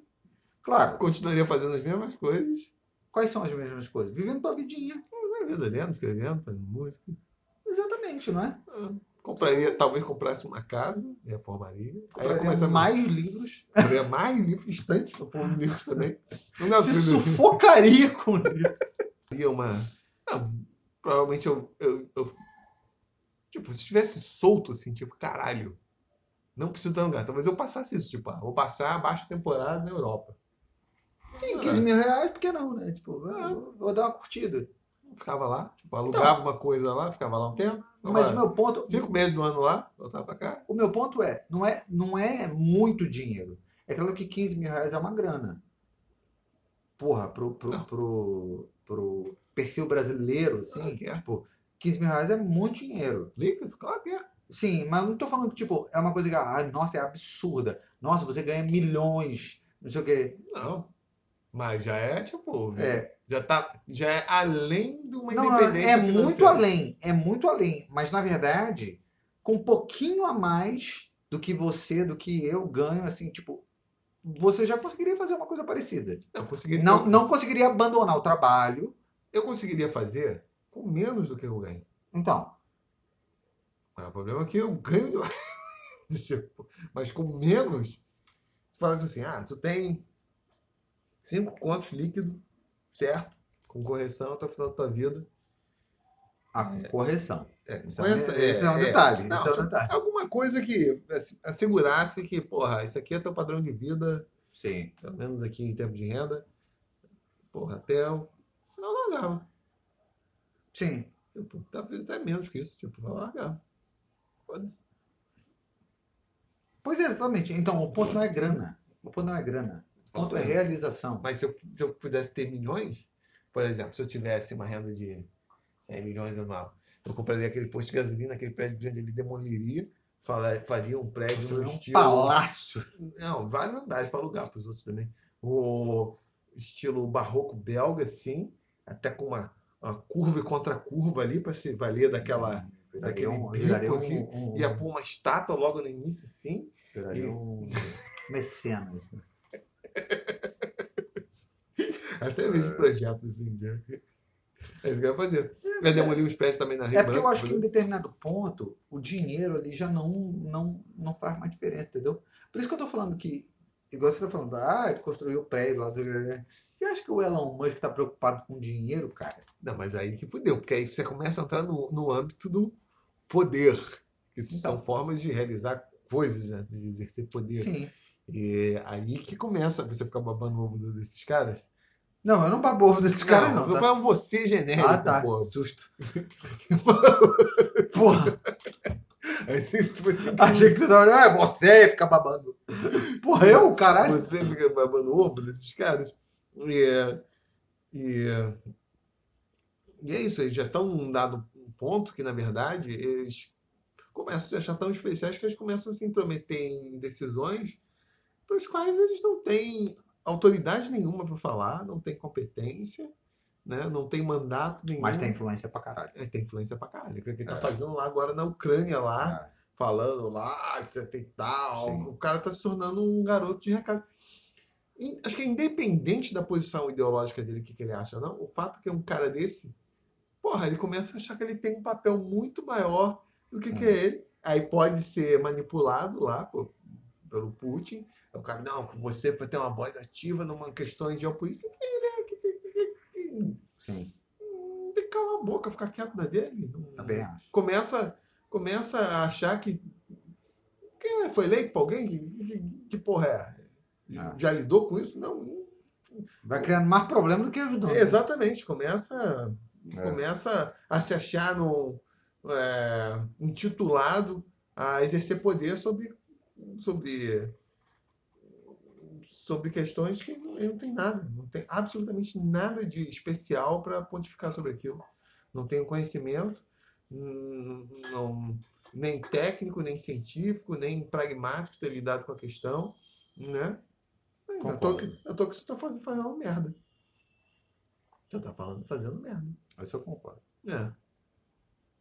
Claro, Continuaria fazendo as mesmas coisas. quais são as mesmas coisas? Vivendo tua vidinha. Lendo, escrevendo, fazendo música. Exatamente, não é? Compraria, talvez comprasse uma casa, reformaria. Aí Compraria começaria mais livros. Compraria mais livros, estantes para pôr livros também. Não é Se sufocaria com livros. Teria uma. Não, provavelmente eu, eu, eu- Tipo, se estivesse solto assim, tipo, caralho. Não preciso estar no lugar. Talvez eu passasse isso, tipo, ah, vou passar a baixa temporada na Europa. Tem 15 mil reais, por que não, né? Tipo, ah, vou- vou dar uma curtida. Ficava lá, tipo, alugava uma coisa lá, ficava lá um tempo. Então, Mas Mas o meu ponto, Cinco meses do ano lá, voltava pra cá. o meu ponto é, não é, não é muito dinheiro. É claro que 15 mil reais é uma grana. Porra, pro, pro, Não. pro, pro perfil brasileiro, assim, Claro é. tipo, 15 mil reais é muito dinheiro. Líquido? Claro que é. Sim, mas não tô falando que, tipo, é uma coisa que, ah, nossa, é absurda. Nossa, você ganha milhões, não sei o quê. Não. Mas já é, tipo, É. já tá, já é além de uma Não, não, independência é muito financeira. além, é muito além. Mas na verdade, com um pouquinho a mais do que você, do que eu ganho, assim, tipo, você já conseguiria fazer uma coisa parecida. Não, conseguiria, Não, não conseguiria abandonar o trabalho. eu conseguiria fazer com menos do que eu ganho. Então, Ah, O problema é que eu ganho. Mas com menos, você fala assim: ah, tu tem cinco contos líquido, certo? Com correção até o final da tua vida. a correção. É, Isso com é, essa- esse é um é, detalhe. Não, isso é um detalhe. Alguma coisa que assegurasse que, porra, isso aqui é teu padrão de vida, Sim. pelo menos aqui em termos de renda. Porra, até eu não largava. Sim. Tipo, talvez até menos que isso. Tipo, vai largar. Foda-se. Pois é, exatamente. Então, o ponto não é grana. O ponto não é grana. O ponto é realização. Mas se eu, se eu pudesse ter milhões, por exemplo, se eu tivesse uma renda de 100 milhões anual, eu compraria aquele posto de gasolina, aquele prédio grande ali, demoliria, faria um prédio um estilo. palácio. Não, vários andares para alugar para os outros também. O estilo barroco belga, sim, até com uma, uma curva e contra-curva ali para se valer daquela. Viraria daquele um, bico aqui, um, um, Ia pôr uma estátua logo no início, sim. e- um mecenas. né? Até mesmo projeto assim. de- É isso que eu ia fazer. Vai demolir os também na Rio É porque eu Branco, acho que em determinado ponto o dinheiro ali já não, não, não faz mais diferença, entendeu? Por isso que eu tô falando que, igual você tá falando, ah, construiu o prédio lá. do- Você acha que o Elon Musk tá preocupado com dinheiro, cara? Não, mas aí que fudeu, porque aí você começa a entrar no, no âmbito do poder. Que isso são Então. formas de realizar coisas, né? De exercer poder. Sim. E aí que começa você ficar babando ovo desses caras. Não, eu não babo ovo desses caras, não. não Tá? foi um você genérico, Ah, tá. pô. Susto. Porra, Aí você, tipo assim, achei que você tava olhando, é você fica babando. Porra, eu, caralho. você fica babando ovo desses caras. E, é- e, é- e é isso, eles já estão num dado ponto que, na verdade, eles começam a se achar tão especiais que eles começam a se intrometer em decisões para os quais eles não têm autoridade nenhuma para falar, não têm competência, né? não tem mandato nenhum. Mas tem influência pra caralho. É, tem influência pra caralho. O que ele tá É. fazendo lá agora na Ucrânia, lá, Ah, falando lá que você tem tal. Sim. O cara tá se tornando um garoto de recado. E acho que é independente da posição ideológica dele, o que, que ele acha, não. O fato que é um cara desse, porra, ele começa a achar que ele tem um papel muito maior do que, que é ele. Aí pode ser manipulado lá pelo Putin. O cara, não, você vai ter uma voz ativa numa questão geopolítica. É, que, Sim, hum, tem que calar a boca, ficar quieto na dele. Também acho. começa, começa a achar que. que foi eleito pra alguém? Que, que, que porra é? Ah. Já lidou com isso? Não. Vai criando mais problema do que ajudando. né? Exatamente, começa, É. começa a se achar no, é, intitulado a exercer poder sobre, sobre, sobre questões que não, não tem nada, não tem absolutamente nada de especial para pontificar sobre aquilo. Não tem o conhecimento, hum, não, nem técnico, nem científico, nem pragmático ter lidado com a questão, né? Eu tô, eu tô que você tá fazendo, fazendo merda. Já tá falando, fazendo merda. Isso eu concordo. É.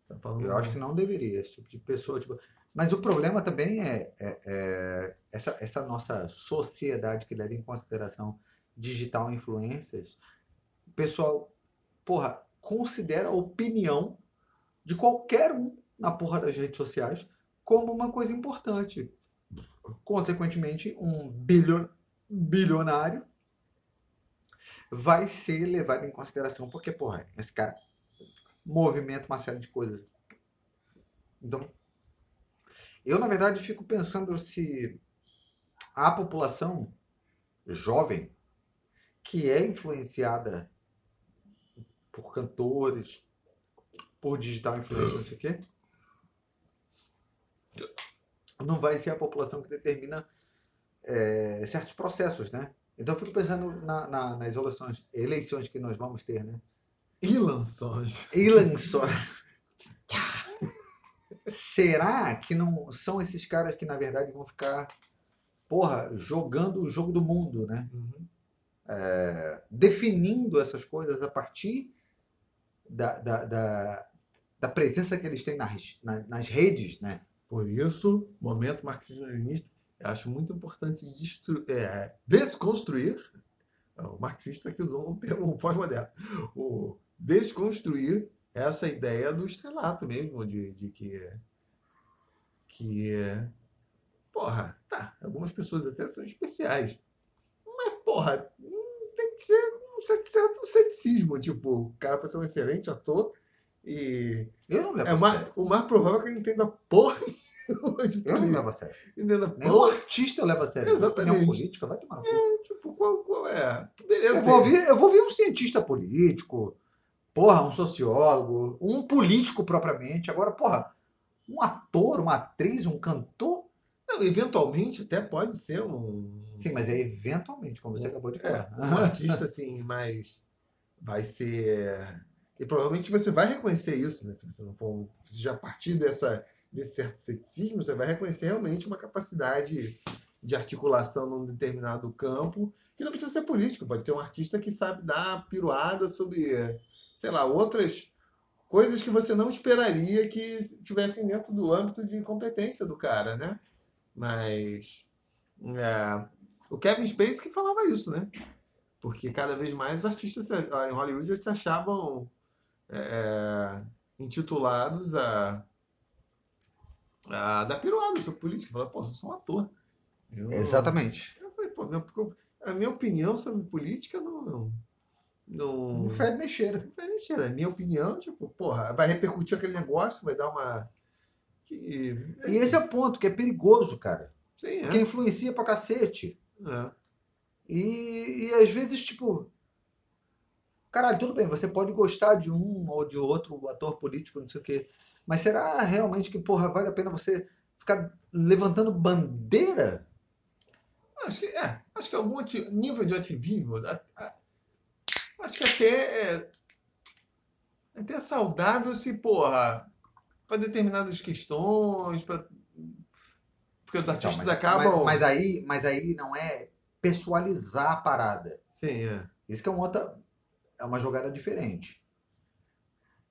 Tá Eu acho que não deveria, esse tipo de pessoa. Tipo... Mas o problema também é, é- é essa, essa nossa sociedade que leva em consideração digital influencers. O pessoal, porra, considera a opinião de qualquer um na porra das redes sociais como uma coisa importante. Consequentemente, um bilionário vai ser levado em consideração porque, porra, esse cara movimenta uma série de coisas. Então, eu na verdade fico pensando se a população jovem que é influenciada por cantores, por digital influencer, não sei o quê, não vai ser a população que determina é, certos processos, né? Então eu fico pensando na- na- nas eleições, eleições que nós vamos ter, né? Ilanções. Eleições. Será que não são esses caras que na verdade vão ficar, porra, jogando o jogo do mundo, né? Uhum. é, definindo essas coisas a partir da, da, da, da presença que eles têm nas, na- nas redes, né? Por isso, momento marxismo-leninista, eu acho muito importante é, desconstruir. é, O marxista que usou um termo pós-moderno. O desconstruir essa ideia do estrelato mesmo, de, de que. que. Porra, tá, algumas pessoas até são especiais. Mas, porra, tem que ser um certo, certo ceticismo. Tipo, o cara pode ser um excelente ator e Eu não levo é a mais, sério. o mais provável é que ele entenda porra Eu não levo a sério. Entenda porra. artista eu levo a sério. Exatamente. Opinião política, vai tomar cu. Tipo, qual, qual é? Beleza. Eu vou, ouvir, eu vou ouvir um cientista político, porra, um sociólogo, um político propriamente. Agora, porra, um ator, uma atriz, um cantor. Não, eventualmente até pode ser um. Sim, mas é eventualmente, como você acabou de É, falar. um artista assim, mas vai ser. E provavelmente você vai reconhecer isso, né? Se você não for. um- Se já partir dessa, desse certo ceticismo, você vai reconhecer realmente uma capacidade de articulação num determinado campo, que não precisa ser político, pode ser um artista que sabe dar piruada sobre, sei lá, outras coisas que você não esperaria que estivessem dentro do âmbito de competência do cara, né? Mas. é, o Kevin Spacey que falava isso, né? Porque cada vez mais os artistas em Hollywood se achavam é, intitulados a, a dar piruada sobre política. Falaram, pô, eu sou um ator. Eu- Exatamente. Eu falei, pô, minha- a minha opinião sobre política não. Não, não, Um Fred Meixeira. não faz nem cheiro. A minha opinião, tipo, porra, vai repercutir aquele negócio, vai dar uma. Que... E esse é o ponto, que é perigoso, cara. Sim, é. Que influencia pra cacete. É. E, e às vezes, tipo. Caralho, tudo bem, você pode gostar de um ou de outro ator político, não sei o quê. Mas será realmente que, porra, vale a pena você ficar levantando bandeira? Acho que é. Acho que algum nível de ativismo. a- a- acho que até é, é até saudável se, porra, para determinadas questões, pra, porque os artistas Então, mas, acabam. mas, mas aí, mas aí não é pessoalizar a parada. Sim, é. Isso que é uma outra. É uma jogada diferente.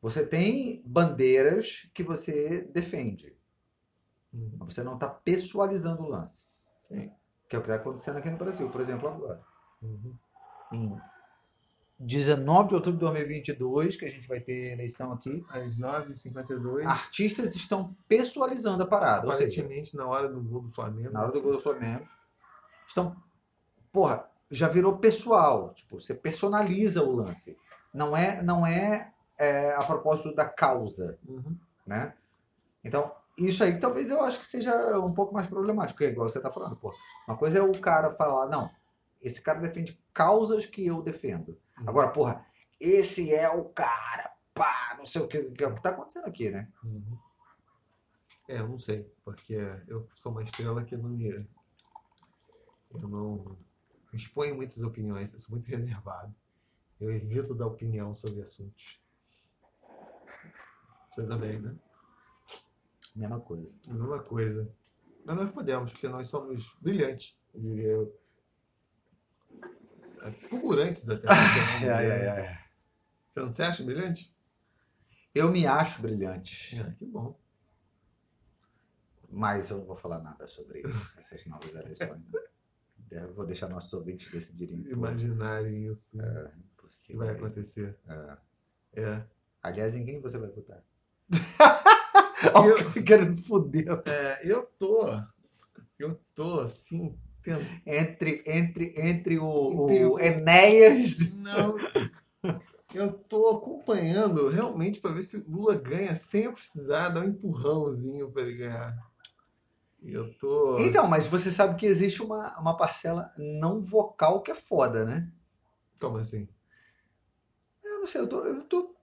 Você tem bandeiras que você defende. Uhum. Mas você não está pessoalizando o lance. Sim. Que é o que está acontecendo aqui no Brasil, por exemplo, agora. Uhum. Em 19 de outubro de 2022, que a gente vai ter eleição aqui, Às 9h52, artistas estão pessoalizando a parada. Ou seja, aparentemente na hora do gol do Flamengo. na hora do gol do Flamengo, estão. Porra, já virou pessoal. Tipo, você personaliza o lance. Não é, não é, é a propósito da causa, Uhum. né? Então, isso aí talvez eu acho que seja um pouco mais problemático, é igual você tá falando, pô. Uma coisa é o cara falar, não, esse cara defende causas que eu defendo. Uhum. Agora, porra, esse é o cara, pá, não sei o que, que é o que tá acontecendo aqui, né? Uhum. É, eu não sei, porque eu sou uma estrela que não me. Eu não exponho muitas opiniões, eu sou muito reservado. Eu evito dar opinião sobre assuntos. Você também, né? Mesma coisa. Mesma coisa. Mas nós podemos, porque nós somos brilhantes, diria eu. Fulgurantes até. É, Você não se acha brilhante? Eu me acho brilhante. É, que bom. Mas eu não vou falar nada sobre essas novas eleições. né? Vou deixar nossos ouvintes decidirem. Imaginarem isso É, que vai acontecer. É. É. Aliás, em quem você vai votar? Eu- Eu querendo foder. É, eu tô. Eu tô assim. Entre, entre, entre o, o Enéas. Não. Eu tô acompanhando realmente para ver se o Lula ganha sem eu precisar dar um empurrãozinho para ele ganhar. Eu tô. Então, mas você sabe que existe uma, uma parcela não vocal que é foda, né? Como assim? Eu não sei, eu tô, eu tô,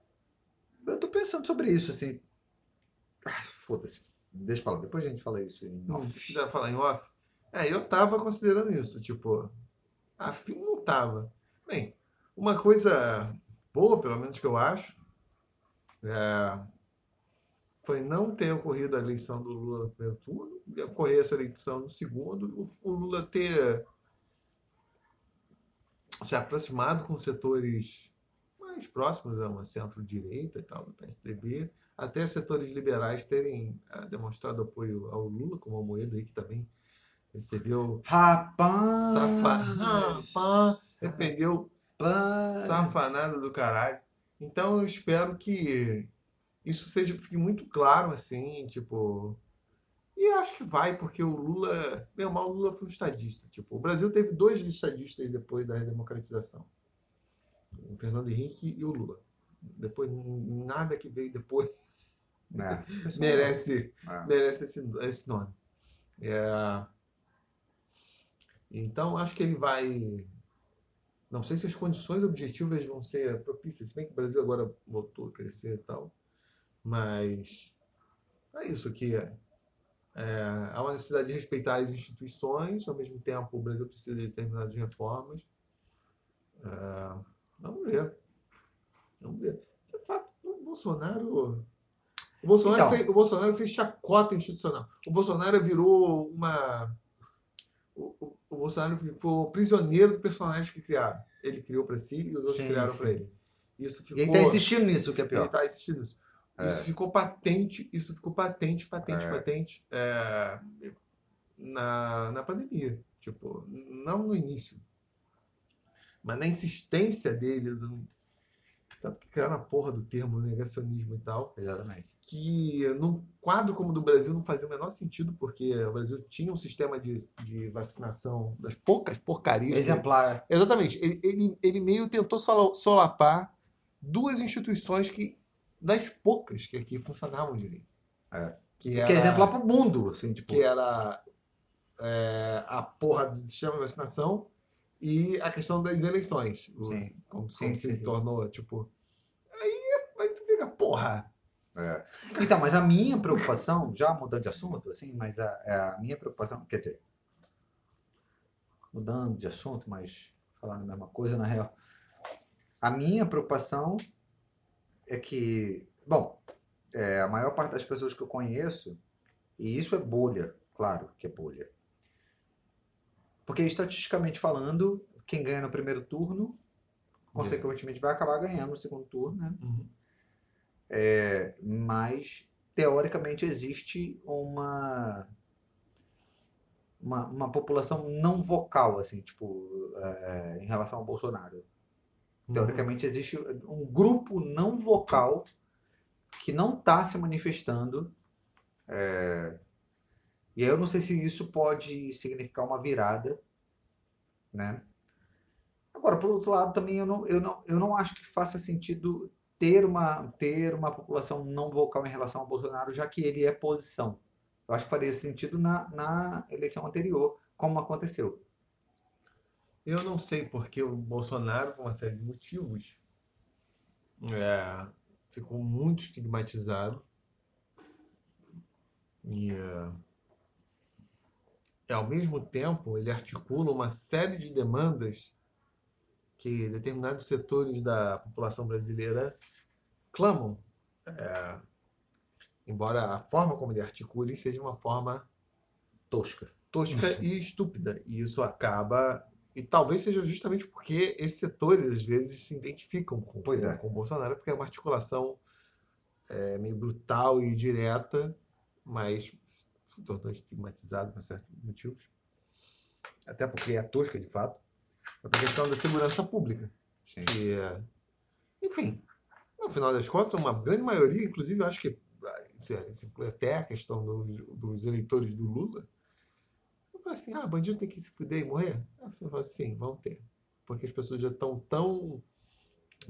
eu tô pensando sobre isso, assim. Ai, foda-se. Deixa pra lá, depois a gente fala isso em off. já falar em off? É, eu tava considerando isso, tipo, afim não tava. Bem, uma coisa boa, pelo menos que eu acho, é, foi não ter ocorrido a eleição do Lula no primeiro turno, ocorrer essa eleição no segundo, o, Lula ter se aproximado com setores mais próximos a uma centro-direita e tal, do PSDB, até setores liberais terem ah, demonstrado apoio ao Lula, como a Moeda aí, que também recebeu Rapaz! safa... Rapaz! Rapaz! safanada do caralho. Então eu espero que isso seja fique muito claro, assim, tipo. E eu acho que vai, porque o Lula. Meu mal, o Lula foi um estadista. Tipo, o Brasil teve dois estadistas depois da redemocratização. O Fernando Henrique e o Lula. Depois, nada que veio depois É. merece É. merece esse, esse nome. É, Então, acho que ele vai. Não sei se as condições objetivas vão ser propícias, se bem que o Brasil agora voltou a crescer e tal. Mas é isso que é. É, há uma necessidade de respeitar as instituições, ao mesmo tempo o Brasil precisa de determinadas reformas. É, vamos ver. Vamos ver. De fato, o Bolsonaro. O Bolsonaro, Então. fez, o Bolsonaro fez chacota institucional. O Bolsonaro virou uma. O, Bolsonaro ficou prisioneiro do personagem que criaram. Ele criou para si e os outros Sim, criaram para ele. Isso ficou. E ele tá insistindo nisso, o que é Ele pior. está assistindo isso. Isso ficou patente, isso ficou patente, patente, É. patente é, na, na pandemia. Tipo, não no início. Mas na insistência dele, do, tanto que criaram a porra do termo negacionismo e tal, Exatamente. que num quadro como o do Brasil não fazia o menor sentido, porque o Brasil tinha um sistema de, de vacinação das poucas porcarias. Exemplar. Exatamente. Ele, ele, ele meio tentou solapar duas instituições que das poucas que aqui funcionavam direito. É. Que Que era, é exemplar pro mundo, assim, tipo. que era é, a porra do sistema de vacinação e a questão das eleições. O- Sim. Como, como sim, se sim. tornou, tipo... Aí, aí tu fica, porra... É. Então, mas a minha preocupação, já mudando de assunto, assim, mas a, a minha preocupação, quer dizer, mudando de assunto, mas falando a mesma coisa, na real, a minha preocupação é que, bom, é, a maior parte das pessoas que eu conheço, e isso é bolha, claro que é bolha, porque estatisticamente falando, quem ganha no primeiro turno, consequentemente vai acabar ganhando no segundo turno, né? mas teoricamente existe uma uma, uma população não vocal assim tipo é, em relação ao Bolsonaro. Teoricamente existe um grupo não vocal que não está se manifestando é, e aí eu não sei se isso pode significar uma virada né agora por outro lado também eu não, eu não, eu não acho que faça sentido ter uma, ter uma população não vocal em relação ao Bolsonaro, já que ele é posição. Eu acho que faria sentido na, na eleição anterior, como aconteceu. Eu não sei porque o Bolsonaro, por uma série de motivos, é, ficou muito estigmatizado. E, é, ao mesmo tempo, ele articula uma série de demandas que determinados setores da população brasileira clamam. É, embora a forma como ele articule seja uma forma Tosca. tosca e estúpida. E isso acaba. E talvez seja justamente porque esses setores, às vezes, se identificam com, Pois é. com o Bolsonaro, porque é uma articulação é, meio brutal e direta, mas se tornou estigmatizado por certos motivos. Até porque é tosca, de fato. É a questão da segurança pública. Sim. Que, é- enfim, no final das contas, uma grande maioria, inclusive, eu acho que ah, é- inclui até a questão do- dos eleitores do Lula, fala assim, ah, bandido tem que se fuder e morrer? Aí você fala assim, vão ter. Porque as pessoas já estão tão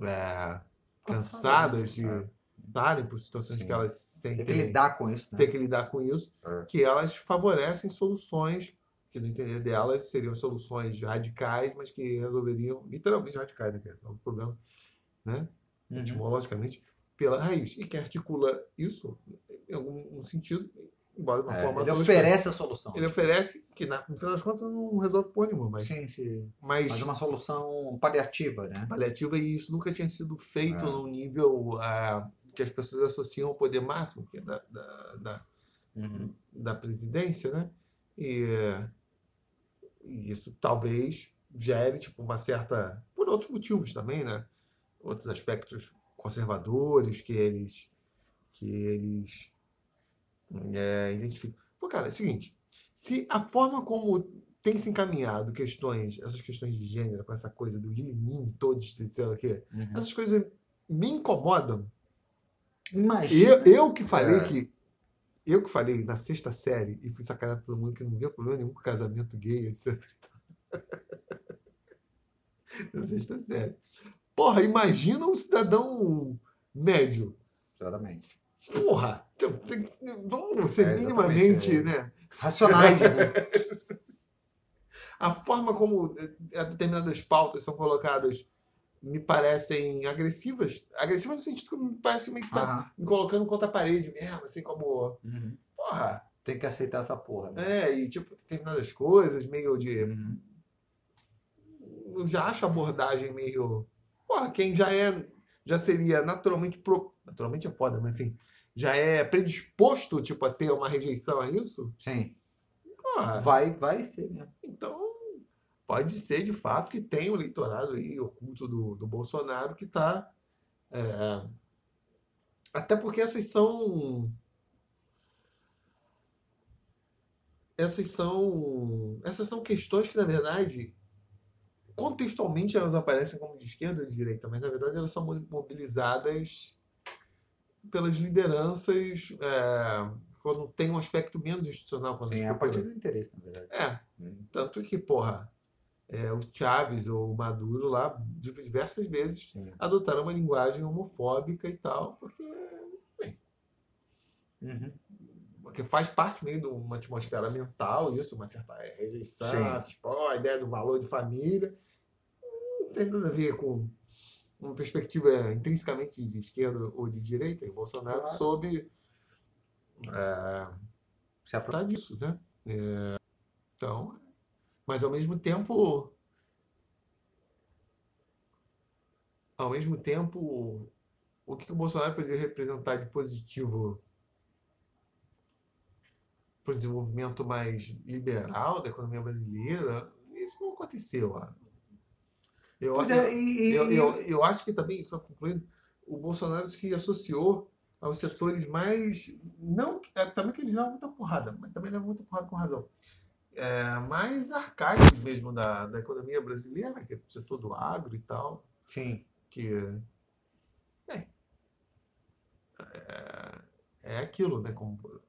é, cansadas de É. darem por situações Sim. que elas sentem Tem que lidar com isso, né? ter que lidar com isso, É. que elas favorecem soluções que, no entender delas, seriam soluções radicais, mas que resolveriam, literalmente radicais, né? é o problema, né? Uhum. etimologicamente, pela raiz. E quem articula isso, em algum sentido, embora de uma É, forma ele oferece a solução. ele oferece, que na, no final das contas não resolve porra nenhuma, mas, Sim, sim. mas Mas uma solução paliativa, né? paliativa e isso nunca tinha sido feito É. num nível ah, que as pessoas associam ao poder máximo, que é da, da, da, Uhum. da presidência, né? E, e isso talvez gere tipo uma certa por outros motivos também, né? Outros aspectos conservadores que eles que eles é, identificam. Pô, cara, é o seguinte, se a forma como tem se encaminhado questões, essas questões de gênero, com essa coisa do menininho todos, sei lá o quê, Uhum. essas coisas me incomodam. Imagina. Eu, eu que falei É. que. Eu que falei na sexta série e fui sacanear todo mundo que não via problema nenhum com casamento gay, etc. na sexta série. Porra, imagina um cidadão médio. Exatamente. Porra! tem- vamos ser É, minimamente, exatamente, né? Racionais, né? A forma como eh, determinadas pautas são colocadas me parecem agressivas. Agressivas no sentido que me parece meio que tá Aham. me colocando contra a parede mesmo, assim como. Uhum. Porra! Tem que aceitar essa porra. Né? É, e tipo, determinadas coisas, meio de. Uhum. Eu já acho a abordagem meio. Porra, quem já é. Já seria naturalmente. Pro... Naturalmente é foda, mas enfim. Já é predisposto, tipo, a ter uma rejeição a isso. Sim. Porra. Vai, vai ser mesmo. Então, pode ser de fato que tem o eleitorado aí oculto do, do Bolsonaro que está. até porque essas são. Essas são. Essas são questões que, na verdade, contextualmente elas aparecem como de esquerda ou de direita, mas na verdade elas são mo- mobilizadas pelas lideranças é, quando tem um aspecto menos institucional. Quando Sim, é a partir do interesse, na verdade. É, Uhum. tanto que, porra, é, o Chaves ou o Maduro lá, diversas vezes, Sim. adotaram uma linguagem homofóbica e tal, porque, Uhum. porque faz parte meio de uma atmosfera mental, isso, uma certa rejeição, Sim. essas, pô, a ideia do valor de família. Não tem nada a ver com uma perspectiva intrinsecamente de esquerda ou de direita, e o Bolsonaro Claro. soube é, Se apro- tratar disso, né? É, então, mas ao mesmo tempo, ao mesmo tempo, o que o Bolsonaro poderia representar de positivo para o desenvolvimento mais liberal da economia brasileira? Isso não aconteceu. Eu, eu, é, e, e- eu, eu, eu acho que também, só concluindo, o Bolsonaro se associou aos setores mais. Não, é, também que eles levam muita porrada, mas também levam muita porrada com razão. É, mais arcaicos mesmo da, da economia brasileira, que é o setor do agro e tal, Sim. que. bem, é, é aquilo, né? Como,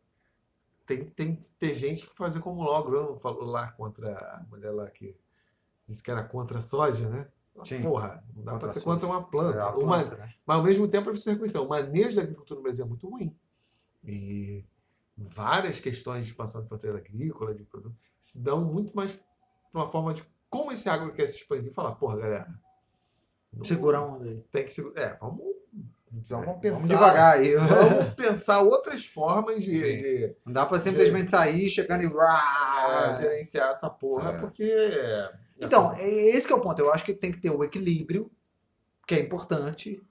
tem, tem que ter gente que fazer como o Logro falou lá contra a mulher lá que disse que era contra a soja, né? Sim. Porra, não dá para ser contra uma planta. É a Uma- planta, né? mas ao mesmo tempo é preciso reconhecer, o manejo da agricultura no Brasil é muito ruim. E várias questões de expansão de fronteira agrícola, de produto, se dão muito mais para uma forma de como esse agro quer se expandir falar, porra, galera. não- Segura a onda aí. Tem que segurar. É, vamos, Então, vamos vamos, pensar. devagar aí. Vamos pensar outras formas de, de, Não dá pra simplesmente sair, chegando e. é, gerenciar essa porra, É. porque. é, Então, é esse que é o ponto. Eu acho que tem que ter o equilíbrio, que é importante,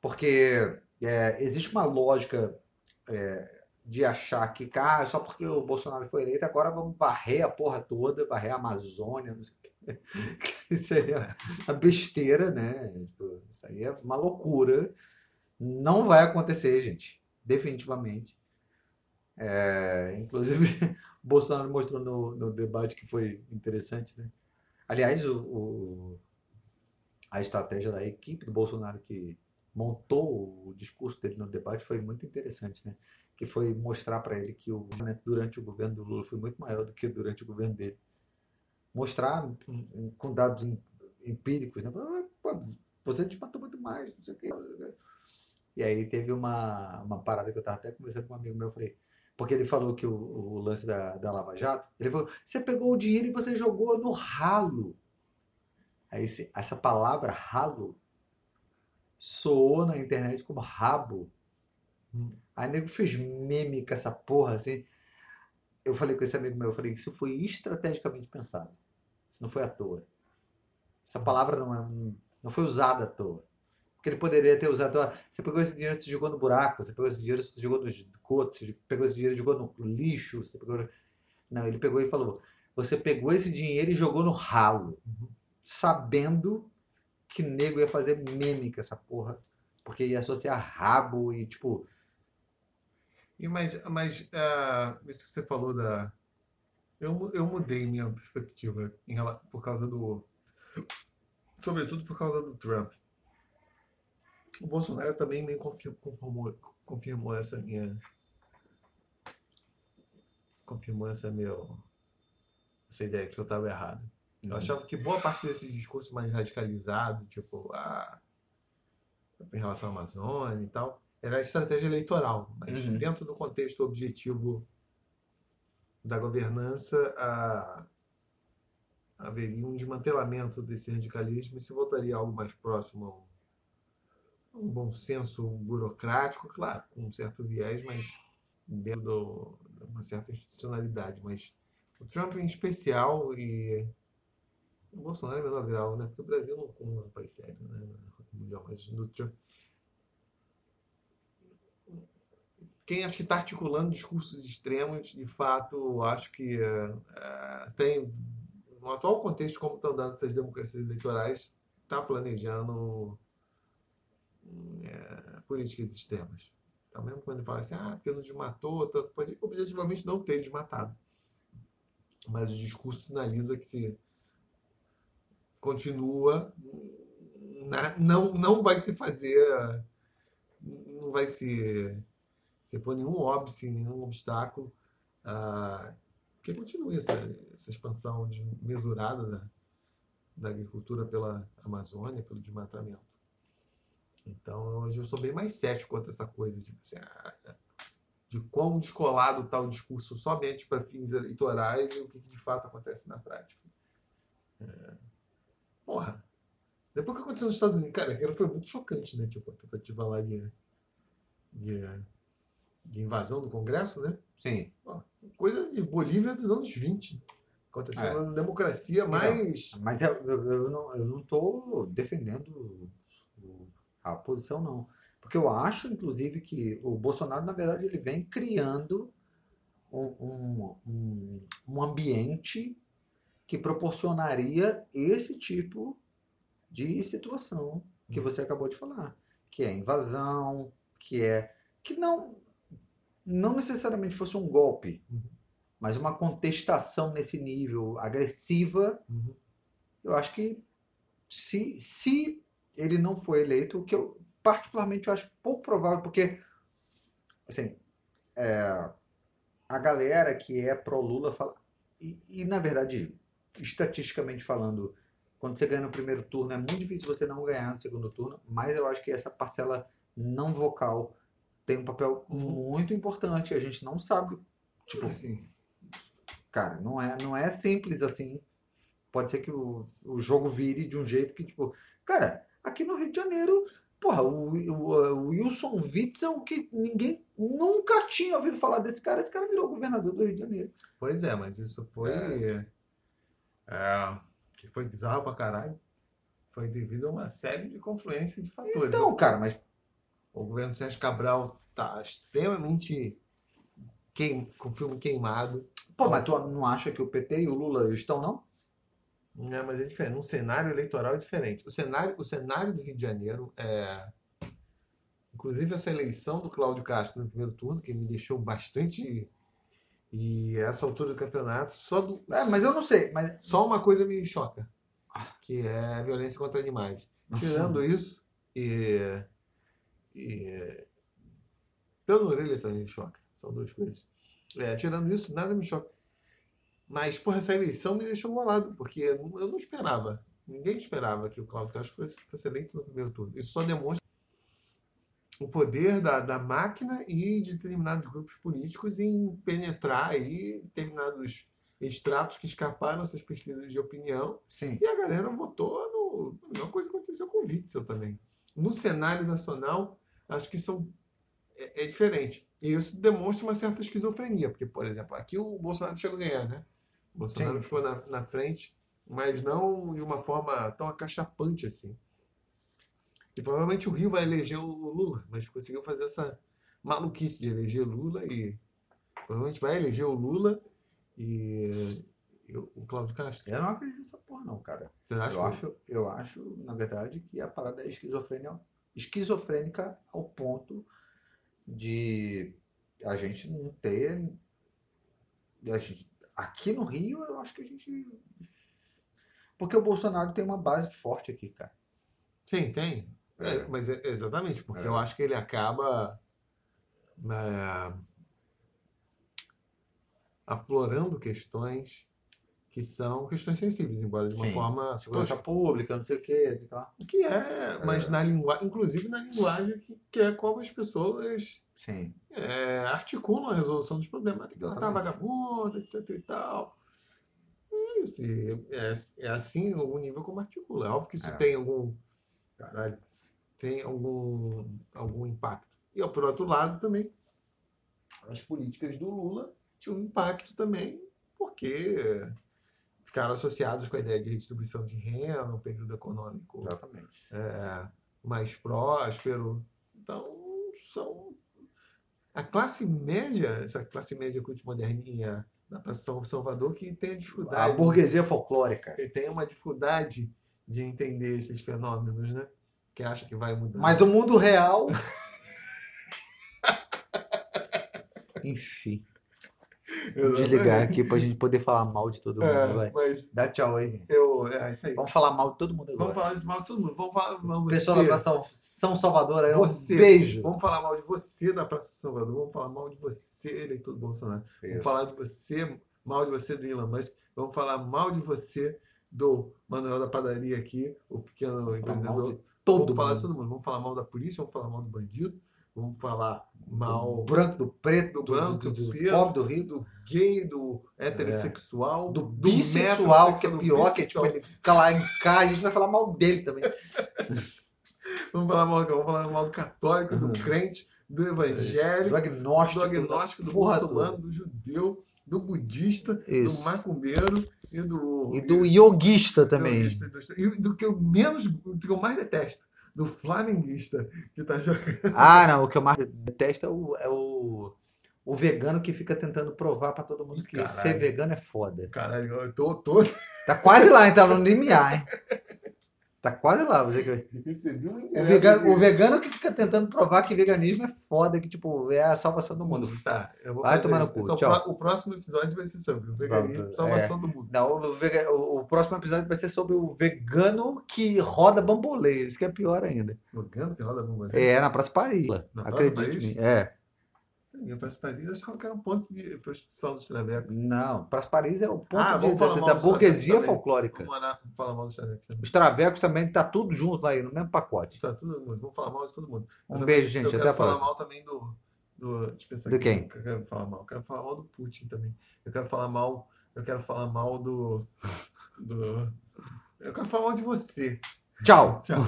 porque é, existe uma lógica é, de achar que, ah, só porque o Bolsonaro foi eleito, agora vamos varrer a porra toda, varrer a Amazônia, não sei o quê. Isso aí é uma besteira, né? Tipo, Isso aí é uma loucura. Não vai acontecer, gente. Definitivamente. É, inclusive, Bolsonaro mostrou no, no debate que foi interessante, né? Aliás, o, o- a estratégia da equipe do Bolsonaro que montou o discurso dele no debate foi muito interessante, né? Que foi mostrar para ele que o durante o governo do Lula foi muito maior do que durante o governo dele. Mostrar hum, hum, com dados em- empíricos, né? Pô, você te matou muito mais, não sei o quê. E aí teve uma, uma parada que eu estava até conversando com um amigo meu, eu falei, porque ele falou que o, o lance da, da Lava Jato, ele falou, você pegou o dinheiro e você jogou no ralo. Aí esse- essa palavra ralo soou na internet como rabo. Hum. Aí nego fez meme com essa porra assim. Eu falei com esse amigo meu, eu falei, isso foi estrategicamente pensado. Isso não foi à toa. Essa palavra não, é, não foi usada à toa. Porque ele poderia ter usado, ó, você pegou esse dinheiro e jogou no buraco, você pegou esse dinheiro e jogou no esgoto, você pegou esse dinheiro e jogou no lixo, você pegou... Não, ele pegou e falou, você pegou esse dinheiro e jogou no ralo. Sabendo que nego ia fazer meme com essa porra. Porque ia associar rabo e, tipo, E mas, mas ah, isso que você falou da. Eu, eu mudei minha perspectiva em rela- por causa do. Sobretudo por causa do Trump. O Bolsonaro também meio confir- confirmou, confirmou essa minha. Confirmou essa meu. Essa ideia que eu estava errado. Eu achava que boa parte desse discurso mais radicalizado, tipo, ah, em relação à Amazônia e tal, era estratégia eleitoral, mas Uhum. dentro do contexto objetivo da governança, a- haveria um desmantelamento desse radicalismo e se voltaria a algo mais próximo a um, a um bom senso burocrático, claro, com um certo viés, mas dentro do- de uma certa institucionalidade. Mas o Trump em especial e o Bolsonaro em menor grau, né? Porque o Brasil não com um país sério, né? Mundial, mas no Trump. Quem acho que está articulando discursos extremos, de fato, acho que eh, eh, tem, no atual contexto, como estão dando essas democracias eleitorais, está planejando eh, políticas extremas. Então, mesmo quando ele fala assim, ah, porque não desmatou, tanto pode objetivamente não ter desmatado. Mas o discurso sinaliza que se continua, na- não, não vai se fazer, não vai se, se pôr nenhum óbice, nenhum obstáculo, ah, que continue essa, essa expansão desmesurada da, da agricultura pela Amazônia, pelo desmatamento. Então, hoje eu sou bem mais cético quanto a essa coisa de, assim, ah, de quão descolado está o discurso somente para fins eleitorais e o que de fato acontece na prática. É, Porra, depois que aconteceu nos Estados Unidos, cara, aquilo foi muito chocante, né? Tipo, a tentativa lá de, de, de invasão do Congresso, né? sim. Coisa de Bolívia dos anos 20. Acontecendo É. na democracia mais. Mas eu, eu, não, eu não tô defendendo a posição, não. Porque eu acho, inclusive, que o Bolsonaro, na verdade, ele vem criando um, um, um, um ambiente que proporcionaria esse tipo de situação que você acabou de falar, que é invasão, que é que não não necessariamente fosse um golpe, Uhum. mas uma contestação nesse nível agressiva Uhum. eu acho que se, se ele não for eleito, o que eu particularmente eu acho pouco provável, porque assim, é, a galera que é pró-Lula fala. E, e, na verdade, estatisticamente falando, quando você ganha no primeiro turno, é muito difícil você não ganhar no segundo turno, mas eu acho que essa parcela não vocal tem um papel muito importante. A gente não sabe. Tipo, assim, cara, não é, não é simples assim. Pode ser que o, o jogo vire de um jeito que, tipo, cara, aqui no Rio de Janeiro, porra, o, o, o Wilson Witzel, que ninguém nunca tinha ouvido falar desse cara, esse cara virou governador do Rio de Janeiro. Pois é, mas isso foi. é, que foi bizarro pra caralho. Foi devido a uma série de confluências de fatores. Então, cara, mas O governo Sérgio Cabral tá extremamente queim, com o filme queimado. Pô, mas tu não acha que o PT e o Lula estão, não? É, mas é diferente. Um cenário eleitoral é diferente. O cenário, o cenário do Rio de Janeiro é. Inclusive essa eleição do Cláudio Castro no primeiro turno, que me deixou bastante. E essa altura do campeonato, só do. É, mas eu não sei. Mas Só uma coisa me choca, que é a violência contra animais. Tirando isso, e. e pelo orelha também me choca. São duas coisas. É, tirando isso, nada me choca. Mas, porra, essa eleição me deixou bolado, porque eu não- esperava. Ninguém esperava que o Cláudio Castro fosse, eleito no primeiro turno. Isso só demonstra o poder da, da máquina e de determinados grupos políticos em penetrar aí determinados extratos que escaparam dessas pesquisas de opinião sim. e a galera votou no. A mesma coisa aconteceu com o Witzel também. No cenário nacional, acho que são, é, é diferente. E isso demonstra uma certa esquizofrenia, porque, por exemplo, aqui o Bolsonaro chegou a ganhar, né? O Bolsonaro Sim. ficou na, na frente, mas não de uma forma tão acachapante assim. E provavelmente o Rio vai eleger o Lula, mas conseguiu fazer essa maluquice de eleger Lula e provavelmente vai eleger o Lula e, Eu- o Cláudio Castro. Eu não acredito nessa porra, não, cara. Você acha Eu que- acho, eu acho, na verdade, que a parada é esquizofrênica, esquizofrênica ao ponto de a gente não ter. A gente, aqui no Rio, eu acho que a gente. Porque o Bolsonaro tem uma base forte aqui, cara. Sim, tem. É, É. mas é- exatamente, porque É. eu acho que ele acaba é, aflorando questões que são questões sensíveis, embora de uma Sim. forma Segurança pública, não sei o quê. Tá? que é, mas na linguagem, inclusive na linguagem que, que é como as pessoas Sim. é, articulam a resolução dos problemas. Tem que matar vagabundo, etc e tal. É isso. E é, é assim o nível como articula. É óbvio que isso É. tem algum. Caralho. Tem algum, algum impacto. E ó, por outro lado também, as políticas do Lula tinham um impacto também, porque ficaram associados com a ideia de redistribuição de renda, um período econômico Exatamente. é, mais próspero. Então, são. A classe média, essa classe média moderninha da Praça São Salvador, que tem a A dificuldade. burguesia folclórica. que tem uma dificuldade de entender esses fenômenos, né? Que acha que vai mudar. Mas o mundo real. Enfim. Desligar aqui pra gente poder falar mal de todo mundo. É, vai. mas Dá tchau aí. eu. É isso aí. Vamos falar mal de todo mundo agora. Vamos falar de mal de todo mundo. Vamos falar mal de Pessoal da. Praça São Salvador aí, um Você. beijo. Vamos falar mal de você da Praça Salvador. Vamos falar mal de você, eleitor do Bolsonaro. Vamos Isso. falar de você, mal de você do Elon Musk. Vamos falar mal de você do Manuel da Padaria aqui, o pequeno empreendedor. de Todo vamos falar de mundo. todo mundo. Vamos falar mal da polícia, vamos falar mal do bandido, vamos falar mal Do branco, do preto, do do, branco, do, do do pobre, do rico, do gay, do heterossexual, do bissexual, que é do pior, que é tipo, ele fica lá em casa, a gente vai falar mal dele também. Vamos falar mal, vamos falar mal do católico, do Uhum. crente, do Do evangélico, agnóstico. do agnóstico, do muçulmano, do judeu, do budista, Isso. do macumbeiro e do. E do yoguista do também. e do- E do que eu menos, do que eu mais detesto, do flamenguista, que tá jogando. Ah, não, o que eu mais detesto é o, é o, o vegano que fica tentando provar pra todo mundo que Caralho. ser vegano é foda. Caralho, eu tô, tô Tá quase lá, hein? Tá no limiar, hein? Tá quase lá, você que recebi um o ingresso vegano, o vegano que fica tentando provar que veganismo é foda, que tipo, é a salvação do mundo. Tá, eu vou Vai tomar no cu, Então, tchau. O próximo episódio vai ser sobre o veganismo, Pronto, salvação do mundo. Não, o, vega- o- o próximo episódio vai ser sobre o vegano que roda bambolê. Isso que é pior ainda. Vegano que roda bomba. É, na Praça Paris. Na Praça Acredite Paris? É. Praça Paris achava que era um ponto de prostituição do Estrebeco. Não, Praça Paris é o ponto Ah, de- da, da- burguesia também. folclórica. Vamos lá, falar mal do Estrebeco também. Os travecos também, tá tudo junto lá aí, no mesmo pacote. Tá todo mundo. Vamos falar mal de todo mundo. Um Eu beijo, também- gente. Eu Até a quero falar próxima. mal também do. do eu aqui, quem? Eu quero falar mal. Eu quero falar mal do Putin também. Eu quero falar mal. Eu quero falar mal do. do eu quero falar mal de você. Tchau. Tchau.